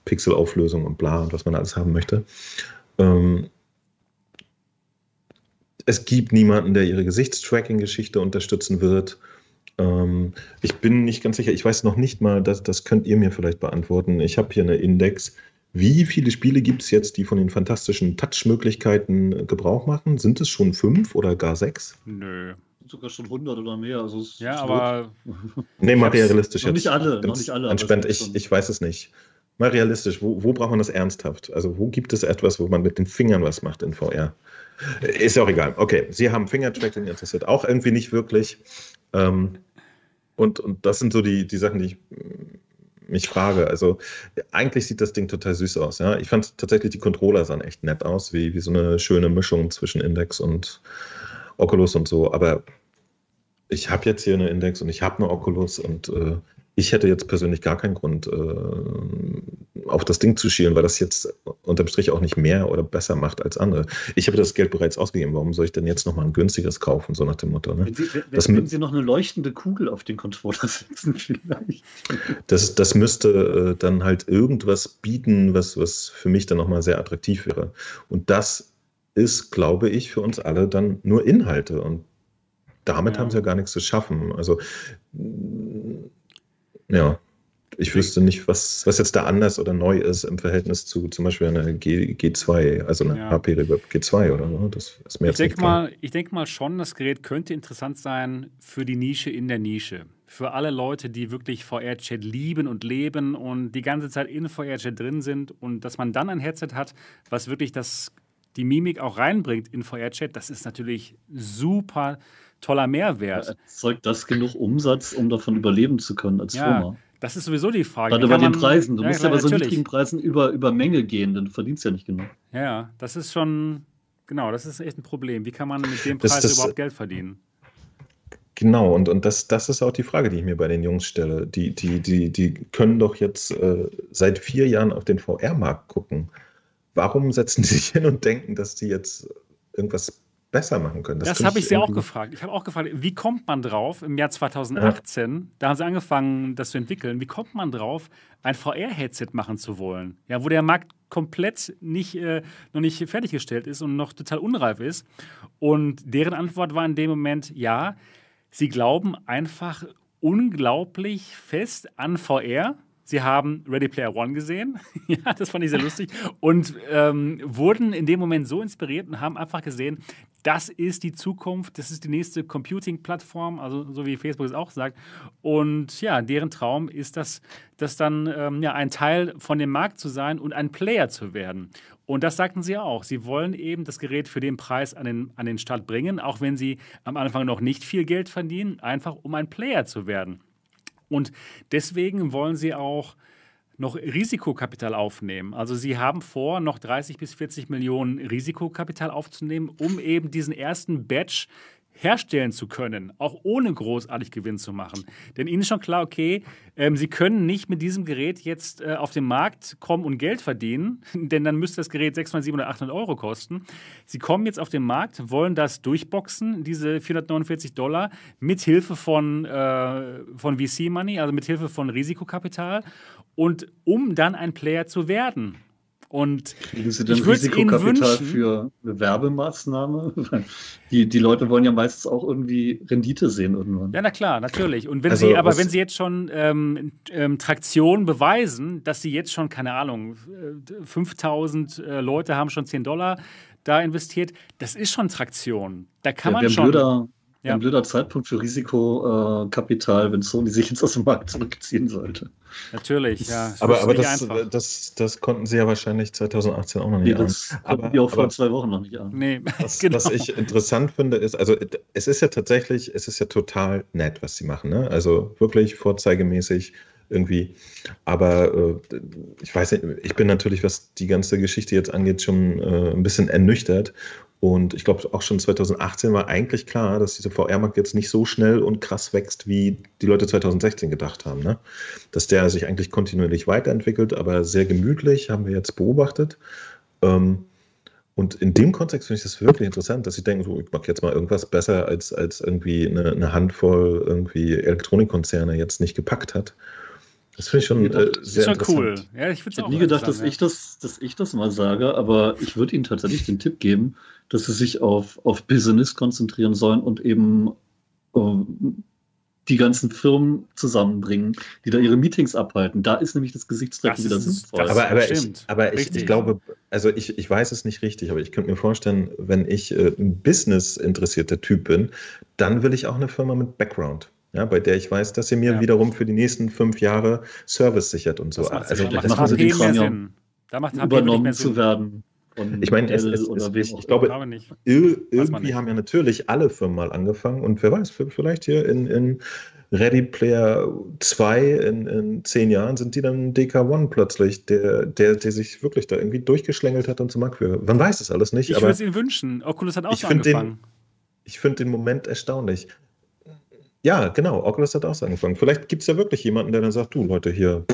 Pixelauflösung und bla und was man alles haben möchte. Ähm, es gibt niemanden, der ihre Gesichtstracking-Geschichte unterstützen wird. Ähm, ich bin nicht ganz sicher, ich weiß noch nicht mal, das, das könnt ihr mir vielleicht beantworten. Ich habe hier eine Index. Wie viele Spiele gibt es jetzt, die von den fantastischen Touch-Möglichkeiten Gebrauch machen? Sind es schon fünf oder gar sechs? Nö. Sogar schon 100 oder mehr. Also ja, aber. nee, mal realistisch jetzt. Nicht alle, noch nicht alle. Entspannt, ich, ich weiß es nicht. Mal realistisch, wo, wo braucht man das ernsthaft? Also, wo gibt es etwas, wo man mit den Fingern was macht in VR? Ist ja auch egal. Okay, Sie haben Fingertracking interessiert auch irgendwie nicht wirklich. Ähm, und, und das sind so die, die Sachen, die ich mich frage. Also eigentlich sieht das Ding total süß aus. Ja? Ich fand tatsächlich, die Controller sahen echt nett aus, wie, wie so eine schöne Mischung zwischen Index und Oculus und so. Aber ich habe jetzt hier eine Index und ich habe eine Oculus und äh, ich hätte jetzt persönlich gar keinen Grund, äh, auf das Ding zu schielen, weil das jetzt unterm Strich auch nicht mehr oder besser macht als andere. Ich habe das Geld bereits ausgegeben. Warum soll ich denn jetzt nochmal ein günstiges kaufen, so nach dem Motto? Ne? Wenn, Sie, wenn, das, wenn Sie noch eine leuchtende Kugel auf den Controller setzen, vielleicht. Das, das müsste äh, dann halt irgendwas bieten, was, was für mich dann nochmal sehr attraktiv wäre. Und das ist, glaube ich, für uns alle dann nur Inhalte. Und damit ja. haben sie ja gar nichts zu schaffen. Also ja. Ich wüsste nicht, was, was jetzt da anders oder neu ist im Verhältnis zu zum Beispiel einer G, G2, also einer ja. HP Reverb G2 oder so. Das ist mir ich denke mal, ich denke mal schon, das Gerät könnte interessant sein für die Nische in der Nische. Für alle Leute, die wirklich VR-Chat lieben und leben und die ganze Zeit in VR-Chat drin sind und dass man dann ein Headset hat, was wirklich das, die Mimik auch reinbringt in VR-Chat, das ist natürlich super toller Mehrwert. Ja, erzeugt das genug Umsatz, um davon überleben zu können als ja, Firma? Das ist sowieso die Frage. Gerade bei den Preisen. Du ja, musst ja bei so niedrigen Preisen über, über Menge gehen, dann verdienst du ja nicht genug. Ja, das ist schon, genau, das ist echt ein Problem. Wie kann man mit dem Preis das, das, überhaupt Geld verdienen? Genau, und, und das, das ist auch die Frage, die ich mir bei den Jungs stelle. Die, die, die, die können doch jetzt äh, seit vier Jahren auf den VR-Markt gucken. Warum setzen sie sich hin und denken, dass die jetzt irgendwas besser machen können. Das, das habe ich sie auch gefragt. Ich habe auch gefragt, wie kommt man drauf im Jahr 2018, ja. da haben sie angefangen, das zu entwickeln, wie kommt man drauf, ein VR-Headset machen zu wollen? Ja, wo der Markt komplett nicht, äh, noch nicht fertiggestellt ist und noch total unreif ist. Und deren Antwort war in dem Moment, ja, sie glauben einfach unglaublich fest an VR Sie haben Ready Player One gesehen. ja, das fand ich sehr lustig. Und ähm, wurden in dem Moment so inspiriert und haben einfach gesehen, das ist die Zukunft, das ist die nächste Computing-Plattform, also so wie Facebook es auch sagt. Und ja, deren Traum ist das, das dann ähm, ja, ein Teil von dem Markt zu sein und ein Player zu werden. Und das sagten sie auch. Sie wollen eben das Gerät für den Preis an den, an den Start bringen, auch wenn sie am Anfang noch nicht viel Geld verdienen, einfach um ein Player zu werden. Und deswegen wollen sie auch noch Risikokapital aufnehmen. Also sie haben vor, noch 30 bis 40 Millionen Risikokapital aufzunehmen, um eben diesen ersten Batch herstellen zu können, auch ohne großartig Gewinn zu machen. Denn ihnen ist schon klar, okay, ähm, sie können nicht mit diesem Gerät jetzt äh, auf den Markt kommen und Geld verdienen, denn dann müsste das Gerät 600, 700, 800 Euro kosten. Sie kommen jetzt auf den Markt, wollen das durchboxen, diese 449 Dollar, mit Hilfe von, äh, von VC-Money, also mit Hilfe von Risikokapital und um dann ein Player zu werden. Und Kriegen Sie denn Risikokapital für eine Werbemaßnahme? Die, die Leute wollen ja meistens auch irgendwie Rendite sehen irgendwann. Ja, na klar, natürlich. Und wenn also, Sie, aber wenn Sie jetzt schon ähm, ähm, Traktion beweisen, dass Sie jetzt schon, keine Ahnung, 5000 äh, äh, Leute haben schon 10 Dollar da investiert, das ist schon Traktion. Da kann ja, man schon. Blöder, ja. Ein blöder Zeitpunkt für Risikokapital, wenn Sony sich jetzt aus dem Markt zurückziehen sollte. Natürlich, ja. Aber, aber das, das, das, konnten sie ja wahrscheinlich 2018 auch noch nicht nee, das an. Aber die auch vor zwei Wochen noch nicht an. Nee, was, genau. was ich interessant finde, ist, also es ist ja tatsächlich, es ist ja total nett, was sie machen. Ne? Also wirklich vorzeigemäßig irgendwie. Aber äh, ich weiß nicht, ich bin natürlich, was die ganze Geschichte jetzt angeht, schon äh, ein bisschen ernüchtert und ich glaube, auch schon 2018 war eigentlich klar, dass dieser VR-Markt jetzt nicht so schnell und krass wächst, wie die Leute 2016 gedacht haben. Ne? Dass der sich eigentlich kontinuierlich weiterentwickelt, aber sehr gemütlich, haben wir jetzt beobachtet. Ähm, Und in dem Kontext finde ich das wirklich interessant, dass sie denken, so, ich mache jetzt mal irgendwas besser, als, als irgendwie eine, eine Handvoll irgendwie Elektronikkonzerne jetzt nicht gepackt hat. Das finde ich schon äh, sehr schon cool. Ja, ich ich hätte nie gedacht, dass, ja. ich das, dass ich das mal sage, aber ich würde Ihnen tatsächlich den Tipp geben, dass Sie sich auf, auf Business konzentrieren sollen und eben uh, die ganzen Firmen zusammenbringen, die da ihre Meetings abhalten. Da ist nämlich das Gesichtstreffen wieder sinnvoll. Aber, aber, ich, aber ich, ich, glaube, also ich, ich weiß es nicht richtig, aber ich könnte mir vorstellen, wenn ich äh, ein Business interessierter Typ bin, dann will ich auch eine Firma mit Background ja, bei der ich weiß, dass sie mir ja. wiederum für die nächsten fünf Jahre Service sichert und so. Das also das macht HP mehr Sinn. Da macht übernommen zu werden. Ich meine, es, es, es, ich, ich glaube, irgendwie haben ja natürlich alle Firmen mal angefangen und wer weiß, vielleicht hier in, in Ready Player 2 in, in zehn Jahren sind die dann DK1 plötzlich, der, der, der sich wirklich da irgendwie durchgeschlängelt hat und zum Marktführer. Man weiß es alles nicht. Ich würde es ihnen wünschen. Oculus hat auch schon angefangen. Den, ich finde den Moment erstaunlich. Ja, genau. Oculus hat auch so angefangen. Vielleicht gibt es ja wirklich jemanden, der dann sagt, du Leute, hier.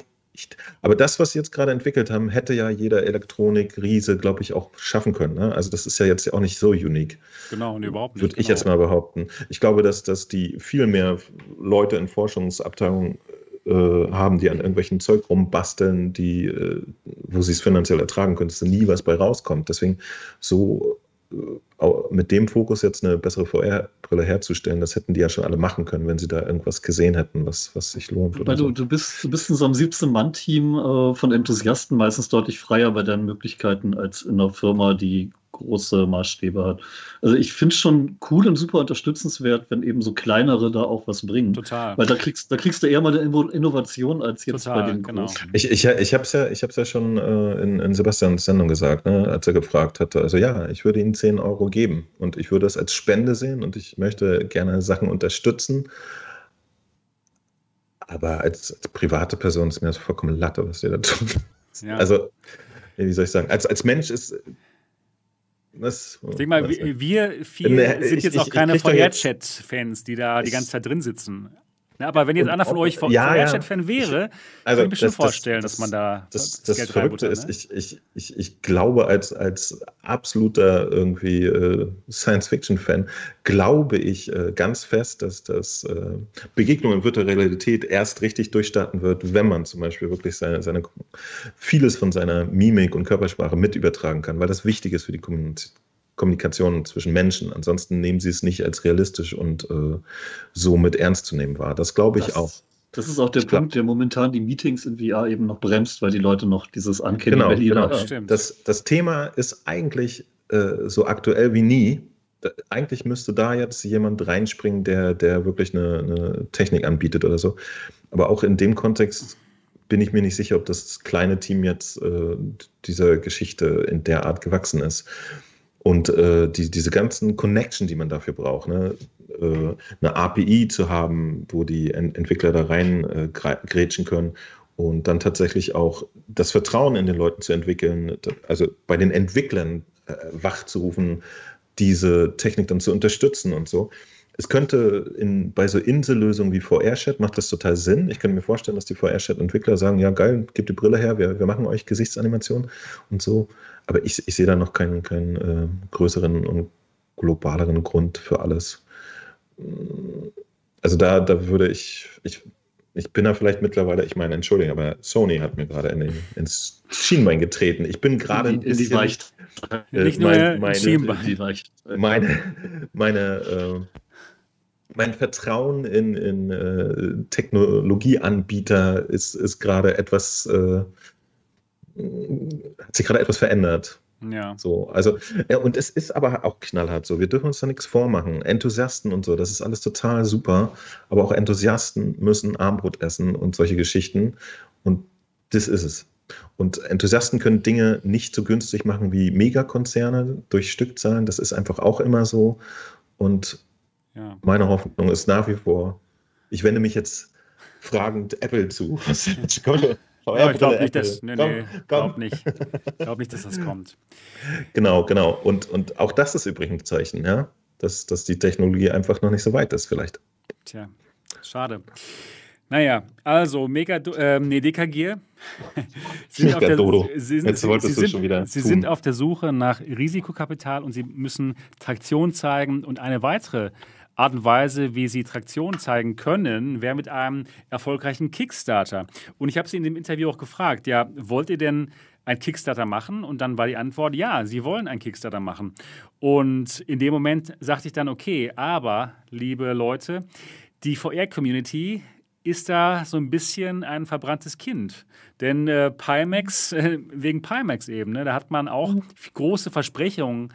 Aber das, was sie jetzt gerade entwickelt haben, hätte ja jeder Elektronik-Riese, glaube ich, auch schaffen können. Ne? Also das ist ja jetzt auch nicht so unique. Genau, und überhaupt nicht. Würde genau. ich jetzt mal behaupten. Ich glaube, dass, dass die viel mehr Leute in Forschungsabteilungen äh, haben, die an irgendwelchen Zeug rumbasteln, die, äh, wo sie es finanziell ertragen können, dass da nie was bei rauskommt. Deswegen so mit dem Fokus jetzt eine bessere VR-Brille herzustellen, das hätten die ja schon alle machen können, wenn sie da irgendwas gesehen hätten, was, was sich lohnt. Weil so. du, du, bist, du bist in so einem 17-Mann-Team äh, von Enthusiasten meistens deutlich freier bei deinen Möglichkeiten als in einer Firma, die große Maßstäbe hat. Also ich finde es schon cool und super unterstützenswert, wenn eben so kleinere da auch was bringen. Total. Weil da kriegst, da kriegst du eher mal eine Innovation als jetzt Total, bei den genau. Großen. Ich, ich, ich habe es ja, ja schon äh, in, in Sebastians Sendung gesagt, ne, als er gefragt hatte. Also ja, ich würde Ihnen 10 Euro geben und ich würde es als Spende sehen und ich möchte gerne Sachen unterstützen. Aber als, als private Person ist mir das vollkommen Latte, was ihr da tut. Ja. Also, wie soll ich sagen, als, als Mensch ist was, ich denke mal, wir, wir vier nee, sind jetzt ich, auch keine VR-Chat-Fans, die da die ganze Zeit drin sitzen. Ja, aber wenn jetzt und, einer von euch ja, VR-Chat-Fan wäre, also kann ich mir schon vorstellen, das, dass man da das, das, Geld Verrückte ist, ne? ich, ich, ich, ich glaube, als, als absoluter irgendwie äh, Science-Fiction-Fan, glaube ich äh, ganz fest, dass das äh, Begegnung in virtueller Realität erst richtig durchstarten wird, wenn man zum Beispiel wirklich seine, seine vieles von seiner Mimik und Körpersprache mit übertragen kann, weil das wichtig ist für die Kommunikation Kommunikation zwischen Menschen. Ansonsten nehmen sie es nicht als realistisch und äh, so mit ernst zu nehmen wahr. Das glaube ich das, auch. Das ist auch der ich Punkt, der momentan die Meetings in VR eben noch bremst, weil die Leute noch dieses Ankennen genau, genau. Stimmt. Das, das Thema ist eigentlich äh, so aktuell wie nie. Da, eigentlich müsste da jetzt jemand reinspringen, der, der wirklich eine, eine Technik anbietet oder so. Aber auch in dem Kontext bin ich mir nicht sicher, ob das kleine Team jetzt äh, dieser Geschichte in der Art gewachsen ist. Und äh, die, diese ganzen Connection, die man dafür braucht, ne? äh, eine API zu haben, wo die Ent Entwickler da rein äh, grätschen können und dann tatsächlich auch das Vertrauen in den Leuten zu entwickeln, also bei den Entwicklern äh, wachzurufen, diese Technik dann zu unterstützen und so. Es könnte in, bei so Insellösungen wie VR-Chat macht das total Sinn. Ich könnte mir vorstellen, dass die VR-Chat-Entwickler sagen, ja geil, gib die Brille her, wir, wir machen euch Gesichtsanimationen und so aber ich, ich sehe da noch keinen, keinen äh, größeren und globaleren Grund für alles. Also da, da würde ich, ich, ich bin da vielleicht mittlerweile, ich meine, entschuldige, aber Sony hat mir gerade in ins Schienbein getreten. Ich bin gerade in, in die Weicht. Äh, Nicht nur mein, meine, Schienbein. Die Weicht. Meine, meine, äh, mein Vertrauen in, in äh, Technologieanbieter ist, ist gerade etwas äh, hat sich gerade etwas verändert. Ja. So, also, ja, und es ist aber auch knallhart so. Wir dürfen uns da nichts vormachen. Enthusiasten und so, das ist alles total super. Aber auch Enthusiasten müssen Armbrot essen und solche Geschichten. Und das ist es. Und Enthusiasten können Dinge nicht so günstig machen wie Megakonzerne durch Stückzahlen. Das ist einfach auch immer so. Und ja. meine Hoffnung ist nach wie vor, ich wende mich jetzt fragend Apple zu. Ja, ich glaube nicht, dass, nee, nee, glaub nicht. glaub nicht, dass das kommt. Genau, genau. Und, und auch das ist übrigens ein Zeichen, ja? dass, dass die Technologie einfach noch nicht so weit ist, vielleicht. Tja, schade. Naja, also Mega, äh, nee, sind der, Dodo. Sie, Jetzt wolltest sie, du schon wieder. Sie tun. sind auf der Suche nach Risikokapital und sie müssen Traktion zeigen und eine weitere Art und Weise, wie sie Traktion zeigen können, wäre mit einem erfolgreichen Kickstarter. Und ich habe sie in dem Interview auch gefragt, ja, wollt ihr denn ein Kickstarter machen? Und dann war die Antwort, ja, sie wollen einen Kickstarter machen. Und in dem Moment sagte ich dann, okay, aber, liebe Leute, die VR-Community ist da so ein bisschen ein verbranntes Kind. Denn äh, Pimax, äh, wegen Pimax eben, ne, da hat man auch mhm. große Versprechungen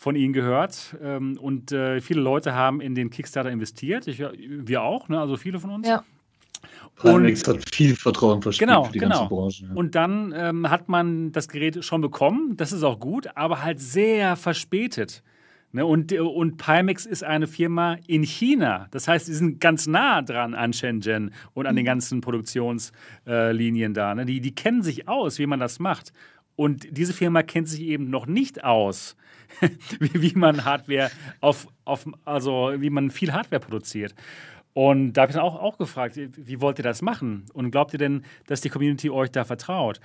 von ihnen gehört. Ähm, und äh, viele Leute haben in den Kickstarter investiert. Ich, wir auch, ne? also viele von uns. Ja. Pimax hat viel Vertrauen verspielt genau, für die genau. ganze Branche. Ja. Und dann ähm, hat man das Gerät schon bekommen, das ist auch gut, aber halt sehr verspätet. Ne, und, und Pimax ist eine Firma in China. Das heißt, sie sind ganz nah dran an Shenzhen und an den mhm. ganzen Produktionslinien äh, da. Ne? Die, die kennen sich aus, wie man das macht. Und diese Firma kennt sich eben noch nicht aus, wie, wie man Hardware auf, auf, also wie man viel Hardware produziert. Und da habe ich dann auch, auch gefragt, wie wollt ihr das machen? Und glaubt ihr denn, dass die Community euch da vertraut?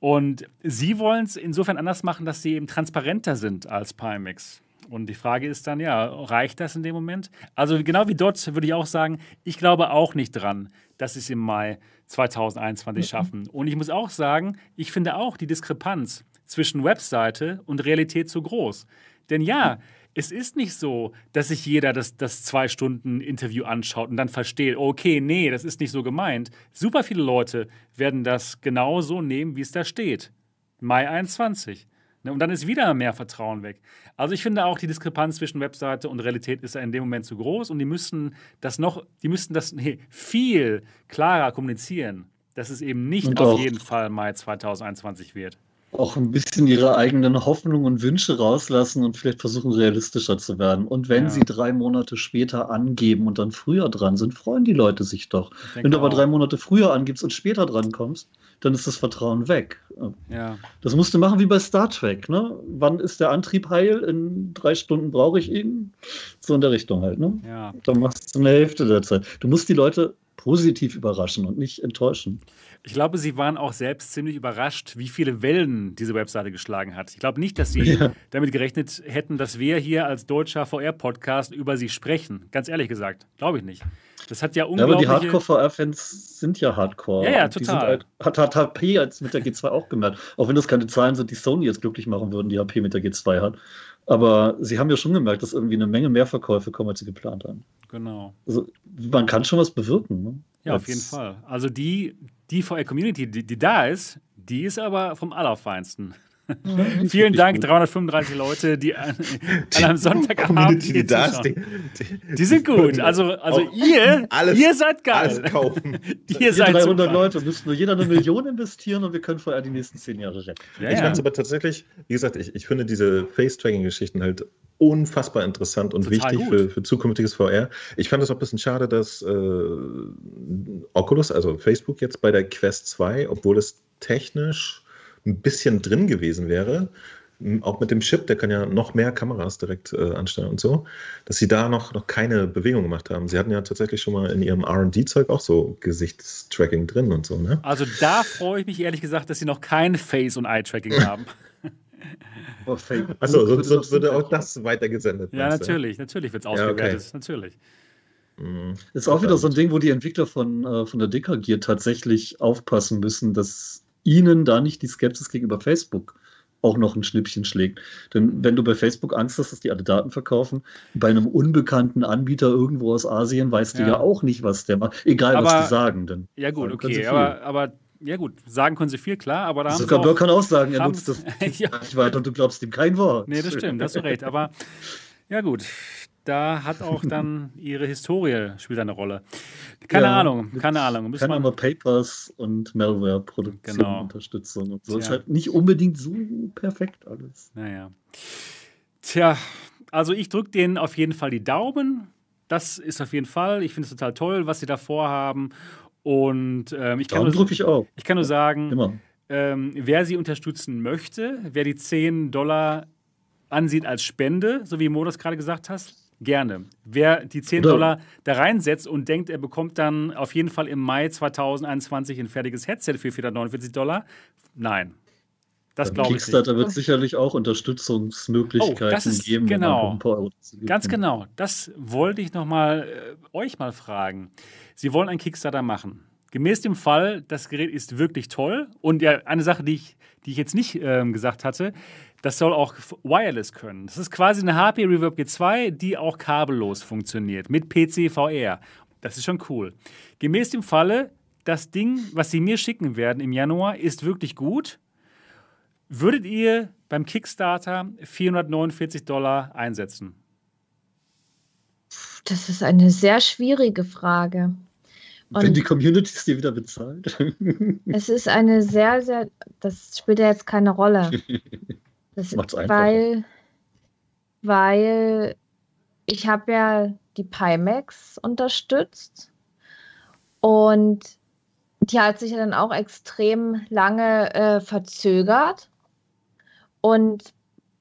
Und sie wollen es insofern anders machen, dass sie eben transparenter sind als Pimax. Und die Frage ist dann, ja, reicht das in dem Moment? Also genau wie dort würde ich auch sagen, ich glaube auch nicht dran, dass sie es im Mai 2021 mhm. schaffen. Und ich muss auch sagen, ich finde auch die Diskrepanz zwischen Webseite und Realität zu groß. Denn ja, es ist nicht so, dass sich jeder das, das Zwei-Stunden-Interview anschaut und dann versteht, okay, nee, das ist nicht so gemeint. Super viele Leute werden das genauso nehmen, wie es da steht. Mai 21. Ne, und dann ist wieder mehr Vertrauen weg. Also ich finde auch, die Diskrepanz zwischen Webseite und Realität ist in dem Moment zu groß und die müssen das noch, die müssten das nee, viel klarer kommunizieren, dass es eben nicht auf jeden Fall Mai 2021 wird. Auch ein bisschen ihre eigenen Hoffnungen und Wünsche rauslassen und vielleicht versuchen, realistischer zu werden. Und wenn ja. sie drei Monate später angeben und dann früher dran sind, freuen die Leute sich doch. Wenn du aber auch. drei Monate früher angibst und später dran kommst, dann ist das Vertrauen weg. Ja. Das musst du machen wie bei Star Trek. Ne? Wann ist der Antrieb heil? In drei Stunden brauche ich ihn. So in der Richtung halt. Ne? Ja. Dann machst du eine Hälfte der Zeit. Du musst die Leute positiv überraschen und nicht enttäuschen. Ich glaube, Sie waren auch selbst ziemlich überrascht, wie viele Wellen diese Webseite geschlagen hat. Ich glaube nicht, dass Sie ja. damit gerechnet hätten, dass wir hier als deutscher VR-Podcast über Sie sprechen. Ganz ehrlich gesagt, glaube ich nicht. Das hat ja unglaublich. Ja, aber die Hardcore-VR-Fans sind ja Hardcore. Ja, ja, total. Halt, hat, hat HP jetzt mit der G2 auch gemerkt. Auch wenn das keine Zahlen sind, die Sony jetzt glücklich machen würden, die HP mit der G2 hat. Aber sie haben ja schon gemerkt, dass irgendwie eine Menge mehr Verkäufe kommen, als sie geplant haben. Genau. Also man kann schon was bewirken. Ne? Ja, auf jeden Fall. Also die, die VR-Community, die, die da ist, die ist aber vom Allerfeinsten. Vielen Dank, 335 Leute, die an, an einem Sonntagabend die, die, die, die, sind gut. Also, also ihr, alles, ihr seid geil. Alles kaufen. ihr seid 300 super. Leute müssen nur jeder eine Million investieren und wir können vorher die nächsten zehn Jahre retten. Ja, ich ja. fand es aber tatsächlich, wie gesagt, ich, ich finde diese Face-Tracking-Geschichten halt unfassbar interessant und Total wichtig für, für, zukünftiges VR. Ich fand es auch ein bisschen schade, dass äh, Oculus, also Facebook jetzt bei der Quest 2, obwohl es technisch ein bisschen drin gewesen wäre, auch mit dem Chip, der kann ja noch mehr Kameras direkt äh, anstellen und so, dass sie da noch, noch keine Bewegung gemacht haben. Sie hatten ja tatsächlich schon mal in ihrem RD-Zeug auch so Gesichtstracking drin und so, ne? Also da freue ich mich ehrlich gesagt, dass sie noch kein Face- und Eye-Tracking haben. Oh, Achso, sonst, sonst würde auch das weitergesendet Ja, natürlich, natürlich wird es ausgewertet, ja, okay. natürlich. Mhm. Ist auch wieder so ein Ding, wo die Entwickler von, äh, von der Dicker Gear tatsächlich aufpassen müssen, dass ihnen da nicht die Skepsis gegenüber Facebook auch noch ein Schnippchen schlägt. Denn wenn du bei Facebook Angst hast, dass die alle Daten verkaufen, bei einem unbekannten Anbieter irgendwo aus Asien weißt ja. du ja auch nicht, was der macht. Egal, aber, was die sagen. Denn ja gut, okay, aber, aber ja gut, sagen können sie viel, klar, aber da haben Zuckerberg kann auch sagen, er nutzt das ja. nicht weiter und du glaubst ihm kein Wort. Nee, das stimmt, hast du recht. Aber ja gut, da hat auch dann ihre Historie spielt eine Rolle. Keine ja, Ahnung, keine Ahnung. Müssen kann aber Papers und Malware-Produktion, genau. Unterstützung und so. Tja. Ist halt nicht unbedingt so perfekt alles. Naja. Tja, also ich drücke denen auf jeden Fall die Daumen. Das ist auf jeden Fall. Ich finde es total toll, was sie da vorhaben. Und ähm, ich, kann nur, ich, auch. ich kann nur sagen, ähm, wer sie unterstützen möchte, wer die 10 Dollar ansieht als Spende, so wie Mo das gerade gesagt hast, Gerne. Wer die 10 Oder Dollar da reinsetzt und denkt, er bekommt dann auf jeden Fall im Mai 2021 ein fertiges Headset für 449 Dollar, nein. Das glaube ich Kickstarter wird sicherlich auch Unterstützungsmöglichkeiten oh, geben. Genau. Ganz genau. Das wollte ich noch mal äh, euch mal fragen. Sie wollen einen Kickstarter machen. Gemäß dem Fall, das Gerät ist wirklich toll. Und ja, eine Sache, die ich, die ich jetzt nicht ähm, gesagt hatte, das soll auch wireless können. Das ist quasi eine HP Reverb G2, die auch kabellos funktioniert mit PC VR. Das ist schon cool. Gemäß dem Falle, das Ding, was sie mir schicken werden im Januar, ist wirklich gut. Würdet ihr beim Kickstarter 449 Dollar einsetzen? Das ist eine sehr schwierige Frage. Und Wenn die Community es dir wieder bezahlt. Es ist eine sehr, sehr, das spielt ja jetzt keine Rolle. Das, Macht's einfach. Weil, weil ich habe ja die Pimax unterstützt und die hat sich ja dann auch extrem lange äh, verzögert. Und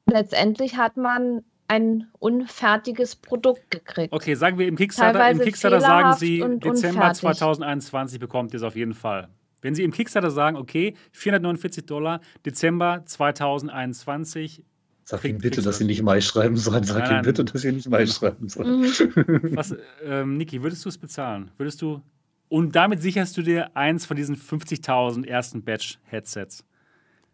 letztendlich hat man ein unfertiges Produkt gekriegt. Okay, sagen wir im Kickstarter, im Kickstarter sagen Sie, Dezember unfertig. 2021 bekommt ihr es auf jeden Fall. Wenn Sie im Kickstarter sagen, okay, 449 Dollar, Dezember 2021. Sag Ihnen bitte, dass Sie nicht Mai schreiben sollen. Sag Ihnen bitte, dass Sie nicht Mai schreiben sollen. Was, ähm, Niki, würdest du es bezahlen? Würdest du. Und damit sicherst du dir eins von diesen 50.000 ersten Batch-Headsets?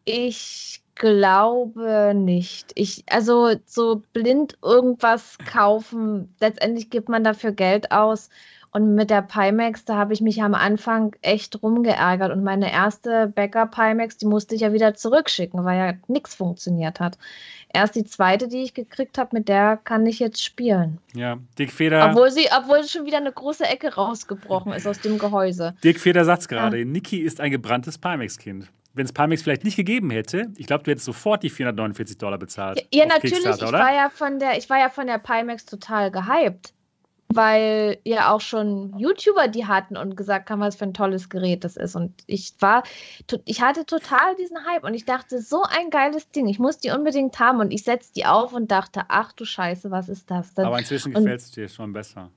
Ich glaube nicht. Ich, also so blind irgendwas kaufen, letztendlich gibt man dafür Geld aus. Und mit der Pimax, da habe ich mich am Anfang echt rumgeärgert. Und meine erste Bäcker Pimax, die musste ich ja wieder zurückschicken, weil ja nichts funktioniert hat. Erst die zweite, die ich gekriegt habe, mit der kann ich jetzt spielen. Ja, Dick Feder. Obwohl sie, obwohl schon wieder eine große Ecke rausgebrochen ist aus dem Gehäuse. Dick Feder sagt es gerade. Ja. Niki ist ein gebranntes Pimax-Kind wenn es Pimax vielleicht nicht gegeben hätte, ich glaube, du hättest sofort die 449 Dollar bezahlt. Ja, ja natürlich. Ich war ja, von der, ich war ja von der Pimax total gehypt. Weil ja auch schon YouTuber die hatten und gesagt haben, was für ein tolles Gerät das ist. Und ich war, ich hatte total diesen Hype und ich dachte, so ein geiles Ding, ich muss die unbedingt haben. Und ich setzte die auf und dachte, ach du Scheiße, was ist das denn? Aber inzwischen gefällt es dir schon besser.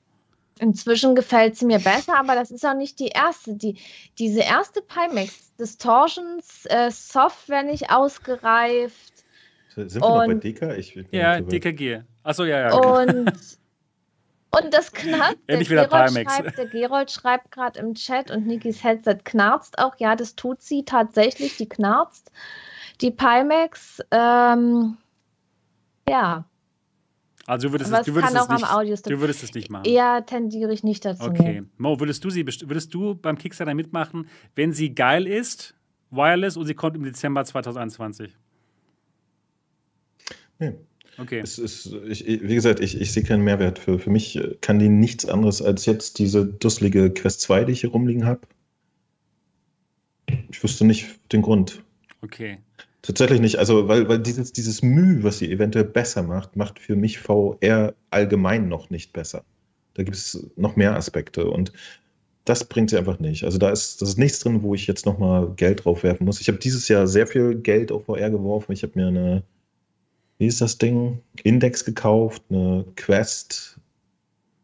Inzwischen gefällt sie mir besser, aber das ist auch nicht die erste. Die, diese erste Pimax Distortions äh, Software nicht ausgereift. Sind wir noch bei DK? Ich, ja, DKG. Achso, ja, ja. Genau. Und, und das knarzt. Der, Gerold schreibt, der Gerold schreibt gerade im Chat und Nikis Headset knarzt auch. Ja, das tut sie tatsächlich. Die knarzt. Die Pimax, ähm, ja, also du würdest, es, du würdest, es, nicht, du würdest es nicht machen. Eher tendiere ich nicht dazu. Okay. Mo, würdest du, sie, würdest du beim Kickstarter mitmachen, wenn sie geil ist, wireless und sie kommt im Dezember 2021? Nee. Okay. Es ist, ich, wie gesagt, ich, ich sehe keinen Mehrwert. Für, für mich kann die nichts anderes als jetzt diese dusselige Quest 2, die ich hier rumliegen habe. Ich wüsste nicht den Grund. Okay. Tatsächlich nicht. Also, weil, weil dieses, dieses Mühe, was sie eventuell besser macht, macht für mich VR allgemein noch nicht besser. Da gibt es noch mehr Aspekte und das bringt sie einfach nicht. Also da ist, das ist nichts drin, wo ich jetzt nochmal Geld drauf werfen muss. Ich habe dieses Jahr sehr viel Geld auf VR geworfen. Ich habe mir eine, wie ist das Ding? Index gekauft, eine Quest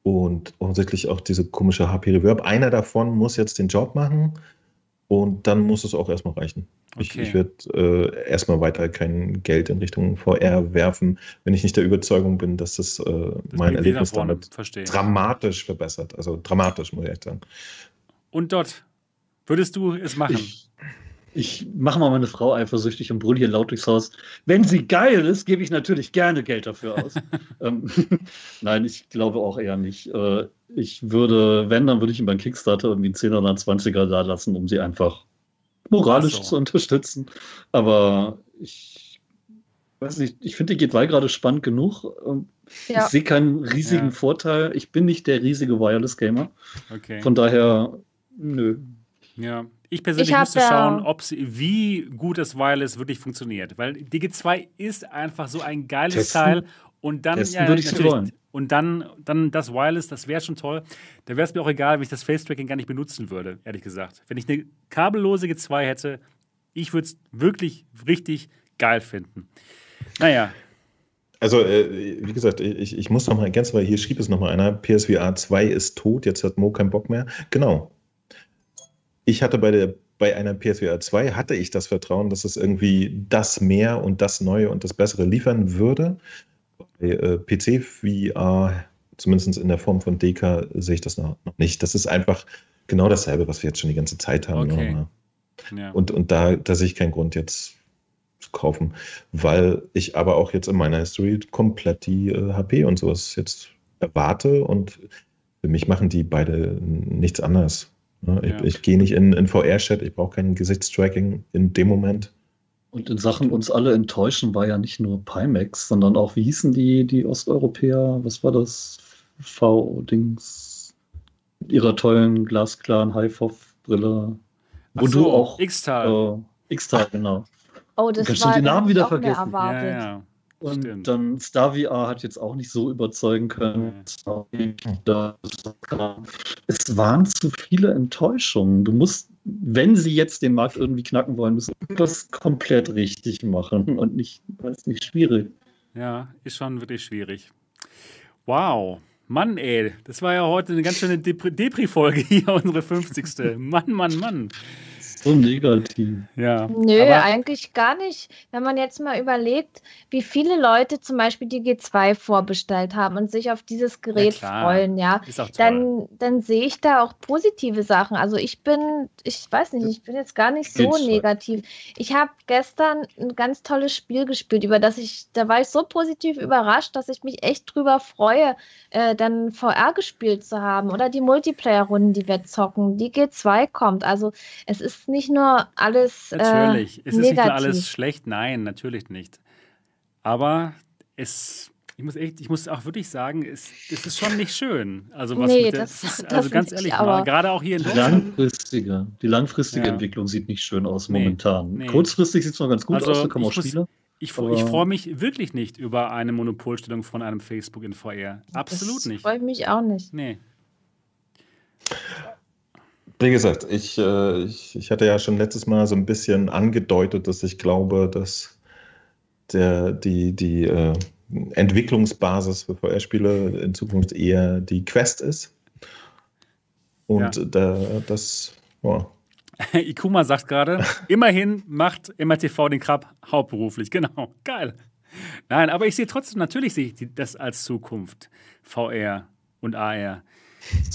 und offensichtlich auch diese komische HP Reverb. Einer davon muss jetzt den Job machen und dann muss es auch erstmal reichen. Okay. Ich, ich werde äh, erstmal weiter kein Geld in Richtung VR werfen, wenn ich nicht der Überzeugung bin, dass das, äh, das mein Erlebnis damit verstehe. dramatisch verbessert. Also dramatisch, muss ich echt sagen. Und dort, würdest du es machen? Ich, ich mache mal meine Frau eifersüchtig und brülle hier laut durchs Haus. Wenn sie geil ist, gebe ich natürlich gerne Geld dafür aus. ähm, Nein, ich glaube auch eher nicht. Äh, ich würde, wenn, dann würde ich ihn beim Kickstarter irgendwie 10 oder 20er da lassen, um sie einfach moralisch so. zu unterstützen. Aber ich weiß nicht, ich finde die G2 gerade spannend genug. Ähm, ja. Ich sehe keinen riesigen ja. Vorteil. Ich bin nicht der riesige Wireless-Gamer. Okay. Von daher, nö. Ja, ich persönlich ich müsste schauen, ob sie, wie gut das Wireless wirklich funktioniert. Weil die G2 ist einfach so ein geiles Testen. Teil. Und dann, Testen ja, würde ich natürlich, wollen. Und dann, dann das Wireless, das wäre schon toll. Da wäre es mir auch egal, wenn ich das Face-Tracking gar nicht benutzen würde, ehrlich gesagt. Wenn ich eine kabellose G2 hätte, ich würde es wirklich richtig geil finden. Naja. also, äh, wie gesagt, ich, ich muss noch mal ergänzen, weil hier schrieb es noch mal einer, PSVR 2 ist tot, jetzt hat Mo keinen Bock mehr. Genau. Ich hatte bei der bei einer PSVR 2 hatte ich das Vertrauen, dass es irgendwie das mehr und das Neue und das Bessere liefern würde. Bei äh, PC VR, zumindest in der Form von DK, sehe ich das noch, nicht. Das ist einfach genau dasselbe, was wir jetzt schon die ganze Zeit haben. Okay. Ne? Ja. Und, und da, da sehe ich keinen Grund jetzt zu kaufen, weil ich aber auch jetzt in meiner History komplett die äh, HP und sowas jetzt erwarte und für mich machen die beide nichts anderes. Ne? Ich, ja. ich gehe nicht in, in VR-Chat, ich brauche kein Gesichtstracking in dem Moment. Und in Sachen uns alle enttäuschen war ja nicht nur Pimax, sondern auch, wie hießen die, die Osteuropäer, was war das? V-Dings, mit ihrer tollen glasklaren Highfoff-Brille. Wo so, du auch. X-Tal. Äh, X-Tal, genau. Oh, das war schon den Namen wieder vergessen. Ja, ja. Und Stimmt. dann Star VR hat jetzt auch nicht so überzeugen können. Mhm. Es waren zu viele Enttäuschungen. Du musst, wenn sie jetzt den Markt irgendwie knacken wollen, müssen das komplett richtig machen und nicht, weiß nicht, schwierig. Ja, ist schon wirklich schwierig. Wow. Mann, ey, das war ja heute eine ganz schöne Depri-Folge hier, unsere 50. Mann, Mann, Mann so negativ. Ja. Nö, eigentlich gar nicht. Wenn man jetzt mal überlegt, wie viele Leute zum Beispiel die G2 vorbestellt haben und sich auf dieses Gerät ja, freuen, ja, dann, dann sehe ich da auch positive Sachen. Also ich bin, ich weiß nicht, ich bin jetzt gar nicht so Geht's negativ. Ich habe gestern ein ganz tolles Spiel gespielt, über das ich, da war ich so positiv überrascht, dass ich mich echt drüber freue, äh, dann VR gespielt zu haben oder die Multiplayer-Runden, die wir zocken. Die G2 kommt. Also es ist nicht nur alles. Äh, natürlich. Äh, es ist nicht nur alles schlecht. Nein, natürlich nicht. Aber es. Ich muss echt, ich muss auch wirklich sagen, es, es ist schon nicht schön. Also was nee, das, das ist, also ganz ehrlich mal, gerade auch hier in Deutschland. Langfristige, die langfristige ja. Entwicklung sieht nicht schön aus nee, momentan. Nee. Kurzfristig sieht es noch ganz gut also aus, da kommen auch Spiele. Ich, ich freue mich wirklich nicht über eine Monopolstellung von einem Facebook in VR. Absolut das nicht. Freue mich auch nicht. Nee. Wie gesagt, ich, äh, ich, ich hatte ja schon letztes Mal so ein bisschen angedeutet, dass ich glaube, dass der, die, die äh, Entwicklungsbasis für VR-Spiele in Zukunft eher die Quest ist. Und ja. da, das, ja. Ikuma sagt gerade, immerhin macht MRTV den Krab hauptberuflich. Genau, geil. Nein, aber ich sehe trotzdem, natürlich sehe ich das als Zukunft. VR und AR.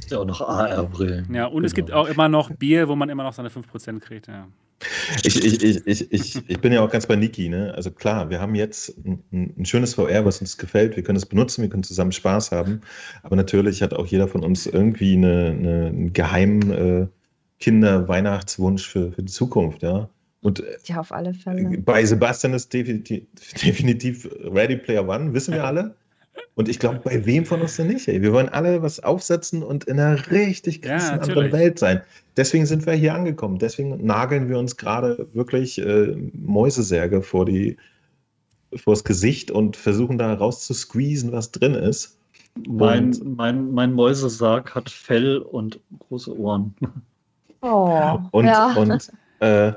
Ja, auch noch AR-Brillen. Ja, und genau. es gibt auch immer noch Bier, wo man immer noch seine 5% kriegt. Ja. Ich, ich, ich, ich, ich bin ja auch ganz bei Niki. Ne? Also klar, wir haben jetzt ein, ein, schönes VR, was uns gefällt. Wir können es benutzen, wir können zusammen Spaß haben. Aber natürlich hat auch jeder von uns irgendwie eine, eine, einen geheimen äh, Kinder-Weihnachtswunsch für, für die Zukunft. Ja? Und äh, ja, auf alle Fälle. Bei Sebastian ist definitiv, definitiv Ready Player One, wissen wir alle. Und ich glaube, bei wem von uns denn nicht? Ey? Wir wollen alle was aufsetzen und in einer richtig krassen ja, anderen Welt sein. Deswegen sind wir hier angekommen. Deswegen nageln wir uns gerade wirklich äh, Mäusesärge vor die vors Gesicht und versuchen da rauszusqueezen, was drin ist. Mein, mein, mein Mäusesarg hat Fell und große Ohren. Oh, und, ja. und äh,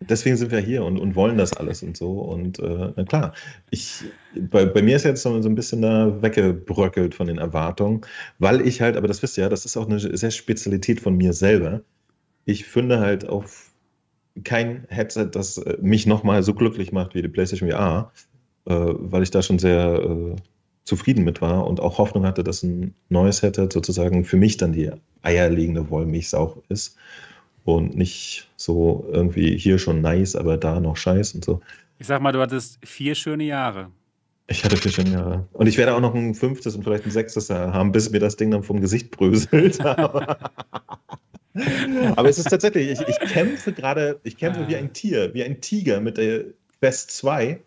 deswegen sind wir hier und, und wollen das alles und so. Und äh, na klar, ich, bei, bei mir ist jetzt so, so ein bisschen da weggebröckelt von den Erwartungen, weil ich halt, aber das wisst ihr ja, das ist auch eine sehr Spezialität von mir selber. Ich finde halt auf kein Headset, das äh, mich nochmal so glücklich macht wie die PlayStation VR, äh, weil ich da schon sehr äh, zufrieden mit war und auch Hoffnung hatte, dass ein neues Headset sozusagen für mich dann die eierlegende Wollmilchsau ist und nicht so irgendwie hier schon nice, aber da noch scheiß und so. Ich sag mal, du hattest vier schöne Jahre. Ich hatte vier schöne Jahre. Und ich werde auch noch ein fünftes und vielleicht ein sechstes Jahr haben, bis mir das Ding dann vom Gesicht bröselt. aber es ist tatsächlich, ich, ich kämpfe gerade, ich kämpfe wie ein Tier, wie ein Tiger mit der Quest 2,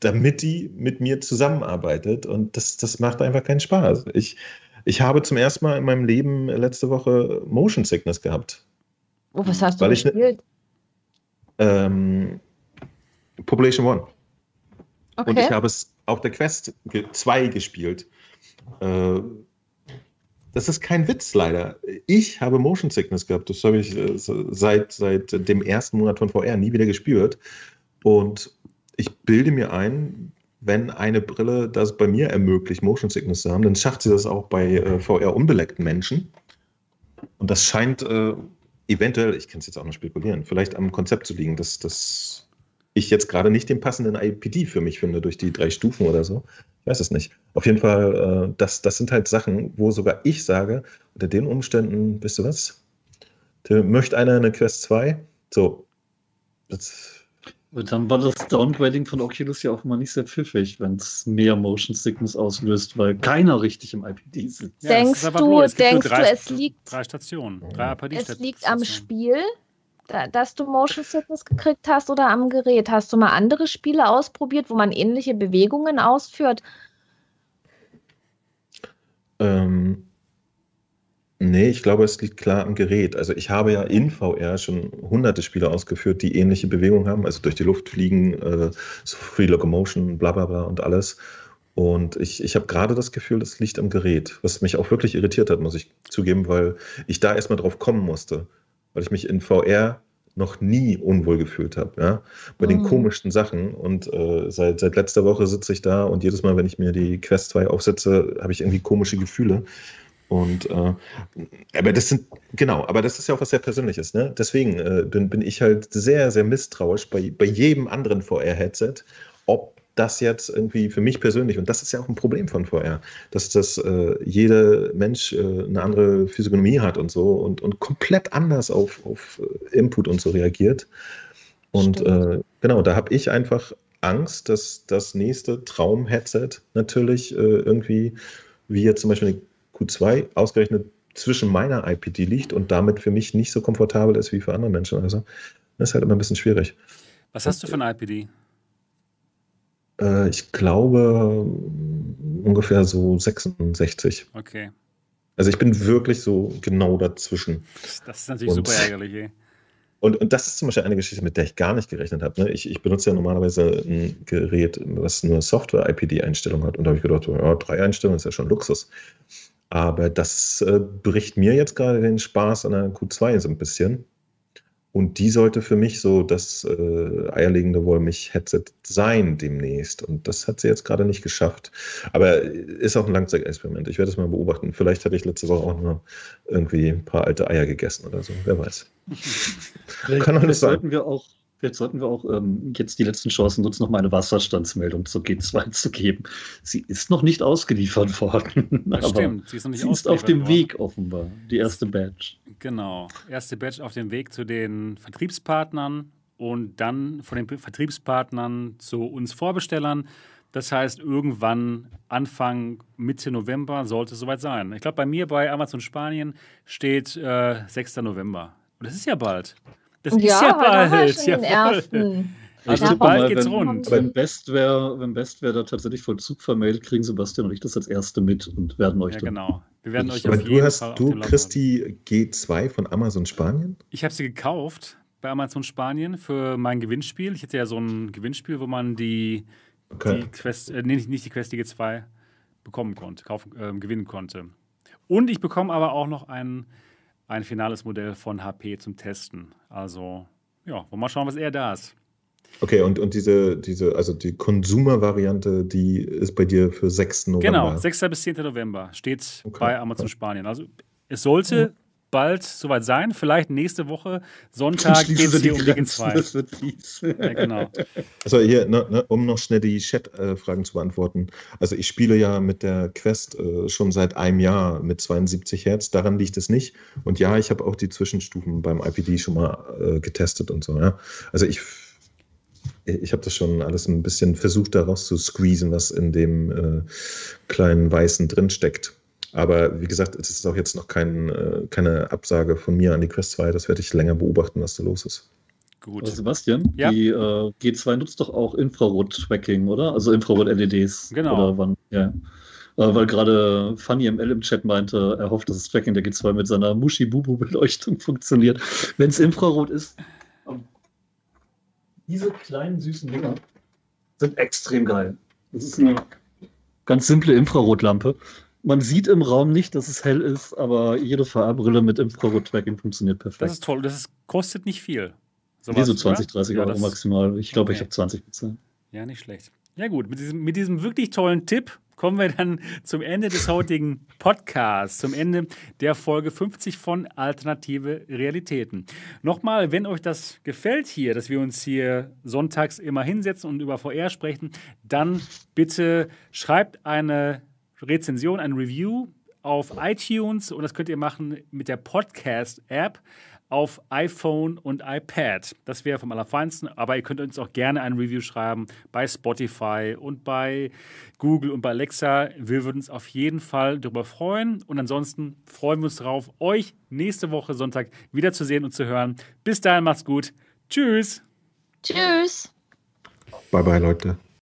damit die mit mir zusammenarbeitet. Und das, das macht einfach keinen Spaß. Ich, ich habe zum ersten Mal in meinem Leben letzte Woche Motion Sickness gehabt. Oh, was hast du ne gespielt? Ich, ähm, Population One. Okay. Und ich habe es auf der Quest 2 gespielt. Äh, das ist kein Witz, leider. Ich habe Motion Sickness gehabt. Das habe ich äh, seit, seit dem ersten Monat von VR nie wieder gespürt. Und ich bilde mir ein, wenn eine Brille das bei mir ermöglicht, Motion Sickness zu haben, dann schafft sie das auch bei äh, VR-unbeleckten Menschen. Und das scheint äh, eventuell, ich kann es jetzt auch noch spekulieren, vielleicht am Konzept zu liegen, dass, dass ich jetzt gerade nicht den passenden IPD für mich finde durch die drei Stufen oder so. Ich weiß es nicht. Auf jeden Fall, äh, das, das sind halt Sachen, wo sogar ich sage, unter den Umständen, wisst du was? Möchte einer eine Quest 2? So. Das, dann war das Downgrading von Oculus ja auch mal nicht sehr pfiffig, wenn es mehr Motion Sickness auslöst, weil keiner richtig im IPD sitzt. Ja, denkst du, denkst drei, du, es liegt, drei Stationen, drei IPD es liegt am Spiel, dass du Motion Sickness gekriegt hast oder am Gerät? Hast du mal andere Spiele ausprobiert, wo man ähnliche Bewegungen ausführt? Ähm, nee, ich glaube, es liegt klar am Gerät. Also ich habe ja in VR schon hunderte Spiele ausgeführt, die ähnliche Bewegungen haben, also durch die Luft fliegen, äh, so Free Locomotion, bla bla bla und alles. Und ich, ich habe gerade das Gefühl, das liegt am Gerät, was mich auch wirklich irritiert hat, muss ich zugeben, weil ich da erstmal drauf kommen musste weil ich mich in VR noch nie unwohl gefühlt habe, ja, bei mhm. den komischsten Sachen. Und äh, seit, seit letzter Woche sitze ich da und jedes Mal, wenn ich mir die Quest 2 aufsetze, habe ich irgendwie komische Gefühle. Und äh, aber das sind, genau, aber das ist ja auch was sehr Persönliches, ne? Deswegen äh, bin, bin ich halt sehr, sehr misstrauisch bei, bei jedem anderen VR-Headset, ob das jetzt irgendwie für mich persönlich, und das ist ja auch ein Problem von VR, dass das äh, jeder Mensch äh, eine andere Physiognomie hat und so und, und komplett anders auf, auf äh, Input und so reagiert. Und äh, genau, da habe ich einfach Angst, dass das nächste Traum-Headset natürlich äh, irgendwie, wie jetzt zum Beispiel eine Q2, ausgerechnet zwischen meiner IPD liegt und damit für mich nicht so komfortabel ist wie für andere Menschen. Also das ist halt immer ein bisschen schwierig. Was hast du für eine IPD? Äh, ich glaube ungefähr so 66. Okay. Also ich bin wirklich so genau dazwischen. Das ist natürlich und, super ärgerlich, ey. Und, und das ist zum Beispiel eine Geschichte, mit der ich gar nicht gerechnet habe. Ne? Ich, ich benutze ja normalerweise ein Gerät, was nur Software-IPD-Einstellungen hat. Und da habe ich gedacht, ja, drei Einstellungen ist ja schon Luxus. Aber das äh, bricht mir jetzt gerade den Spaß an der Q2 so ein bisschen. Und die sollte für mich so das äh, eierlegende Wollmilch-Headset sein demnächst. Und das hat sie jetzt gerade nicht geschafft. Aber ist auch ein Langzeitexperiment. Ich werde es mal beobachten. Vielleicht hatte ich letzte Woche auch nur irgendwie ein paar alte Eier gegessen oder so. Wer weiß. Kann alles sein. Sollten wir auch Vielleicht sollten wir auch ähm, jetzt die letzten Chancen nutzen, noch mal eine Wasserstandsmeldung zur G2 zu geben. Sie ist noch nicht ausgeliefert worden. Das stimmt, sie ist noch nicht sie ist auf dem worden. Weg offenbar, die erste Badge. Genau, erste Badge auf dem Weg zu den Vertriebspartnern und dann von den Vertriebspartnern zu uns Vorbestellern. Das heißt, irgendwann Anfang, Mitte November sollte es soweit sein. Ich glaube, bei mir bei Amazon Spanien steht äh, 6. November. Und das ist ja bald. Das ja, ist ja bald. Ja, ersten. Also ja, bald geht's wenn, rund. Wenn Bestware, wenn Bestware da tatsächlich Vollzug vermeldet, kriegen Sebastian und ich das als Erste mit und werden euch ja, dann. genau. Wir werden euch Aber du hast, Fall du kriegst die G2 von Amazon Spanien? Ich habe sie gekauft bei Amazon Spanien für mein Gewinnspiel. Ich hatte ja so ein Gewinnspiel, wo man die, okay. die Quest, äh, nee, nicht die Quest, die G2 bekommen konnte, kaufen, äh, gewinnen konnte. Und ich bekomme aber auch noch einen ein finales Modell von HP zum Testen. Also, ja, wollen wir mal schauen, was er da ist. Okay, und, und diese, diese, also die Consumer-Variante, die ist bei dir für 6. November. Genau, 6. bis 10. November steht okay. bei Amazon Spanien. Also es sollte mhm. Bald soweit sein. Vielleicht nächste Woche, Sonntag geht es hier um die 2. Das wird fies. Ja, genau. Also hier, ne, ne, um noch schnell die Chat-Fragen zu beantworten. Also ich spiele ja mit der Quest äh, schon seit einem Jahr mit 72 Hertz. Daran liegt es nicht. Und ja, ich habe auch die Zwischenstufen beim IPD schon mal äh, getestet und so. Ja. Also ich ich habe das schon alles ein bisschen versucht, daraus zu squeezen, was in dem äh, kleinen Weißen drin steckt. Aber wie gesagt, es ist auch jetzt noch kein, äh, keine Absage von mir an die Quest 2. Das werde ich länger beobachten, was da los ist. Gut. Also Sebastian, ja? die äh, G2 nutzt doch auch Infrarot-Tracking, oder? Also Infrarot-LEDs. Genau. Oder wann, ja. Äh, weil gerade Funny ML im Chat meinte, er hofft, dass das Tracking der G2 mit seiner Muschi-Bubu-Beleuchtung funktioniert. Wenn es Infrarot ist, diese kleinen süßen Dinger sind extrem geil. Das ist eine ganz simple Infrarotlampe. Man sieht im Raum nicht, dass es hell ist, aber jede VR-Brille mit Infrarot-Tracking funktioniert perfekt. Das ist toll. Das ist, kostet nicht viel. So Wie so 20, 30 Euro maximal. Ich glaube, okay. ich habe 20 bezahlt. Ja, nicht schlecht. Ja gut, mit diesem, mit diesem wirklich tollen Tipp kommen wir dann zum Ende des heutigen Podcasts, zum Ende der Folge 50 von Alternative Realitäten. Nochmal, wenn euch das gefällt hier, dass wir uns hier sonntags immer hinsetzen und über VR sprechen, dann bitte schreibt eine Rezension, ein Review auf iTunes und das könnt ihr machen mit der Podcast-App auf iPhone und iPad. Das wäre vom Allerfeinsten, aber ihr könnt uns auch gerne ein Review schreiben bei Spotify und bei Google und bei Alexa. Wir würden uns auf jeden Fall darüber freuen und ansonsten freuen wir uns darauf, euch nächste Woche Sonntag wiederzusehen und zu hören. Bis dahin macht's gut. Tschüss. Tschüss. Bye bye, Leute.